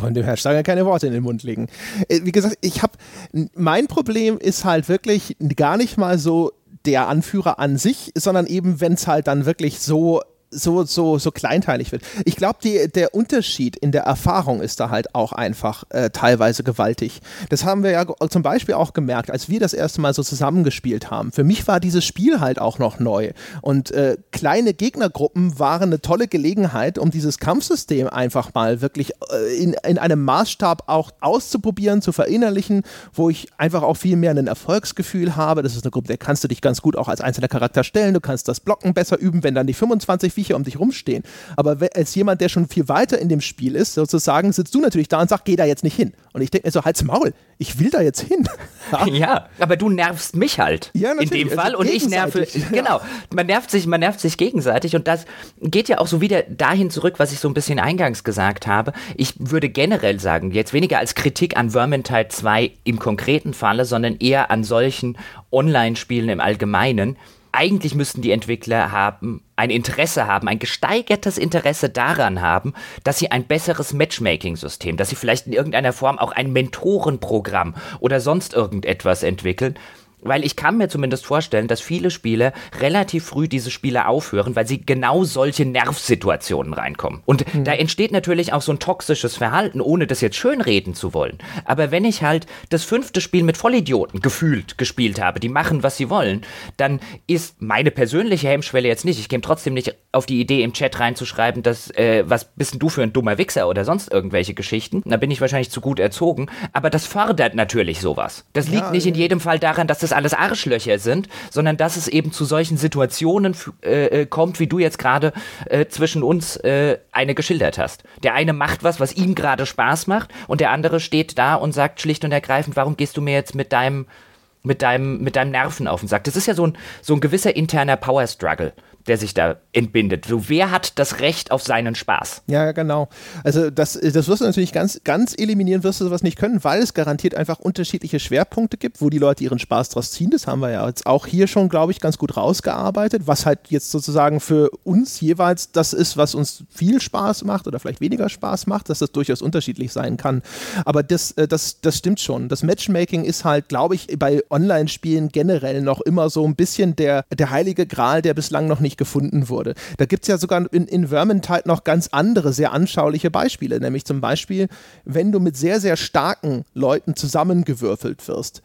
Von dem Herrn Stanger keine Worte in den Mund legen. Äh, wie gesagt, ich habe mein Problem ist halt wirklich gar nicht mal so der Anführer an sich, sondern eben, wenn es halt dann wirklich so so, so, so kleinteilig wird. Ich glaube, der Unterschied in der Erfahrung ist da halt auch einfach äh, teilweise gewaltig. Das haben wir ja zum Beispiel auch gemerkt, als wir das erste Mal so zusammengespielt haben. Für mich war dieses Spiel halt auch noch neu. Und äh, kleine Gegnergruppen waren eine tolle Gelegenheit, um dieses Kampfsystem einfach mal wirklich äh, in, in einem Maßstab auch auszuprobieren, zu verinnerlichen, wo ich einfach auch viel mehr ein Erfolgsgefühl habe. Das ist eine Gruppe, der kannst du dich ganz gut auch als einzelner Charakter stellen. Du kannst das Blocken besser üben, wenn dann die 25 Viecher um dich rumstehen. Aber als jemand, der schon viel weiter in dem Spiel ist, sozusagen, sitzt du natürlich da und sagst, geh da jetzt nicht hin. Und ich denke mir so, halt's Maul, ich will da jetzt hin. ja. <laughs> ja, aber du nervst mich halt. Ja, in dem Fall. Also und ich nerve. <laughs> Genau. Man nervt sich, man nervt sich gegenseitig. Und das geht ja auch so wieder dahin zurück, was ich so ein bisschen eingangs gesagt habe. Ich würde generell sagen, jetzt weniger als Kritik an Vermintide 2 im konkreten Falle, sondern eher an solchen Online-Spielen im Allgemeinen eigentlich müssten die Entwickler haben, ein Interesse haben, ein gesteigertes Interesse daran haben, dass sie ein besseres Matchmaking-System, dass sie vielleicht in irgendeiner Form auch ein Mentorenprogramm oder sonst irgendetwas entwickeln, weil ich kann mir zumindest vorstellen, dass viele Spieler relativ früh diese Spiele aufhören, weil sie genau solche Nervsituationen reinkommen. Und mhm. da entsteht natürlich auch so ein toxisches Verhalten, ohne das jetzt schönreden zu wollen. Aber wenn ich halt das fünfte Spiel mit Vollidioten gefühlt gespielt habe, die machen, was sie wollen, dann ist meine persönliche Hemmschwelle jetzt nicht. Ich käme trotzdem nicht auf die Idee, im Chat reinzuschreiben, dass, äh, was bist denn du für ein dummer Wichser oder sonst irgendwelche Geschichten. Da bin ich wahrscheinlich zu gut erzogen. Aber das fördert natürlich sowas. Das liegt ja, nicht in jedem Fall daran, dass das das alles Arschlöcher sind, sondern dass es eben zu solchen Situationen äh, äh, kommt, wie du jetzt gerade äh, zwischen uns äh, eine geschildert hast. Der eine macht was, was ihm gerade Spaß macht und der andere steht da und sagt schlicht und ergreifend, warum gehst du mir jetzt mit deinem mit deinem, mit deinem Nerven auf den Sack. Das ist ja so ein, so ein gewisser interner Power Struggle der sich da entbindet. So, wer hat das Recht auf seinen Spaß? Ja, genau. Also das, das wirst du natürlich ganz, ganz eliminieren, wirst du sowas nicht können, weil es garantiert einfach unterschiedliche Schwerpunkte gibt, wo die Leute ihren Spaß draus ziehen. Das haben wir ja jetzt auch hier schon, glaube ich, ganz gut rausgearbeitet, was halt jetzt sozusagen für uns jeweils das ist, was uns viel Spaß macht oder vielleicht weniger Spaß macht, dass das durchaus unterschiedlich sein kann. Aber das, äh, das, das stimmt schon. Das Matchmaking ist halt, glaube ich, bei Online-Spielen generell noch immer so ein bisschen der, der heilige Gral, der bislang noch nicht nicht gefunden wurde. Da gibt es ja sogar in, in Vermintide noch ganz andere, sehr anschauliche Beispiele, nämlich zum Beispiel, wenn du mit sehr, sehr starken Leuten zusammengewürfelt wirst,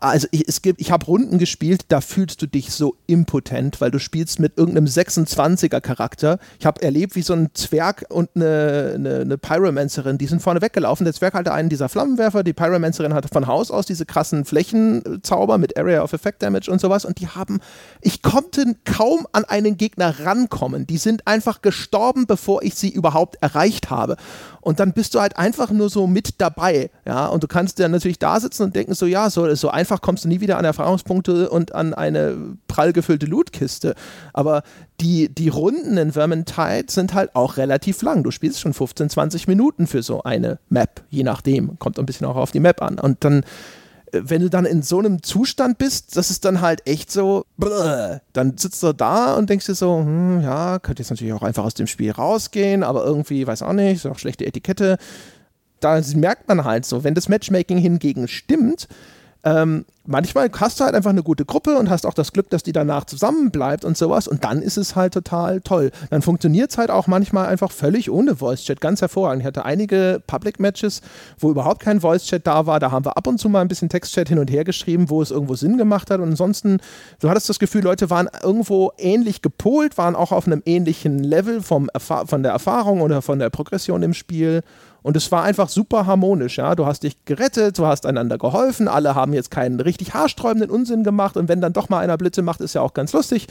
also ich, es gibt, ich habe Runden gespielt, da fühlst du dich so impotent, weil du spielst mit irgendeinem 26er Charakter. Ich habe erlebt, wie so ein Zwerg und eine, eine, eine Pyromancerin, die sind vorne weggelaufen. Der Zwerg hatte einen dieser Flammenwerfer, die Pyromancerin hatte von Haus aus diese krassen Flächenzauber mit Area of Effect Damage und sowas und die haben, ich konnte kaum an einen Gegner rankommen. Die sind einfach gestorben, bevor ich sie überhaupt erreicht habe. Und dann bist du halt einfach nur so mit dabei, ja, und du kannst ja natürlich da sitzen und denken so, ja, so so einfach kommst du nie wieder an Erfahrungspunkte und an eine prall gefüllte Lootkiste. Aber die, die Runden in Vermintide sind halt auch relativ lang. Du spielst schon 15, 20 Minuten für so eine Map, je nachdem. Kommt ein bisschen auch auf die Map an. Und dann äh, wenn du dann in so einem Zustand bist, das ist dann halt echt so, brr, dann sitzt du da und denkst dir so, hm, ja, könnte jetzt natürlich auch einfach aus dem Spiel rausgehen, aber irgendwie, weiß auch nicht, ist auch schlechte Etikette. Da merkt man halt so, wenn das Matchmaking hingegen stimmt, ähm, manchmal hast du halt einfach eine gute Gruppe und hast auch das Glück, dass die danach zusammenbleibt und sowas. Und dann ist es halt total toll. Dann funktioniert es halt auch manchmal einfach völlig ohne Voice-Chat, ganz hervorragend. Ich hatte einige Public-Matches, wo überhaupt kein Voice-Chat da war, da haben wir ab und zu mal ein bisschen Text-Chat hin und her geschrieben, wo es irgendwo Sinn gemacht hat. Und ansonsten, du hattest das Gefühl, Leute waren irgendwo ähnlich gepolt, waren auch auf einem ähnlichen Level vom von der Erfahrung oder von der Progression im Spiel und es war einfach super harmonisch, ja. Du hast dich gerettet, du hast einander geholfen, alle haben jetzt keinen richtig haarsträubenden Unsinn gemacht und wenn dann doch mal einer Blitze macht, ist ja auch ganz lustig.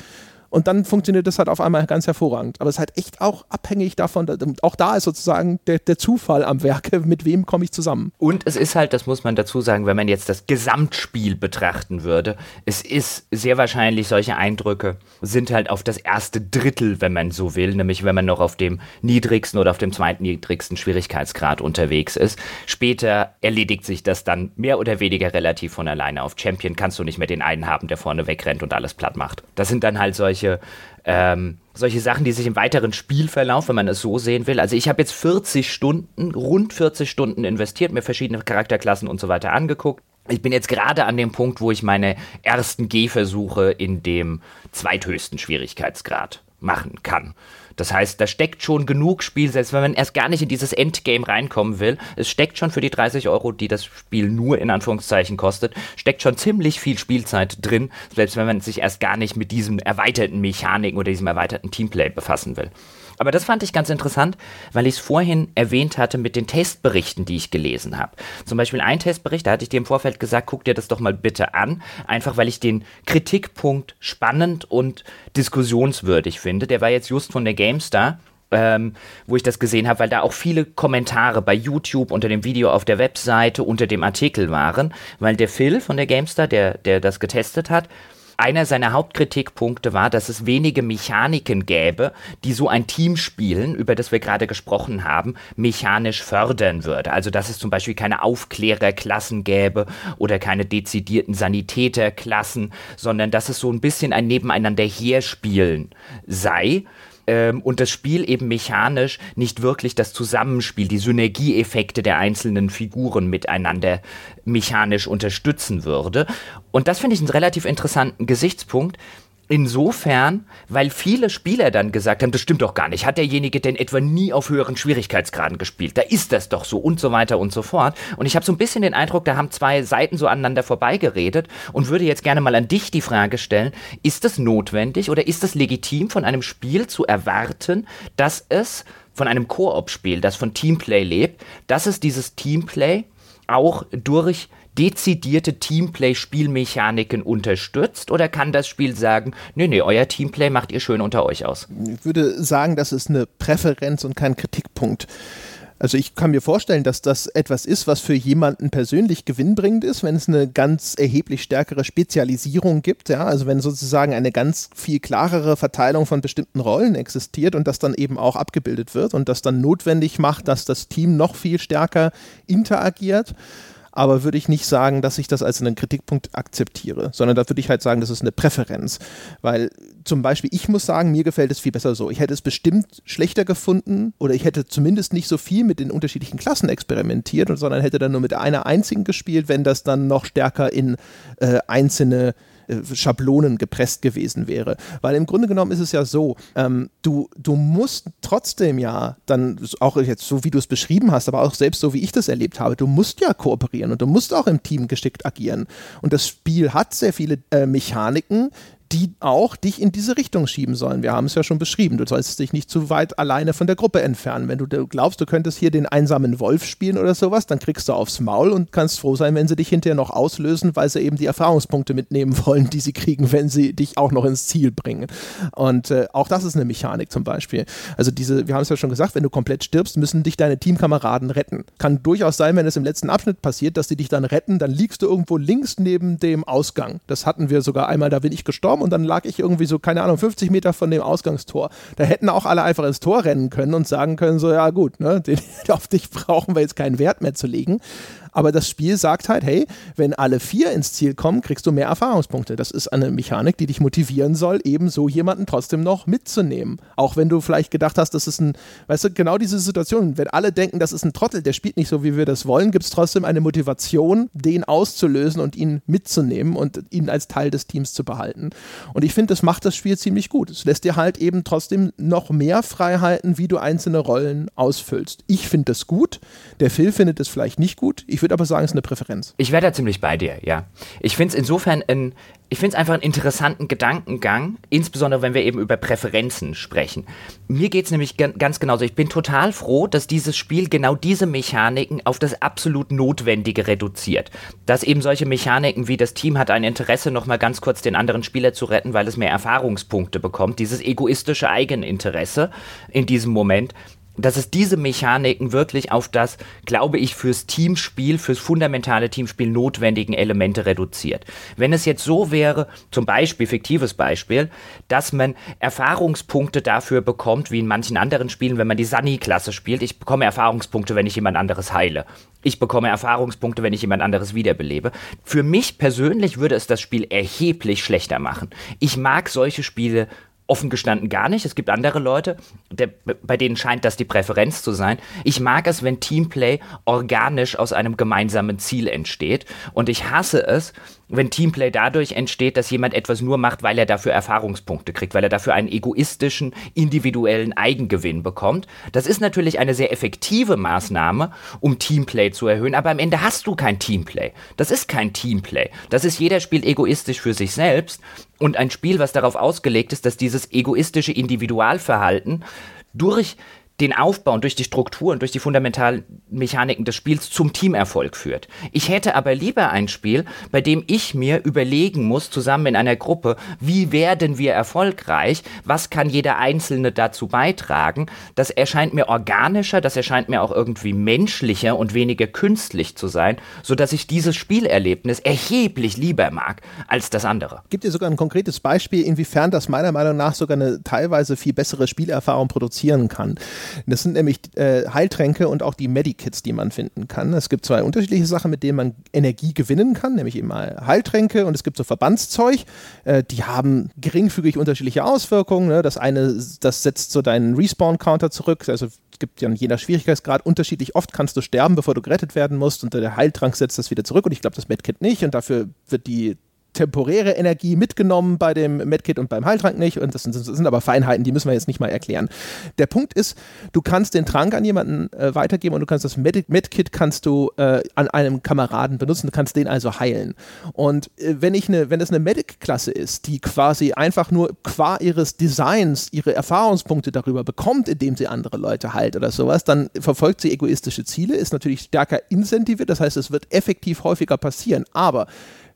Und dann funktioniert das halt auf einmal ganz hervorragend. Aber es ist halt echt auch abhängig davon, auch da ist sozusagen der, der Zufall am Werke, <laughs> mit wem komme ich zusammen. Und es ist halt, das muss man dazu sagen, wenn man jetzt das Gesamtspiel betrachten würde, es ist sehr wahrscheinlich, solche Eindrücke sind halt auf das erste Drittel, wenn man so will, nämlich wenn man noch auf dem niedrigsten oder auf dem zweitniedrigsten Schwierigkeitsgrad unterwegs ist. Später erledigt sich das dann mehr oder weniger relativ von alleine. Auf Champion kannst du nicht mehr den einen haben, der vorne wegrennt und alles platt macht. Das sind dann halt solche solche, ähm, solche Sachen, die sich im weiteren Spielverlauf, wenn man es so sehen will. Also ich habe jetzt 40 Stunden, rund 40 Stunden investiert, mir verschiedene Charakterklassen und so weiter angeguckt. Ich bin jetzt gerade an dem Punkt, wo ich meine ersten Gehversuche in dem zweithöchsten Schwierigkeitsgrad machen kann. Das heißt, da steckt schon genug Spiel, selbst wenn man erst gar nicht in dieses Endgame reinkommen will. Es steckt schon für die 30 Euro, die das Spiel nur in Anführungszeichen kostet, steckt schon ziemlich viel Spielzeit drin, selbst wenn man sich erst gar nicht mit diesem erweiterten Mechaniken oder diesem erweiterten Teamplay befassen will. Aber das fand ich ganz interessant, weil ich es vorhin erwähnt hatte mit den Testberichten, die ich gelesen habe. Zum Beispiel ein Testbericht, da hatte ich dir im Vorfeld gesagt, guck dir das doch mal bitte an, einfach weil ich den Kritikpunkt spannend und diskussionswürdig finde. Der war jetzt just von der GameStar. Ähm, wo ich das gesehen habe, weil da auch viele Kommentare bei YouTube unter dem Video auf der Webseite unter dem Artikel waren, weil der Phil von der GameStar, der, der das getestet hat, einer seiner Hauptkritikpunkte war, dass es wenige Mechaniken gäbe, die so ein Teamspielen, über das wir gerade gesprochen haben, mechanisch fördern würde. Also dass es zum Beispiel keine Aufklärerklassen gäbe oder keine dezidierten Sanitäterklassen, sondern dass es so ein bisschen ein Nebeneinander herspielen sei ähm, und das Spiel eben mechanisch nicht wirklich das Zusammenspiel, die Synergieeffekte der einzelnen Figuren miteinander mechanisch unterstützen würde. Und das finde ich einen relativ interessanten Gesichtspunkt, Insofern, weil viele Spieler dann gesagt haben, das stimmt doch gar nicht. Hat derjenige denn etwa nie auf höheren Schwierigkeitsgraden gespielt? Da ist das doch so und so weiter und so fort. Und ich habe so ein bisschen den Eindruck, da haben zwei Seiten so aneinander vorbeigeredet und würde jetzt gerne mal an dich die Frage stellen, ist es notwendig oder ist es legitim von einem Spiel zu erwarten, dass es von einem Koop-Spiel, das von Teamplay lebt, dass es dieses Teamplay auch durch dezidierte Teamplay-Spielmechaniken unterstützt oder kann das Spiel sagen, nee, nee, euer Teamplay macht ihr schön unter euch aus? Ich würde sagen, das ist eine Präferenz und kein Kritikpunkt. Also ich kann mir vorstellen, dass das etwas ist, was für jemanden persönlich gewinnbringend ist, wenn es eine ganz erheblich stärkere Spezialisierung gibt. Ja? Also wenn sozusagen eine ganz viel klarere Verteilung von bestimmten Rollen existiert und das dann eben auch abgebildet wird und das dann notwendig macht, dass das Team noch viel stärker interagiert aber würde ich nicht sagen, dass ich das als einen Kritikpunkt akzeptiere, sondern da würde ich halt sagen, das ist eine Präferenz. Weil zum Beispiel, ich muss sagen, mir gefällt es viel besser so. Ich hätte es bestimmt schlechter gefunden oder ich hätte zumindest nicht so viel mit den unterschiedlichen Klassen experimentiert, sondern hätte dann nur mit einer einzigen gespielt, wenn das dann noch stärker in äh, einzelne Schablonen gepresst gewesen wäre. Weil im Grunde genommen ist es ja so, ähm, du, du musst trotzdem ja dann, auch jetzt so wie du es beschrieben hast, aber auch selbst so wie ich das erlebt habe, du musst ja kooperieren und du musst auch im Team geschickt agieren. Und das Spiel hat sehr viele äh, Mechaniken, die auch dich in diese Richtung schieben sollen. Wir haben es ja schon beschrieben. Du sollst dich nicht zu weit alleine von der Gruppe entfernen. Wenn du glaubst, du könntest hier den einsamen Wolf spielen oder sowas, dann kriegst du aufs Maul und kannst froh sein, wenn sie dich hinterher noch auslösen, weil sie eben die Erfahrungspunkte mitnehmen wollen, die sie kriegen, wenn sie dich auch noch ins Ziel bringen. Und äh, auch das ist eine Mechanik zum Beispiel. Also diese, wir haben es ja schon gesagt, wenn du komplett stirbst, müssen dich deine Teamkameraden retten. Kann durchaus sein, wenn es im letzten Abschnitt passiert, dass sie dich dann retten, dann liegst du irgendwo links neben dem Ausgang. Das hatten wir sogar einmal, da bin ich gestorben und dann lag ich irgendwie so, keine Ahnung, 50 Meter von dem Ausgangstor. Da hätten auch alle einfach ins Tor rennen können und sagen können, so, ja gut, ne, <laughs> den, auf dich brauchen wir jetzt keinen Wert mehr zu legen. Aber das Spiel sagt halt, hey, wenn alle vier ins Ziel kommen, kriegst du mehr Erfahrungspunkte. Das ist eine Mechanik, die dich motivieren soll, eben so jemanden trotzdem noch mitzunehmen. Auch wenn du vielleicht gedacht hast, das ist ein, weißt du, genau diese Situation, wenn alle denken, das ist ein Trottel, der spielt nicht so, wie wir das wollen, gibt es trotzdem eine Motivation, den auszulösen und ihn mitzunehmen und ihn als Teil des Teams zu behalten. Und ich finde, das macht das Spiel ziemlich gut. Es lässt dir halt eben trotzdem noch mehr Freiheiten, wie du einzelne Rollen ausfüllst. Ich finde das gut. Der Phil findet es vielleicht nicht gut. Ich würde aber sagen, es ist eine Präferenz. Ich wäre da ziemlich bei dir, ja. Ich finde es insofern ein, ich finde einfach einen interessanten Gedankengang, insbesondere wenn wir eben über Präferenzen sprechen. Mir geht es nämlich ganz genauso. Ich bin total froh, dass dieses Spiel genau diese Mechaniken auf das absolut Notwendige reduziert. Dass eben solche Mechaniken wie das Team hat ein Interesse, nochmal ganz kurz den anderen Spieler zu retten, weil es mehr Erfahrungspunkte bekommt. Dieses egoistische Eigeninteresse in diesem Moment dass es diese Mechaniken wirklich auf das, glaube ich, fürs Teamspiel, fürs fundamentale Teamspiel notwendigen Elemente reduziert. Wenn es jetzt so wäre, zum Beispiel, fiktives Beispiel, dass man Erfahrungspunkte dafür bekommt, wie in manchen anderen Spielen, wenn man die Sunny-Klasse spielt, ich bekomme Erfahrungspunkte, wenn ich jemand anderes heile. Ich bekomme Erfahrungspunkte, wenn ich jemand anderes wiederbelebe. Für mich persönlich würde es das Spiel erheblich schlechter machen. Ich mag solche Spiele offen gestanden gar nicht. Es gibt andere Leute, der, bei denen scheint das die Präferenz zu sein. Ich mag es, wenn Teamplay organisch aus einem gemeinsamen Ziel entsteht. Und ich hasse es, wenn Teamplay dadurch entsteht, dass jemand etwas nur macht, weil er dafür Erfahrungspunkte kriegt, weil er dafür einen egoistischen, individuellen Eigengewinn bekommt. Das ist natürlich eine sehr effektive Maßnahme, um Teamplay zu erhöhen, aber am Ende hast du kein Teamplay. Das ist kein Teamplay. Das ist jeder spielt egoistisch für sich selbst und ein Spiel, was darauf ausgelegt ist, dass dieses egoistische Individualverhalten durch den Aufbau und durch die Strukturen, durch die fundamentalen Mechaniken des Spiels zum Teamerfolg führt. Ich hätte aber lieber ein Spiel, bei dem ich mir überlegen muss, zusammen in einer Gruppe, wie werden wir erfolgreich, was kann jeder Einzelne dazu beitragen. Das erscheint mir organischer, das erscheint mir auch irgendwie menschlicher und weniger künstlich zu sein, sodass ich dieses Spielerlebnis erheblich lieber mag als das andere. Gibt dir sogar ein konkretes Beispiel, inwiefern das meiner Meinung nach sogar eine teilweise viel bessere Spielerfahrung produzieren kann? Das sind nämlich äh, Heiltränke und auch die Medikits, die man finden kann. Es gibt zwei unterschiedliche Sachen, mit denen man Energie gewinnen kann, nämlich eben Heiltränke und es gibt so Verbandszeug. Äh, die haben geringfügig unterschiedliche Auswirkungen. Ne? Das eine, das setzt so deinen Respawn-Counter zurück. Also es gibt ja je nach Schwierigkeitsgrad unterschiedlich oft kannst du sterben, bevor du gerettet werden musst und der Heiltrank setzt das wieder zurück und ich glaube das Medkit nicht und dafür wird die temporäre Energie mitgenommen bei dem Medkit und beim Heiltrank nicht. Und das sind, das sind, aber Feinheiten, die müssen wir jetzt nicht mal erklären. Der Punkt ist, du kannst den Trank an jemanden äh, weitergeben und du kannst das Med Medkit kannst du äh, an einem Kameraden benutzen, du kannst den also heilen. Und äh, wenn ich eine, wenn das eine Medic-Klasse ist, die quasi einfach nur qua ihres Designs ihre Erfahrungspunkte darüber bekommt, indem sie andere Leute heilt oder sowas, dann verfolgt sie egoistische Ziele, ist natürlich stärker incentiviert, das heißt, es wird effektiv häufiger passieren. Aber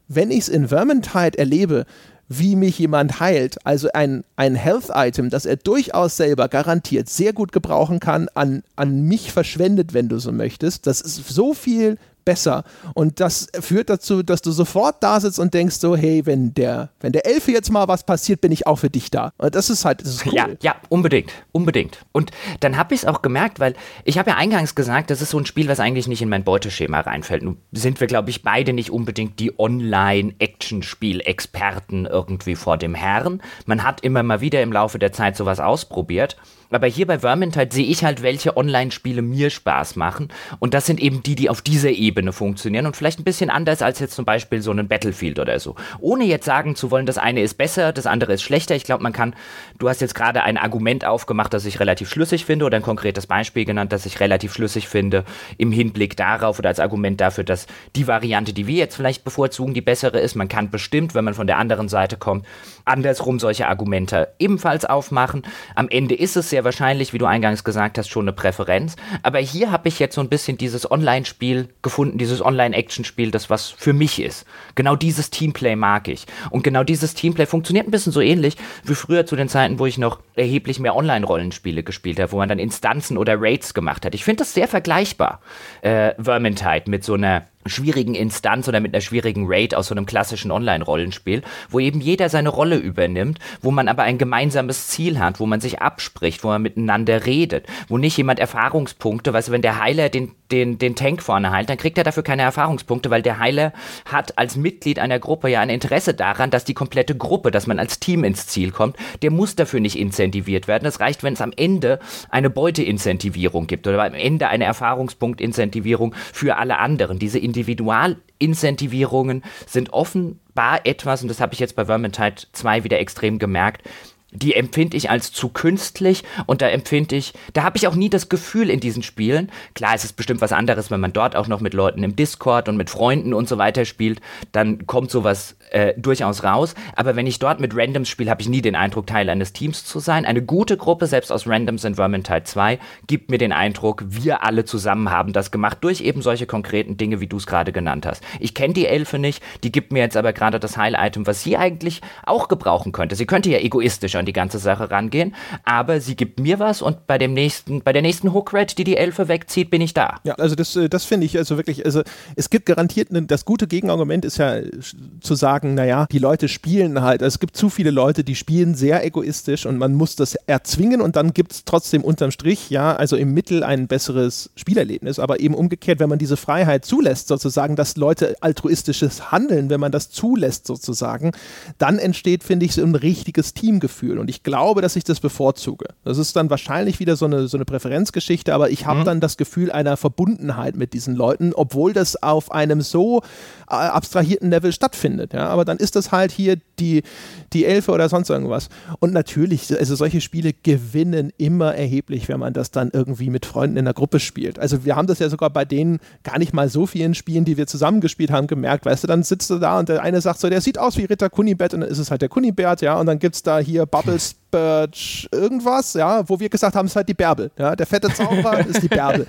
wenn ich es in Vermintide erlebe, wie mich jemand heilt, also ein, ein Health-Item, das er durchaus selber garantiert sehr gut gebrauchen kann, an, an mich verschwendet, wenn du so möchtest. Das ist so viel besser. Und das führt dazu, dass du sofort da sitzt und denkst so, hey, wenn der, wenn der Elfe jetzt mal was passiert, bin ich auch für dich da. Und das ist halt, das ist cool. Ja, ja, unbedingt, unbedingt. Und dann habe ich es auch gemerkt, weil ich habe ja eingangs gesagt, das ist so ein Spiel, was eigentlich nicht in mein Beuteschema reinfällt. Nun sind wir, glaube ich, beide nicht unbedingt die Online-Action-Spiel-Experten irgendwie vor dem Herrn. Man hat immer mal wieder im Laufe der Zeit sowas ausprobiert. Aber hier bei Vermintide sehe ich halt, welche Online-Spiele mir Spaß machen. Und das sind eben die, die auf dieser Ebene funktionieren und vielleicht ein bisschen anders als jetzt zum Beispiel so ein Battlefield oder so. Ohne jetzt sagen zu wollen, das eine ist besser, das andere ist schlechter. Ich glaube, man kann, du hast jetzt gerade ein Argument aufgemacht, das ich relativ schlüssig finde oder ein konkretes Beispiel genannt, das ich relativ schlüssig finde im Hinblick darauf oder als Argument dafür, dass die Variante, die wir jetzt vielleicht bevorzugen, die bessere ist. Man kann bestimmt, wenn man von der anderen Seite kommt, andersrum solche Argumente ebenfalls aufmachen. Am Ende ist es sehr wahrscheinlich, wie du eingangs gesagt hast, schon eine Präferenz. Aber hier habe ich jetzt so ein bisschen dieses Online-Spiel gefunden, dieses Online-Action-Spiel, das was für mich ist. Genau dieses Teamplay mag ich. Und genau dieses Teamplay funktioniert ein bisschen so ähnlich wie früher zu den Zeiten, wo ich noch erheblich mehr Online-Rollenspiele gespielt habe, wo man dann Instanzen oder Raids gemacht hat. Ich finde das sehr vergleichbar, äh, Vermintide, mit so einer schwierigen Instanz oder mit einer schwierigen Raid aus so einem klassischen Online-Rollenspiel, wo eben jeder seine Rolle übernimmt, wo man aber ein gemeinsames Ziel hat, wo man sich abspricht, wo man miteinander redet, wo nicht jemand Erfahrungspunkte, weißt du, wenn der Heiler den, den, den Tank vorne heilt, dann kriegt er dafür keine Erfahrungspunkte, weil der Heiler hat als Mitglied einer Gruppe ja ein Interesse daran, dass die komplette Gruppe, dass man als Team ins Ziel kommt, der muss dafür nicht incentiviert werden. Es reicht, wenn es am Ende eine Beuteincentivierung gibt oder am Ende eine Erfahrungspunkt-Incentivierung für alle anderen. Diese Individualincentivierungen sind offenbar etwas, und das habe ich jetzt bei Vermintide 2 wieder extrem gemerkt, die empfinde ich als zu künstlich und da empfinde ich, da habe ich auch nie das Gefühl in diesen Spielen, klar, es ist bestimmt was anderes, wenn man dort auch noch mit Leuten im Discord und mit Freunden und so weiter spielt, dann kommt sowas äh, durchaus raus, aber wenn ich dort mit Randoms spiele, habe ich nie den Eindruck, Teil eines Teams zu sein. Eine gute Gruppe, selbst aus Randoms in Vermintide 2, gibt mir den Eindruck, wir alle zusammen haben das gemacht, durch eben solche konkreten Dinge, wie du es gerade genannt hast. Ich kenne die Elfe nicht, die gibt mir jetzt aber gerade das Heil-Item, was sie eigentlich auch gebrauchen könnte. Sie könnte ja egoistisch an die ganze Sache rangehen, aber sie gibt mir was und bei dem nächsten, bei der nächsten Hook-Red, die die Elfe wegzieht, bin ich da. Ja, also das, äh, das finde ich also wirklich, also es gibt garantiert, ne, das gute Gegenargument ist ja zu sagen, naja, die Leute spielen halt, also es gibt zu viele Leute, die spielen sehr egoistisch und man muss das erzwingen und dann gibt es trotzdem unterm Strich, ja, also im Mittel ein besseres Spielerlebnis, aber eben umgekehrt, wenn man diese Freiheit zulässt, sozusagen, dass Leute altruistisches Handeln, wenn man das zulässt sozusagen, dann entsteht, finde ich, so ein richtiges Teamgefühl und ich glaube, dass ich das bevorzuge. Das ist dann wahrscheinlich wieder so eine, so eine Präferenzgeschichte, aber ich habe mhm. dann das Gefühl einer Verbundenheit mit diesen Leuten, obwohl das auf einem so äh, abstrahierten Level stattfindet. Ja? Aber dann ist das halt hier die, die Elfe oder sonst irgendwas. Und natürlich, also solche Spiele gewinnen immer erheblich, wenn man das dann irgendwie mit Freunden in der Gruppe spielt. Also wir haben das ja sogar bei denen gar nicht mal so vielen Spielen, die wir zusammengespielt haben, gemerkt. Weißt du, dann sitzt du da und der eine sagt so, der sieht aus wie Ritter Kunibert und dann ist es halt der Kunibert, ja, und dann gibt es da hier Bubbles Birch irgendwas, ja, wo wir gesagt haben, es ist halt die Bärbel. Ja, der fette Zauberer <laughs> ist die Bärbel.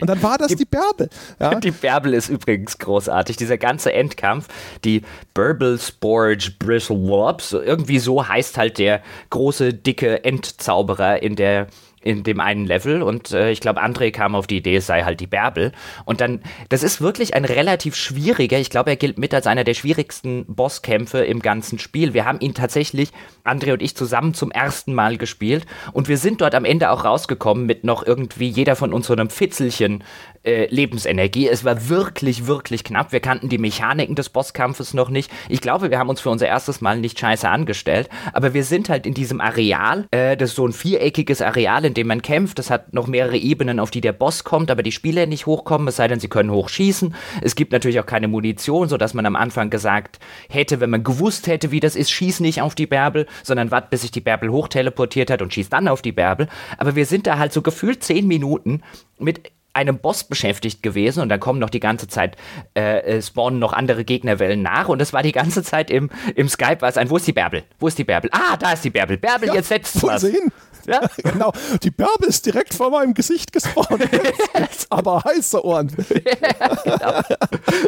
Und dann war das die, die Bärbel. Ja. <laughs> Die Bärbel ist übrigens großartig. Dieser ganze Endkampf, die Burble Sporge Bristle Warps, irgendwie so heißt halt der große, dicke Endzauberer in der in dem einen Level und äh, ich glaube, André kam auf die Idee, es sei halt die Bärbel. Und dann, das ist wirklich ein relativ schwieriger, ich glaube, er gilt mit als einer der schwierigsten Bosskämpfe im ganzen Spiel. Wir haben ihn tatsächlich, André und ich, zusammen zum ersten Mal gespielt und wir sind dort am Ende auch rausgekommen mit noch irgendwie jeder von uns so einem Fitzelchen äh, Lebensenergie. Es war wirklich, wirklich knapp. Wir kannten die Mechaniken des Bosskampfes noch nicht. Ich glaube, wir haben uns für unser erstes Mal nicht scheiße angestellt, aber wir sind halt in diesem Areal, äh, das ist so ein viereckiges Areal, in dem man kämpft. Das hat noch mehrere Ebenen, auf die der Boss kommt, aber die Spieler nicht hochkommen, es sei denn, sie können hochschießen. Es gibt natürlich auch keine Munition, sodass man am Anfang gesagt hätte, wenn man gewusst hätte, wie das ist, schieß nicht auf die Bärbel, sondern wart, bis sich die Bärbel hochteleportiert hat und schieß dann auf die Bärbel. Aber wir sind da halt so gefühlt zehn Minuten mit einem Boss beschäftigt gewesen und dann kommen noch die ganze Zeit, äh, äh, spawnen noch andere Gegnerwellen nach und das war die ganze Zeit im, im Skype, war es ein, wo ist die Bärbel? Wo ist die Bärbel? Ah, da ist die Bärbel. Bärbel, ja, jetzt setzt was. Sehen. Ja? <laughs> genau. Die Bärbel ist direkt vor meinem Gesicht gespawnt. <laughs> aber heiße Ohren. <laughs> ja, genau.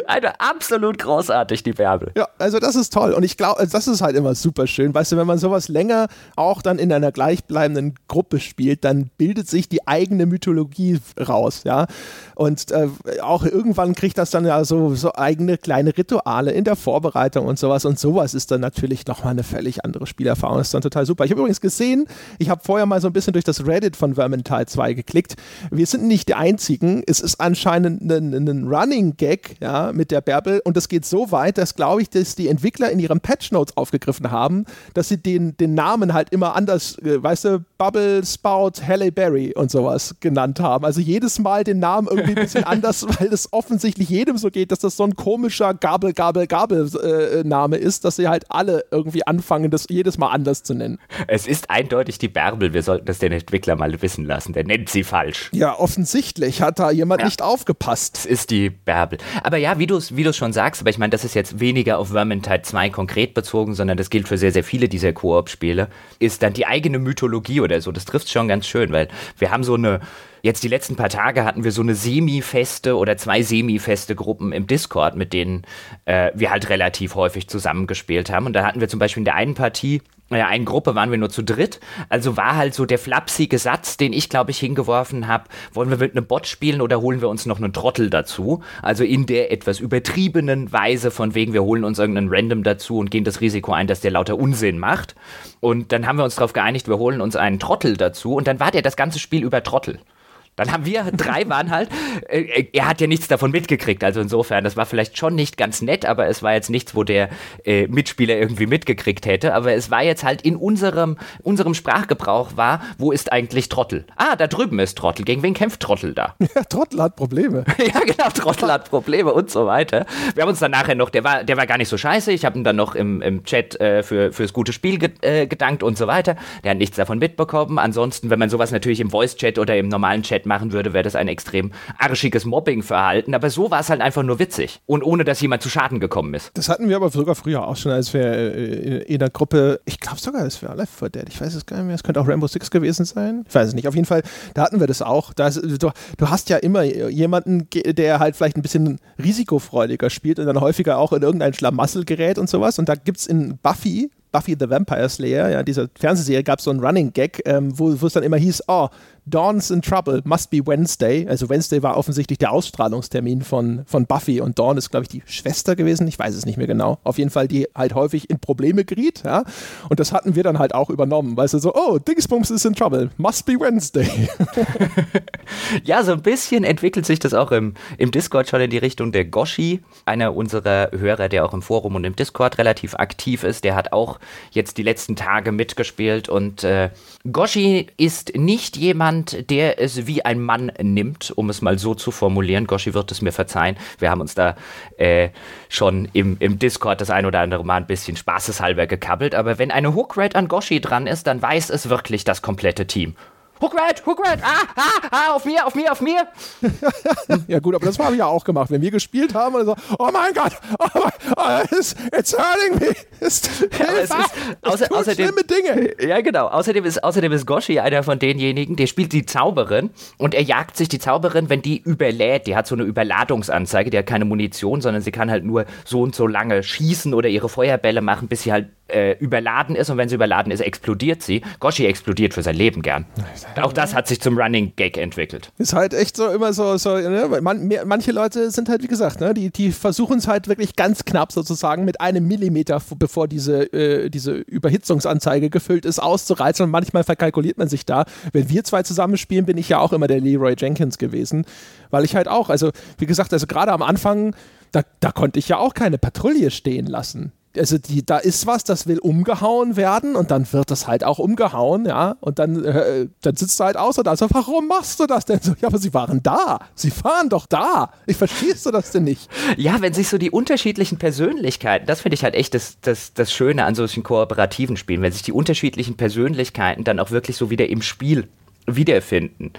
Also absolut großartig, die Bärbel. Ja, also das ist toll. Und ich glaube, das ist halt immer super schön. Weißt du, wenn man sowas länger auch dann in einer gleichbleibenden Gruppe spielt, dann bildet sich die eigene Mythologie raus, ja. Und äh, auch irgendwann kriegt das dann ja so, so eigene kleine Rituale in der Vorbereitung und sowas. Und sowas ist dann natürlich nochmal eine völlig andere Spielerfahrung. Das ist dann total super. Ich habe übrigens gesehen, ich habe vorher mal so ein bisschen durch das Reddit von Vermintide 2 geklickt. Wir sind nicht die einzigen. Es ist anscheinend ein, ein Running Gag, ja, mit der Bärbel. Und das geht so weit, dass, glaube ich, dass die Entwickler in ihren Patch Notes aufgegriffen haben, dass sie den, den Namen halt immer anders, äh, weißt du, Bubble, Spout, Halle Berry und sowas genannt haben. Also jedes Mal den Namen irgendwie ein bisschen anders, weil es offensichtlich jedem so geht, dass das so ein komischer Gabel, Gabel, Gabel-Name äh, ist, dass sie halt alle irgendwie anfangen, das jedes Mal anders zu nennen. Es ist eindeutig die Bärbel. Wir sollten das den Entwickler mal wissen lassen. Der nennt sie falsch. Ja, offensichtlich hat da jemand ja. nicht aufgepasst. Es ist die Bärbel. Aber ja, wie du es wie schon sagst, aber ich meine, das ist jetzt weniger auf Vermintide 2 konkret bezogen, sondern das gilt für sehr, sehr viele dieser Koop-Spiele, ist dann die eigene Mythologie oder so. Das trifft schon ganz schön, weil wir haben so eine Jetzt die letzten paar Tage hatten wir so eine semi-feste oder zwei semi-feste Gruppen im Discord, mit denen äh, wir halt relativ häufig zusammengespielt haben. Und da hatten wir zum Beispiel in der einen Partie naja, eine Gruppe waren wir nur zu dritt. Also war halt so der flapsige Satz, den ich, glaube ich, hingeworfen habe, wollen wir mit einem Bot spielen oder holen wir uns noch einen Trottel dazu? Also in der etwas übertriebenen Weise von wegen, wir holen uns irgendeinen Random dazu und gehen das Risiko ein, dass der lauter Unsinn macht. Und dann haben wir uns darauf geeinigt, wir holen uns einen Trottel dazu und dann war der das ganze Spiel über Trottel. Dann haben wir drei waren halt, äh, äh, er hat ja nichts davon mitgekriegt, also insofern, das war vielleicht schon nicht ganz nett, aber es war jetzt nichts, wo der äh, Mitspieler irgendwie mitgekriegt hätte, aber es war jetzt halt in unserem, unserem Sprachgebrauch war, wo ist eigentlich Trottel? Ah, da drüben ist Trottel, gegen wen kämpft Trottel da? <laughs> Ja, Trottel hat Probleme. <laughs> ja, genau, Trottel hat Probleme und so weiter. Wir haben uns dann nachher noch, der war, der war gar nicht so scheiße, ich habe ihn dann noch im, im Chat äh, für, fürs gute Spiel äh, gedankt und so weiter, der hat nichts davon mitbekommen, ansonsten, wenn man sowas natürlich im Voice-Chat oder im normalen Chat Chat machen würde, wäre das ein extrem arschiges Mobbing-Verhalten. Aber so war es halt einfach nur witzig. Und ohne, dass jemand zu Schaden gekommen ist. Das hatten wir aber sogar früher auch schon, als wir äh, in der Gruppe, ich glaube sogar, es wäre Left 4 Dead, ich weiß es gar nicht mehr, es könnte auch Rainbow Six gewesen sein. Ich weiß es nicht. Auf jeden Fall, da hatten wir das auch. Da du, du hast ja immer jemanden, der halt vielleicht ein bisschen risikofreudiger spielt und dann häufiger auch in irgendein Schlamassel gerät und sowas. Und da gibt es in Buffy, Buffy the Vampire Slayer, ja, dieser Fernsehserie, gab es so einen Running Gag, ähm, wo es dann immer hieß, oh, Dawn's in Trouble, must be Wednesday. Also Wednesday war offensichtlich der Ausstrahlungstermin von, von Buffy und Dawn ist, glaube ich, die Schwester gewesen. Ich weiß es nicht mehr genau. Auf jeden Fall, die halt häufig in Probleme geriet, ja. Und das hatten wir dann halt auch übernommen. Weißt du, so, oh, Dingsbums is in Trouble, must be Wednesday. <laughs> ja, so ein bisschen entwickelt sich das auch im, im Discord schon in die Richtung der Goshi, einer unserer Hörer, der auch im Forum und im Discord relativ aktiv ist. Der hat auch jetzt die letzten Tage mitgespielt und äh, Goshi ist nicht jemand, jemand, der es wie ein Mann nimmt, um es mal so zu formulieren. Goshi wird es mir verzeihen. Wir haben uns da äh, schon im, im Discord das ein oder andere Mal ein bisschen spaßeshalber gekabbelt. Aber wenn eine Hook-Red an Goshi dran ist, dann weiß es wirklich das komplette Team. Hookred, Hookred, ah, ah, ah, auf mir, auf mir, auf mir. <laughs> ja gut, aber das haben wir ja auch gemacht. Wenn wir gespielt haben und so, oh mein Gott, oh mein, oh, it's, it's hurting me. It's, ja, es ist, außer, außerdem, schlimme Dinge. Ja genau, außerdem ist, außerdem ist Goshi einer von denjenigen, der spielt die Zauberin und er jagt sich die Zauberin, wenn die überlädt. Die hat so eine Überladungsanzeige, die hat keine Munition, sondern sie kann halt nur so und so lange schießen oder ihre Feuerbälle machen, bis sie halt äh, überladen ist und wenn sie überladen ist, explodiert sie. Goshi explodiert für sein Leben gern. Auch das hat sich zum Running Gag entwickelt. Ist halt echt so immer so, so ne? Man, mehr, manche Leute sind halt, wie gesagt, ne? die, die versuchen es halt wirklich ganz knapp sozusagen mit einem Millimeter, bevor diese, äh, diese Überhitzungsanzeige gefüllt ist, auszureizen und manchmal verkalkuliert man sich da. Wenn wir zwei zusammen spielen, bin ich ja auch immer der Leroy Jenkins gewesen, weil ich halt auch, also wie gesagt, also gerade am Anfang, da, da konnte ich ja auch keine Patrouille stehen lassen also die, da ist was, das will umgehauen werden und dann wird das halt auch umgehauen, ja, und dann, äh, dann sitzt du halt außer da so, warum machst du das denn so? Ja, aber sie waren da, sie fahren doch da. Ich verstehst du das denn nicht? Ja, wenn sich so die unterschiedlichen Persönlichkeiten, das finde ich halt echt das, das, das Schöne an solchen kooperativen Spielen, wenn sich die unterschiedlichen Persönlichkeiten dann auch wirklich so wieder im Spiel wiederfinden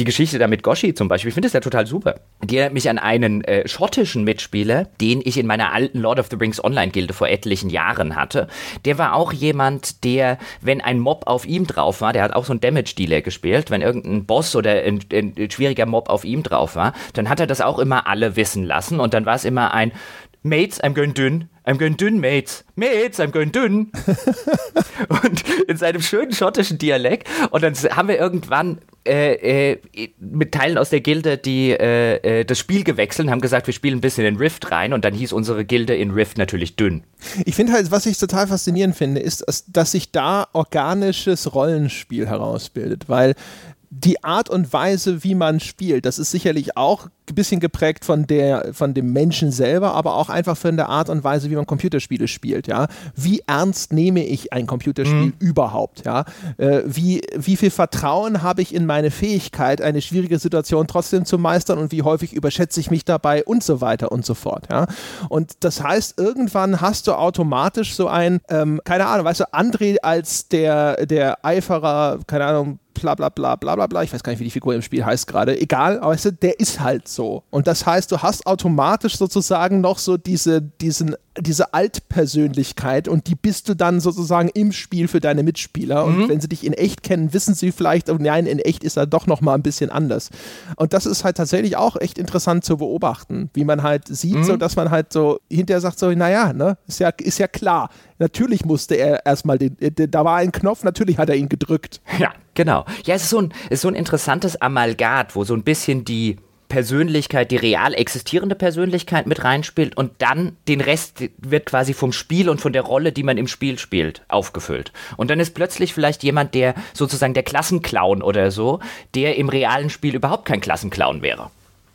die Geschichte da mit Goshi zum Beispiel, ich finde es ja total super. Die erinnert mich an einen äh, schottischen Mitspieler, den ich in meiner alten Lord of the Rings Online-Gilde vor etlichen Jahren hatte. Der war auch jemand, der, wenn ein Mob auf ihm drauf war, der hat auch so einen Damage-Dealer gespielt, wenn irgendein Boss oder ein, ein schwieriger Mob auf ihm drauf war, dann hat er das auch immer alle wissen lassen und dann war es immer ein Mates, I'm going dünn. I'm going dünn, Mates. Mates, I'm going dünn. <laughs> und in seinem schönen schottischen Dialekt. Und dann haben wir irgendwann äh, äh, mit Teilen aus der Gilde, die äh, äh, das Spiel gewechselt haben gesagt, wir spielen ein bisschen in Rift rein und dann hieß unsere Gilde in Rift natürlich dünn. Ich finde halt, was ich total faszinierend finde, ist, dass sich da organisches Rollenspiel herausbildet, weil die Art und Weise, wie man spielt, das ist sicherlich auch ein bisschen geprägt von der, von dem Menschen selber, aber auch einfach von der Art und Weise, wie man Computerspiele spielt, ja. Wie ernst nehme ich ein Computerspiel mhm. überhaupt, ja? Äh, wie, wie viel Vertrauen habe ich in meine Fähigkeit, eine schwierige Situation trotzdem zu meistern und wie häufig überschätze ich mich dabei und so weiter und so fort, ja. Und das heißt, irgendwann hast du automatisch so ein, ähm, keine Ahnung, weißt du, André als der, der Eiferer, keine Ahnung, bla bla bla bla bla bla. Ich weiß gar nicht, wie die Figur im Spiel heißt gerade. Egal, weißt du, der ist halt so. Und das heißt, du hast automatisch sozusagen noch so diese, diesen, diese Altpersönlichkeit und die bist du dann sozusagen im Spiel für deine Mitspieler. Und mhm. wenn sie dich in echt kennen, wissen sie vielleicht, oh nein, in echt ist er doch noch mal ein bisschen anders. Und das ist halt tatsächlich auch echt interessant zu beobachten, wie man halt sieht, mhm. so dass man halt so hinterher sagt so, naja, ne, ist ja, ist ja klar. Natürlich musste er erstmal den, da war ein Knopf, natürlich hat er ihn gedrückt. Ja, Genau. Ja, es ist so ein, ist so ein interessantes Amalgat, wo so ein bisschen die Persönlichkeit, die real existierende Persönlichkeit mit reinspielt und dann den Rest wird quasi vom Spiel und von der Rolle, die man im Spiel spielt, aufgefüllt. Und dann ist plötzlich vielleicht jemand, der sozusagen der Klassenclown oder so, der im realen Spiel überhaupt kein Klassenclown wäre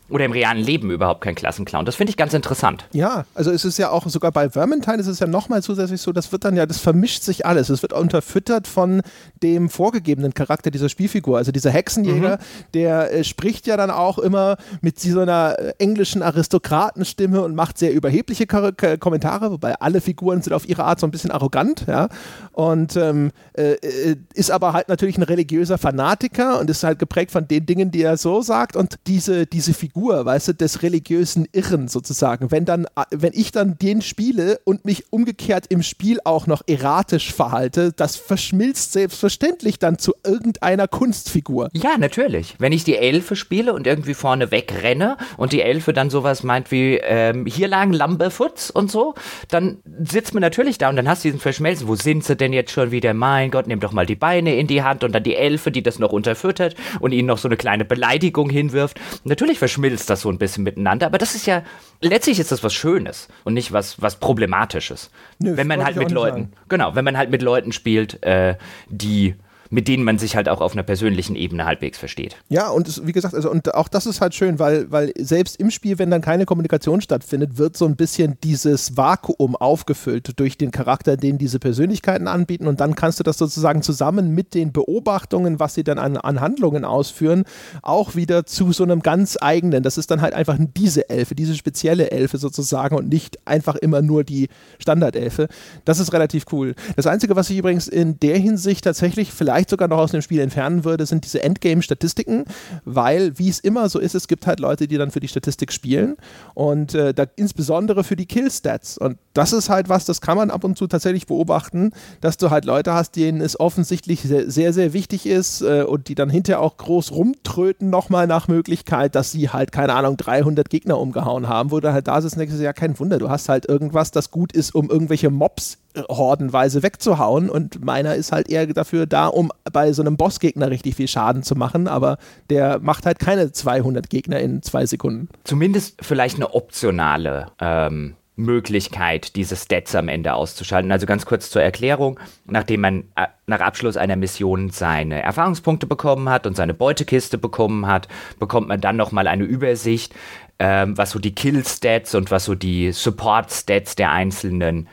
oder im realen Leben überhaupt kein Klassenclown. Das finde ich ganz interessant. Ja, also es ist ja auch sogar bei Vermintide ist es ja nochmal zusätzlich so, das wird dann ja, das vermischt sich alles. Es wird unterfüttert von dem vorgegebenen Charakter dieser Spielfigur. Also dieser Hexenjäger, mhm. der äh, spricht ja dann auch immer mit so einer äh, englischen Aristokratenstimme und macht sehr überhebliche K K Kommentare, wobei alle Figuren sind auf ihre Art so ein bisschen arrogant, ja. Und ähm, äh, äh ist aber halt natürlich ein religiöser Fanatiker und ist halt geprägt von den Dingen, die er so sagt. Und diese, diese Figur Figur, weißt du, des religiösen Irren sozusagen. Wenn dann, wenn ich dann den spiele und mich umgekehrt im Spiel auch noch erratisch verhalte, das verschmilzt selbstverständlich dann zu irgendeiner Kunstfigur. Ja, natürlich. Wenn ich die Elfe spiele und irgendwie vorne wegrenne und die Elfe dann sowas meint wie, ähm, hier lagen Lamberfoots und so, dann sitzt man natürlich da und dann hast du diesen Verschmelzen. Wo sind sie denn jetzt schon wieder? Mein Gott, nimm doch mal die Beine in die Hand und dann die Elfe, die das noch unterfüttert und ihnen noch so eine kleine Beleidigung hinwirft. Natürlich verschmilzt verschmilzt das so ein bisschen miteinander. Aber das ist ja, letztlich ist das was Schönes und nicht was, was Problematisches. Nö, wenn man halt mit Leuten, sagen. genau, wenn man halt mit Leuten spielt, äh, die mit denen man sich halt auch auf einer persönlichen Ebene halbwegs versteht. Ja, und es, wie gesagt, also und auch das ist halt schön, weil, weil selbst im Spiel, wenn dann keine Kommunikation stattfindet, wird so ein bisschen dieses Vakuum aufgefüllt durch den Charakter, den diese Persönlichkeiten anbieten und dann kannst du das sozusagen zusammen mit den Beobachtungen, was sie dann an, an Handlungen ausführen, auch wieder zu so einem ganz eigenen, das ist dann halt einfach diese Elfe, diese spezielle Elfe sozusagen und nicht einfach immer nur die Standardelfe. Das ist relativ cool. Das Einzige, was ich übrigens in der Hinsicht tatsächlich vielleicht vielleicht sogar noch aus dem Spiel entfernen würde, sind diese Endgame-Statistiken, weil, wie es immer so ist, es gibt halt Leute, die dann für die Statistik spielen und äh, da, insbesondere für die Kill-Stats. Und das ist halt was, das kann man ab und zu tatsächlich beobachten, dass du halt Leute hast, denen es offensichtlich sehr, sehr, sehr wichtig ist äh, und die dann hinterher auch groß rumtröten nochmal nach Möglichkeit, dass sie halt, keine Ahnung, 300 Gegner umgehauen haben, wo du halt da sitzt und denkst, ja, kein Wunder, du hast halt irgendwas, das gut ist, um irgendwelche Mobs hordenweise wegzuhauen und meiner ist halt eher dafür da, um bei so einem Bossgegner richtig viel Schaden zu machen, aber der macht halt keine 200 Gegner in zwei Sekunden. Zumindest vielleicht eine optionale ähm, Möglichkeit, diese Stats am Ende auszuschalten. Also ganz kurz zur Erklärung, nachdem man äh, nach Abschluss einer Mission seine Erfahrungspunkte bekommen hat und seine Beutekiste bekommen hat, bekommt man dann nochmal eine Übersicht, ähm, was so die Kill-Stats und was so die Support-Stats der einzelnen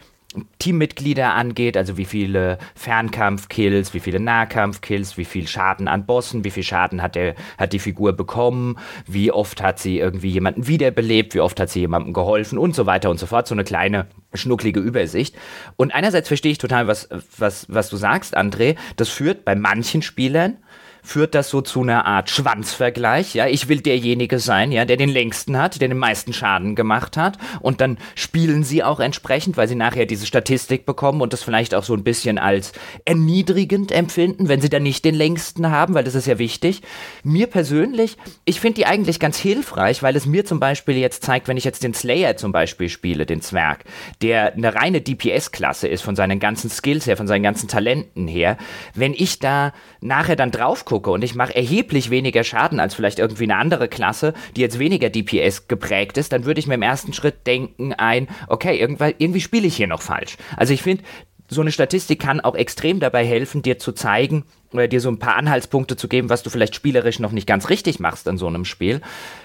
Teammitglieder angeht, also wie viele Fernkampfkills, wie viele Nahkampfkills, wie viel Schaden an Bossen, wie viel Schaden hat, der, hat die Figur bekommen, wie oft hat sie irgendwie jemanden wiederbelebt, wie oft hat sie jemandem geholfen und so weiter und so fort. So eine kleine schnucklige Übersicht. Und einerseits verstehe ich total, was, was, was du sagst, André. Das führt bei manchen Spielern führt das so zu einer Art Schwanzvergleich. Ja, ich will derjenige sein, ja, der den längsten hat, der den meisten Schaden gemacht hat. Und dann spielen sie auch entsprechend, weil sie nachher diese Statistik bekommen und das vielleicht auch so ein bisschen als erniedrigend empfinden, wenn sie dann nicht den längsten haben, weil das ist ja wichtig. Mir persönlich, ich finde die eigentlich ganz hilfreich, weil es mir zum Beispiel jetzt zeigt, wenn ich jetzt den Slayer zum Beispiel spiele, den Zwerg, der eine reine DPS-Klasse ist von seinen ganzen Skills her, von seinen ganzen Talenten her, wenn ich da nachher dann drauf gucke und ich mache erheblich weniger Schaden als vielleicht irgendwie eine andere Klasse, die jetzt weniger DPS geprägt ist, dann würde ich mir im ersten Schritt denken ein, okay, irgendwie, irgendwie spiele ich hier noch falsch. Also ich finde, so eine Statistik kann auch extrem dabei helfen, dir zu zeigen, oder dir so ein paar Anhaltspunkte zu geben, was du vielleicht spielerisch noch nicht ganz richtig machst an so einem Spiel.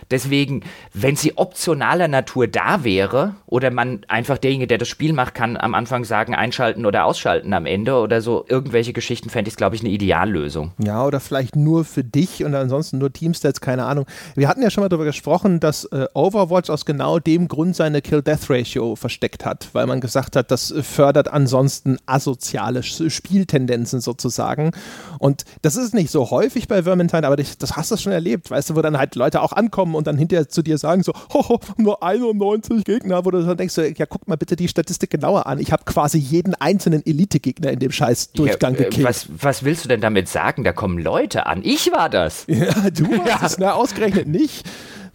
Deswegen, wenn sie optionaler Natur da wäre oder man einfach derjenige, der das Spiel macht, kann am Anfang sagen, einschalten oder ausschalten am Ende oder so irgendwelche Geschichten, fände ich, glaube ich, eine Ideallösung. Ja, oder vielleicht nur für dich und ansonsten nur Teamstats, keine Ahnung. Wir hatten ja schon mal darüber gesprochen, dass äh, Overwatch aus genau dem Grund seine Kill-Death-Ratio versteckt hat, weil man gesagt hat, das fördert ansonsten asoziale Spieltendenzen sozusagen. Und das ist nicht so häufig bei Vermintide, aber das hast du schon erlebt, weißt du, wo dann halt Leute auch ankommen und dann hinterher zu dir sagen so, hoho, nur 91 Gegner, wo du dann denkst, ja guck mal bitte die Statistik genauer an. Ich habe quasi jeden einzelnen Elite-Gegner in dem scheiß Durchgang ja, äh, gekillt. Was, was willst du denn damit sagen? Da kommen Leute an. Ich war das. <laughs> Ja, du warst ja. es, na, ausgerechnet nicht.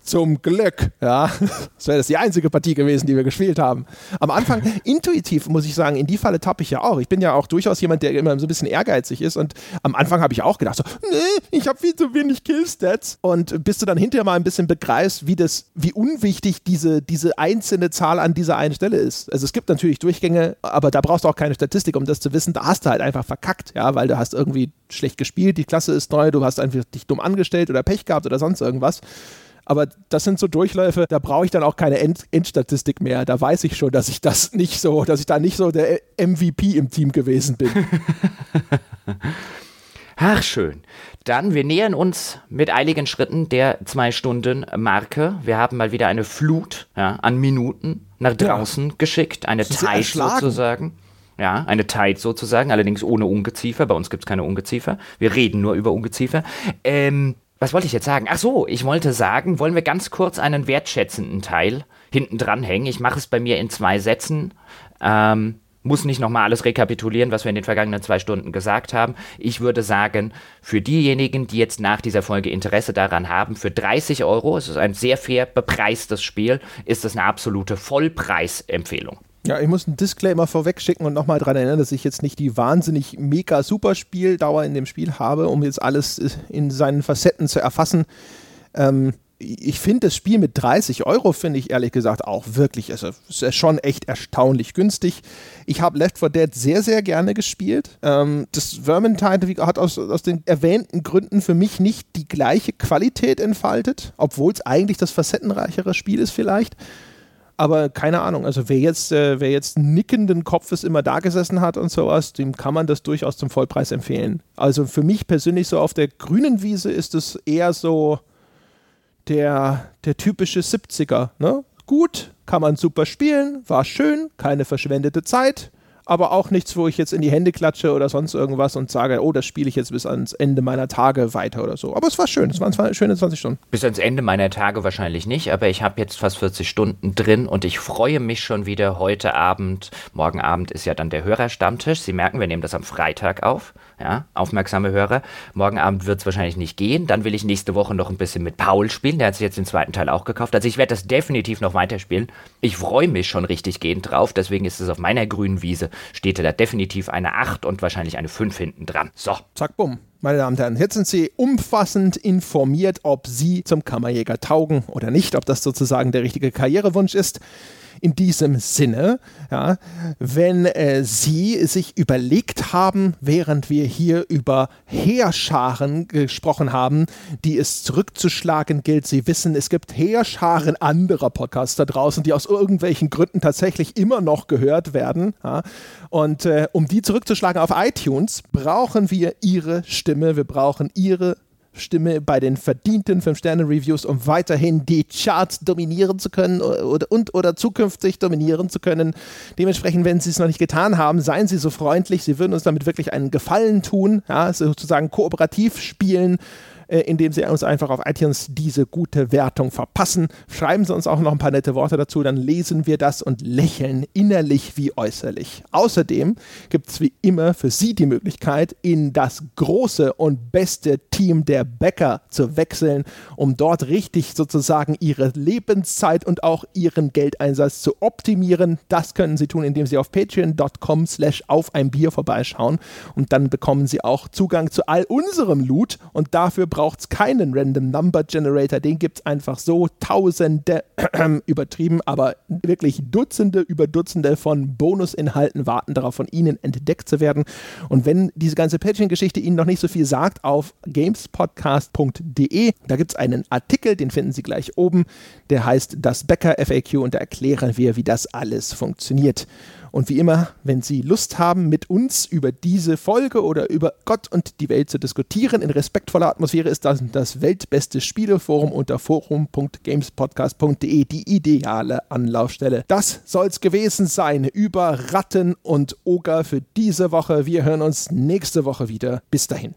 Zum Glück, ja. Das wäre das die einzige Partie gewesen, die wir gespielt haben. Am Anfang, intuitiv muss ich sagen, in die Falle tappe ich ja auch. Ich bin ja auch durchaus jemand, der immer so ein bisschen ehrgeizig ist. Und am Anfang habe ich auch gedacht, so, nee, ich habe viel zu wenig Killstats. Und bis du dann hinterher mal ein bisschen begreifst, wie das, wie unwichtig diese, diese einzelne Zahl an dieser einen Stelle ist. Also es gibt natürlich Durchgänge, aber da brauchst du auch keine Statistik, um das zu wissen. Da hast du halt einfach verkackt, ja, weil du hast irgendwie schlecht gespielt, die Klasse ist neu, du hast einfach dich dumm angestellt oder Pech gehabt oder sonst irgendwas. Aber das sind so Durchläufe, da brauche ich dann auch keine End Endstatistik mehr. Da weiß ich schon, dass ich das <laughs> nicht so, dass ich da nicht so der MVP im Team gewesen bin. <laughs> Ach, schön. Dann, wir nähern uns mit eiligen Schritten der Zwei-Stunden-Marke. Wir haben mal wieder eine Flut ja, an Minuten nach draußen ja. geschickt. Eine Tide sozusagen. Ja, eine Tide sozusagen, allerdings ohne Ungeziefer. Bei uns gibt es keine Ungeziefer. Wir reden nur über Ungeziefer. Ähm, was wollte ich jetzt sagen? Ach so, ich wollte sagen, wollen wir ganz kurz einen wertschätzenden Teil hinten dranhängen. Ich mache es bei mir in zwei Sätzen. Ähm, muss nicht nochmal alles rekapitulieren, was wir in den vergangenen zwei Stunden gesagt haben. Ich würde sagen, für diejenigen, die jetzt nach dieser Folge Interesse daran haben, für 30 Euro, es ist ein sehr fair bepreistes Spiel, ist es eine absolute Vollpreisempfehlung. Ja, ich muss einen Disclaimer vorweg schicken und nochmal daran erinnern, dass ich jetzt nicht die wahnsinnig mega super Spieldauer in dem Spiel habe, um jetzt alles in seinen Facetten zu erfassen. Ähm, ich finde das Spiel mit 30 Euro, finde ich ehrlich gesagt auch wirklich, also ist schon echt erstaunlich günstig. Ich habe Left 4 Dead sehr, sehr gerne gespielt. Ähm, das Vermintide hat aus, aus den erwähnten Gründen für mich nicht die gleiche Qualität entfaltet, obwohl es eigentlich das facettenreichere Spiel ist vielleicht. Aber keine Ahnung, also wer jetzt, äh, wer jetzt nickenden Kopfes immer da gesessen hat und sowas, dem kann man das durchaus zum Vollpreis empfehlen. Also für mich persönlich so auf der grünen Wiese ist es eher so der, der typische 70er. Ne? Gut, kann man super spielen, war schön, keine verschwendete Zeit aber auch nichts, wo ich jetzt in die Hände klatsche oder sonst irgendwas und sage, oh, das spiele ich jetzt bis ans Ende meiner Tage weiter oder so. Aber es war schön, es waren schöne 20 Stunden. Bis ans Ende meiner Tage wahrscheinlich nicht, aber ich habe jetzt fast 40 Stunden drin und ich freue mich schon wieder heute Abend. Morgen Abend ist ja dann der Hörerstammtisch. Sie merken, wir nehmen das am Freitag auf. Ja, aufmerksame Hörer. Morgen Abend wird es wahrscheinlich nicht gehen. Dann will ich nächste Woche noch ein bisschen mit Paul spielen. Der hat sich jetzt den zweiten Teil auch gekauft. Also ich werde das definitiv noch weiterspielen. Ich freue mich schon richtig gehend drauf. Deswegen ist es auf meiner grünen Wiese steht da definitiv eine 8 und wahrscheinlich eine 5 hinten dran. So. Zack, bumm. Meine Damen und Herren, jetzt sind Sie umfassend informiert, ob Sie zum Kammerjäger taugen oder nicht, ob das sozusagen der richtige Karrierewunsch ist in diesem Sinne, ja, wenn äh, Sie sich überlegt haben, während wir hier über Heerscharen gesprochen haben, die es zurückzuschlagen gilt. Sie wissen, es gibt Heerscharen anderer Podcasts da draußen, die aus irgendwelchen Gründen tatsächlich immer noch gehört werden. Ja. Und äh, um die zurückzuschlagen auf iTunes, brauchen wir Ihre Stimme, wir brauchen Ihre Stimme bei den verdienten 5-Sterne-Reviews, um weiterhin die Charts dominieren zu können oder, und oder zukünftig dominieren zu können. Dementsprechend, wenn Sie es noch nicht getan haben, seien Sie so freundlich. Sie würden uns damit wirklich einen Gefallen tun, ja, sozusagen kooperativ spielen äh, indem Sie uns einfach auf iTunes diese gute Wertung verpassen. Schreiben Sie uns auch noch ein paar nette Worte dazu, dann lesen wir das und lächeln innerlich wie äußerlich. Außerdem gibt es wie immer für Sie die Möglichkeit, in das große und beste Team der Bäcker zu wechseln, um dort richtig sozusagen Ihre Lebenszeit und auch Ihren Geldeinsatz zu optimieren. Das können Sie tun, indem Sie auf patreon.com slash auf ein Bier vorbeischauen und dann bekommen Sie auch Zugang zu all unserem Loot und dafür brauchen braucht es keinen Random Number Generator, den gibt es einfach so. Tausende, <clears throat> übertrieben, aber wirklich Dutzende über Dutzende von Bonusinhalten warten darauf, von Ihnen entdeckt zu werden. Und wenn diese ganze Patreon-Geschichte Ihnen noch nicht so viel sagt, auf gamespodcast.de, da gibt es einen Artikel, den finden Sie gleich oben, der heißt Das Bäcker FAQ und da erklären wir, wie das alles funktioniert. Und wie immer, wenn Sie Lust haben, mit uns über diese Folge oder über Gott und die Welt zu diskutieren, in respektvoller Atmosphäre ist das das weltbeste Spieleforum unter forum.gamespodcast.de die ideale Anlaufstelle. Das soll's gewesen sein über Ratten und Oger für diese Woche. Wir hören uns nächste Woche wieder. Bis dahin.